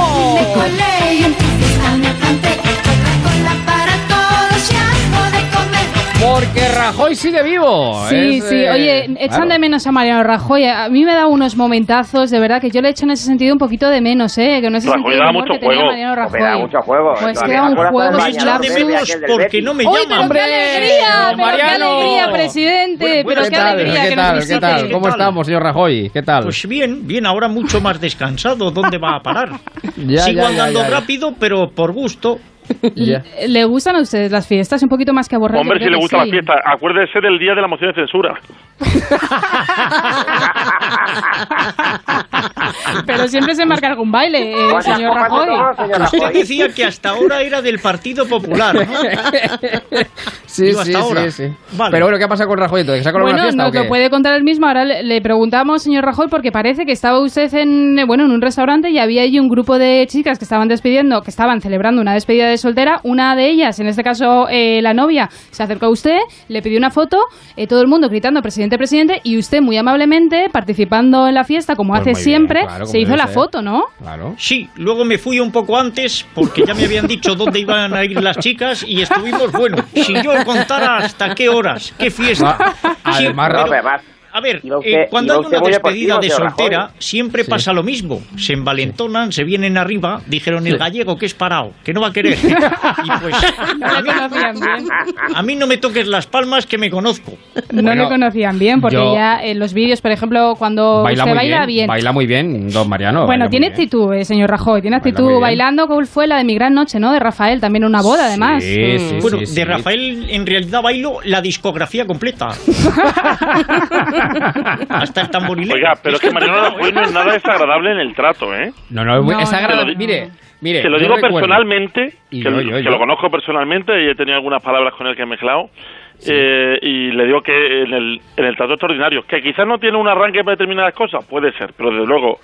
Porque Rajoy sigue vivo. Sí, Es, sí. eh, Oye, echan claro. de menos a Mariano Rajoy. A mí me da unos momentazos, de verdad, que yo le echo en ese sentido un poquito de menos, ¿eh? Que no es Rajoy da mucho que juego. Rajoy. Me da mucho juego. Pues Todavía queda un juego, menos porque no me ¡Uy, llaman. pero qué alegría! ¡Pero qué alegría, presidente! Bueno, ¡Pero ¿qué qué tal? alegría ¿Qué que nos tal? ¿Qué visites! tal? ¿Cómo estamos, señor Rajoy? ¿Qué tal? Pues bien, bien, ahora mucho más descansado. ¿Dónde va a parar? [laughs] Ya, Sigo andando ya, ya. rápido, pero por gusto. [laughs] Ya. ¿Le gustan a ustedes las fiestas un poquito más que aburridas? Hombre, si le gusta la fiesta, acuérdese del día de la moción de censura. [laughs] Pero siempre se marca algún baile, eh, ¿Cuántas señor Rajoy. Usted Rajoy? decía que hasta ahora era del Partido Popular, ¿no? Sí, [laughs] Digo, sí, hasta ahora. sí, sí. Vale. Pero bueno, ¿qué pasa con Rajoy entonces? ¿Se ha colado Bueno, una fiesta nos o qué? lo puede contar él mismo. Ahora le, le preguntamos, señor Rajoy, porque parece que estaba usted en, eh, bueno, en un restaurante y había allí un grupo de chicas que estaban despidiendo, que estaban celebrando una despedida de soltera. Una de ellas, en este caso eh, la novia, se acercó a usted, le pidió una foto, eh, todo el mundo gritando presidente, presidente, y usted muy amablemente, participando en la fiesta, como Pues hace bien, siempre, claro, se hizo la ser. foto, ¿no? Claro. Sí, luego me fui un poco antes porque ya me habían dicho dónde iban a ir las chicas y estuvimos, bueno, si yo contara hasta qué horas, qué fiesta. Sí, además, pero- además, a ver, usted- eh, cuando hay una despedida de soltera, Rajoy. siempre Sí. pasa lo mismo. Se envalentonan, se vienen arriba, dijeron el gallego que es parado, que no va a querer. [laughs] Y pues, conocían bien. a mí no me toques las palmas que me conozco. No Bueno, le conocían bien, porque yo- ya en los vídeos, por ejemplo, cuando Baila usted baila bien, bien. Baila muy bien, don Mariano. Bueno, tiene actitud, eh, señor Rajoy, tiene actitud bailando, como fue la de mi gran noche, ¿no? De Rafael, también una boda, además. Sí, sí, Bueno, sí, sí. de Rafael en realidad bailo la discografía completa. [laughs] [laughs] Hasta el tamborilero. Oiga, pero es que [laughs] Mariano Rajoy no es nada desagradable en el trato, ¿eh? No, no, es No, agradable. no. Mire, mire. Se lo digo personalmente, Y que, yo, lo- yo, que yo. lo conozco personalmente y he tenido algunas palabras con él que he mezclado. eh, y le digo que en el, en el trato extraordinario, que quizás no tiene un arranque para determinadas cosas, puede ser, pero desde luego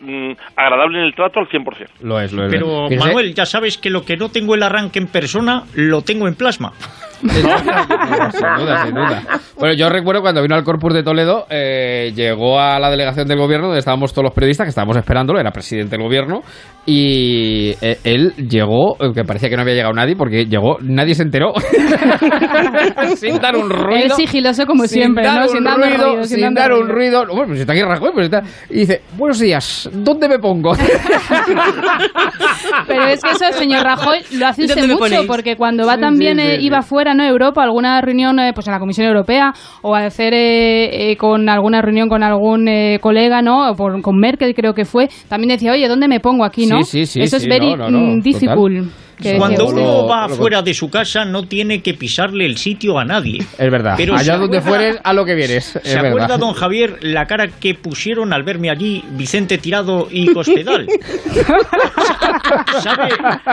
mm, agradable en el trato al 100%. Lo es, lo es. Pero Manuel, ya sabes que lo que no tengo el arranque en persona, lo tengo en plasma. Sin duda, sin duda. Bueno, yo recuerdo cuando vino al Corpus de Toledo, eh, llegó a la delegación del gobierno donde estábamos todos los periodistas que estábamos esperándolo, era presidente del gobierno, y eh, él llegó, eh, que parecía que no había llegado nadie, porque llegó, nadie se enteró. [laughs] sin dar un Él ruido. sigiloso como sin siempre, dar ¿no? un Sin dar ruido, ruido, sin dando dar un ruido. ruido. Bueno, pues está aquí Rajoy, pues está. Y dice, buenos días, ¿dónde me pongo? [laughs] Pero es que eso, señor Rajoy, lo hace usted ¿Dónde me mucho, ponéis? porque cuando va Sí, también, sí, eh, sí, iba fuera, ¿no? a Europa, alguna reunión, eh, pues en la Comisión Europea, o hacer eh, eh, con alguna reunión con algún eh, colega, ¿no? O por- con Merkel creo que fue, también decía, oye, ¿dónde me pongo aquí, no? Sí, sí, sí, Eso sí, es very no, no, no, total. difficult. que Cuando uno Lo- va lo- fuera de su casa, no tiene que pisarle el sitio a nadie. Es verdad. Pero Allá donde fueres, a lo que vienes. Es ¿Se acuerda, verdad. don Javier, la cara que pusieron al verme allí Vicente Tirado y Cospedal? [laughs] ¿Sabe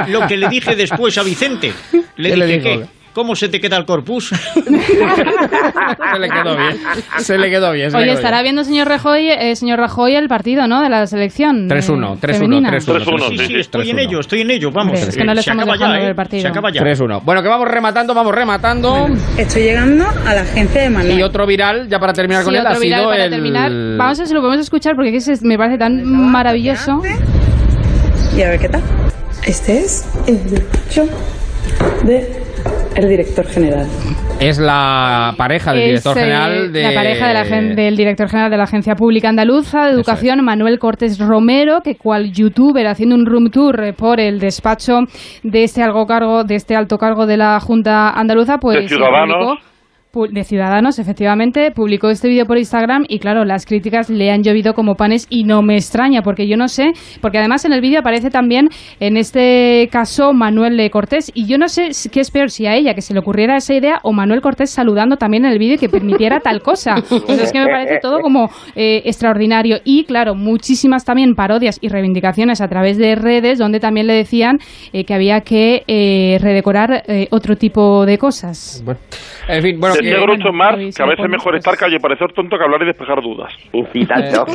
lo que le dije después a Vicente? Le ¿Qué dije, le dijo? ¿Cómo se te queda el corpus? [laughs] Se le quedó bien. Se le quedó bien. Oye, quedó estará bien. viendo señor Rajoy, eh, señor Rajoy el partido, ¿no? De la selección. 3-1, eh, 3-1, femenina. 3-1. Sí, sí, estoy en 3-1. ello, estoy en ello, vamos. Es que no le se estamos acaba dejando ya, ¿eh? el partido. Se acaba ya. 3-1. Bueno, que vamos rematando, vamos rematando. Estoy llegando a la agencia de Manuel. Y otro viral, ya para terminar Sí, con él, ha sido para el... terminar. Vamos a ver si lo podemos escuchar porque me parece tan maravilloso. Y a ver qué tal. Este es el despacho de el director general. Es la pareja del Es, director eh, general de... La pareja de la del director general de la Agencia Pública Andaluza de Educación, Manuel Cortés Romero, que cual youtuber haciendo un room tour por el despacho de este algo cargo, de este alto cargo de la Junta Andaluza, pues De Ciudadanos. De Ciudadanos, efectivamente, publicó este vídeo por Instagram y claro, las críticas le han llovido como panes y no me extraña porque yo no sé, porque además en el vídeo aparece también en este caso Manuel de Cortés y yo no sé qué es peor, si a ella que se le ocurriera esa idea o Manuel Cortés saludando también en el vídeo y que permitiera tal cosa. [laughs] Pues es que me parece todo como eh, extraordinario y claro, muchísimas también parodias y reivindicaciones a través de redes donde también le decían eh, que había que eh, redecorar eh, otro tipo de cosas. En fin, bueno, Decía Groucho Marx que a veces es mejor estar calle y parecer tonto que hablar y despejar dudas. [laughs] Y tanto.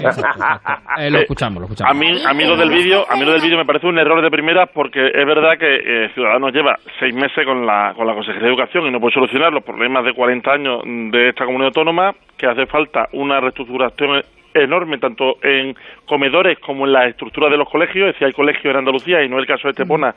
Eh, lo escuchamos, lo escuchamos. A mí, a mí lo del vídeo, a mí lo del vídeo me parece un error de primera porque es verdad que eh, Ciudadanos lleva seis meses con la, con la Consejería de Educación y no puede solucionar los problemas de 40 años de esta comunidad autónoma, que hace falta una reestructuración enorme tanto en comedores como en la estructura de los colegios, es decir, hay colegios en Andalucía y no es el caso de Estepona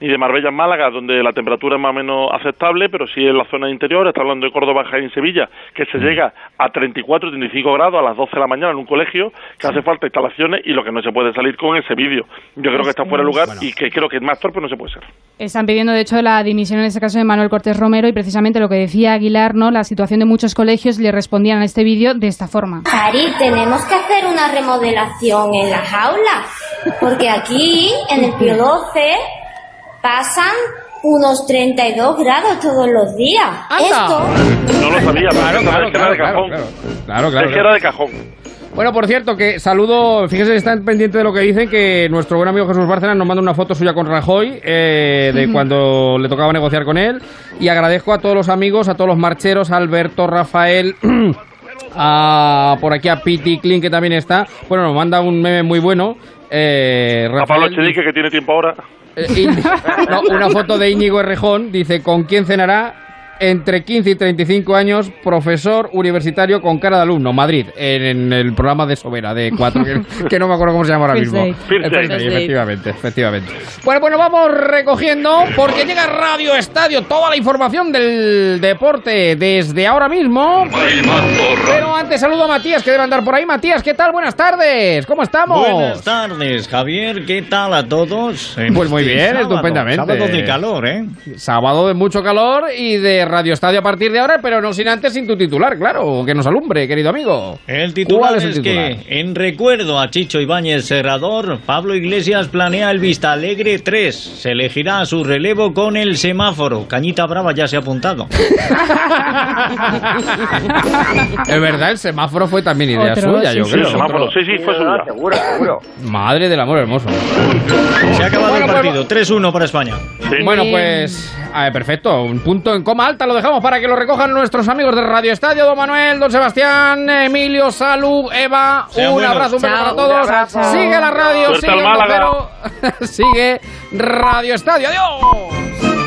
ni de Marbella en Málaga, donde la temperatura es más o menos aceptable, pero sí en la zona interior, está hablando de Córdoba, Jaén y Sevilla, que se llega a 34, 35 grados a las 12 de la mañana en un colegio, que hace falta instalaciones y lo que no se puede salir con ese vídeo. Yo creo que está fuera de lugar y que creo que más torpe no se puede ser. Están pidiendo, de hecho, la dimisión en este caso de Manuel Cortés Romero y precisamente lo que decía Aguilar, ¿no? La situación de muchos colegios le respondían a este vídeo de esta forma. Cari, tenemos que hacer una remodelación en las aulas, porque aquí, en el Pío 12, pasan unos 32 grados todos los días. Esto No lo sabía, Claro, pero claro, es que era claro, de cajón. claro, claro, claro, Es que claro. era de cajón. Bueno, por cierto, que saludo, fíjese, están pendientes de lo que dicen, que nuestro buen amigo Jesús Bárcenas nos manda una foto suya con Rajoy, eh, de cuando le tocaba negociar con él, y agradezco a todos los amigos, a todos los marcheros, a Alberto, Rafael, [clears throat] a, por aquí a Piti Klein, que también está, bueno, nos manda un meme muy bueno, eh, A Pablo Rafael, Chedique, que tiene tiempo ahora. Eh, [laughs] una foto de Íñigo Errejón, dice, ¿con quién cenará? Entre 15 y 35 años, profesor universitario con cara de alumno, Madrid, en, el programa de Sobera, de 4, que, [laughs] que no me acuerdo cómo se llama ahora mismo. First efectivamente, efectivamente. Bueno, bueno, vamos recogiendo, porque llega Radio Estadio, toda la información del deporte desde ahora mismo. Pero antes saludo a Matías, que debe andar por ahí. Matías, ¿qué tal? Buenas tardes, ¿cómo estamos? Buenas tardes, Javier. ¿Qué tal a todos? Pues muy este bien, sábado, estupendamente. Sábado de calor, ¿eh? Sábado de mucho calor y de Radio Estadio a partir de ahora, pero no sin antes sin tu titular, claro, que nos alumbre, querido amigo. El titular ¿Cuál es, es el titular? que, en recuerdo a Chicho Ibáñez Serrador, Pablo Iglesias planea el Vista Alegre 3. Se elegirá a su relevo con el semáforo. Cañita Brava ya se ha apuntado. [laughs] Es verdad, el semáforo fue también idea Otro, suya, sí, yo sí, creo. el semáforo, sí, sí, fue suya. Seguro, seguro. Madre del amor hermoso. Se ha acabado Bueno, el pues- partido. 3-1 para España. Bueno, pues a ver, perfecto. Un punto en coma alta lo dejamos para que lo recojan nuestros amigos de Radio Estadio, don Manuel, don Sebastián, Emilio, Salud, Eva. Un abrazo, un beso para todos. Sigue la radio, Suerte sigue el [laughs] sigue Radio Estadio. Adiós.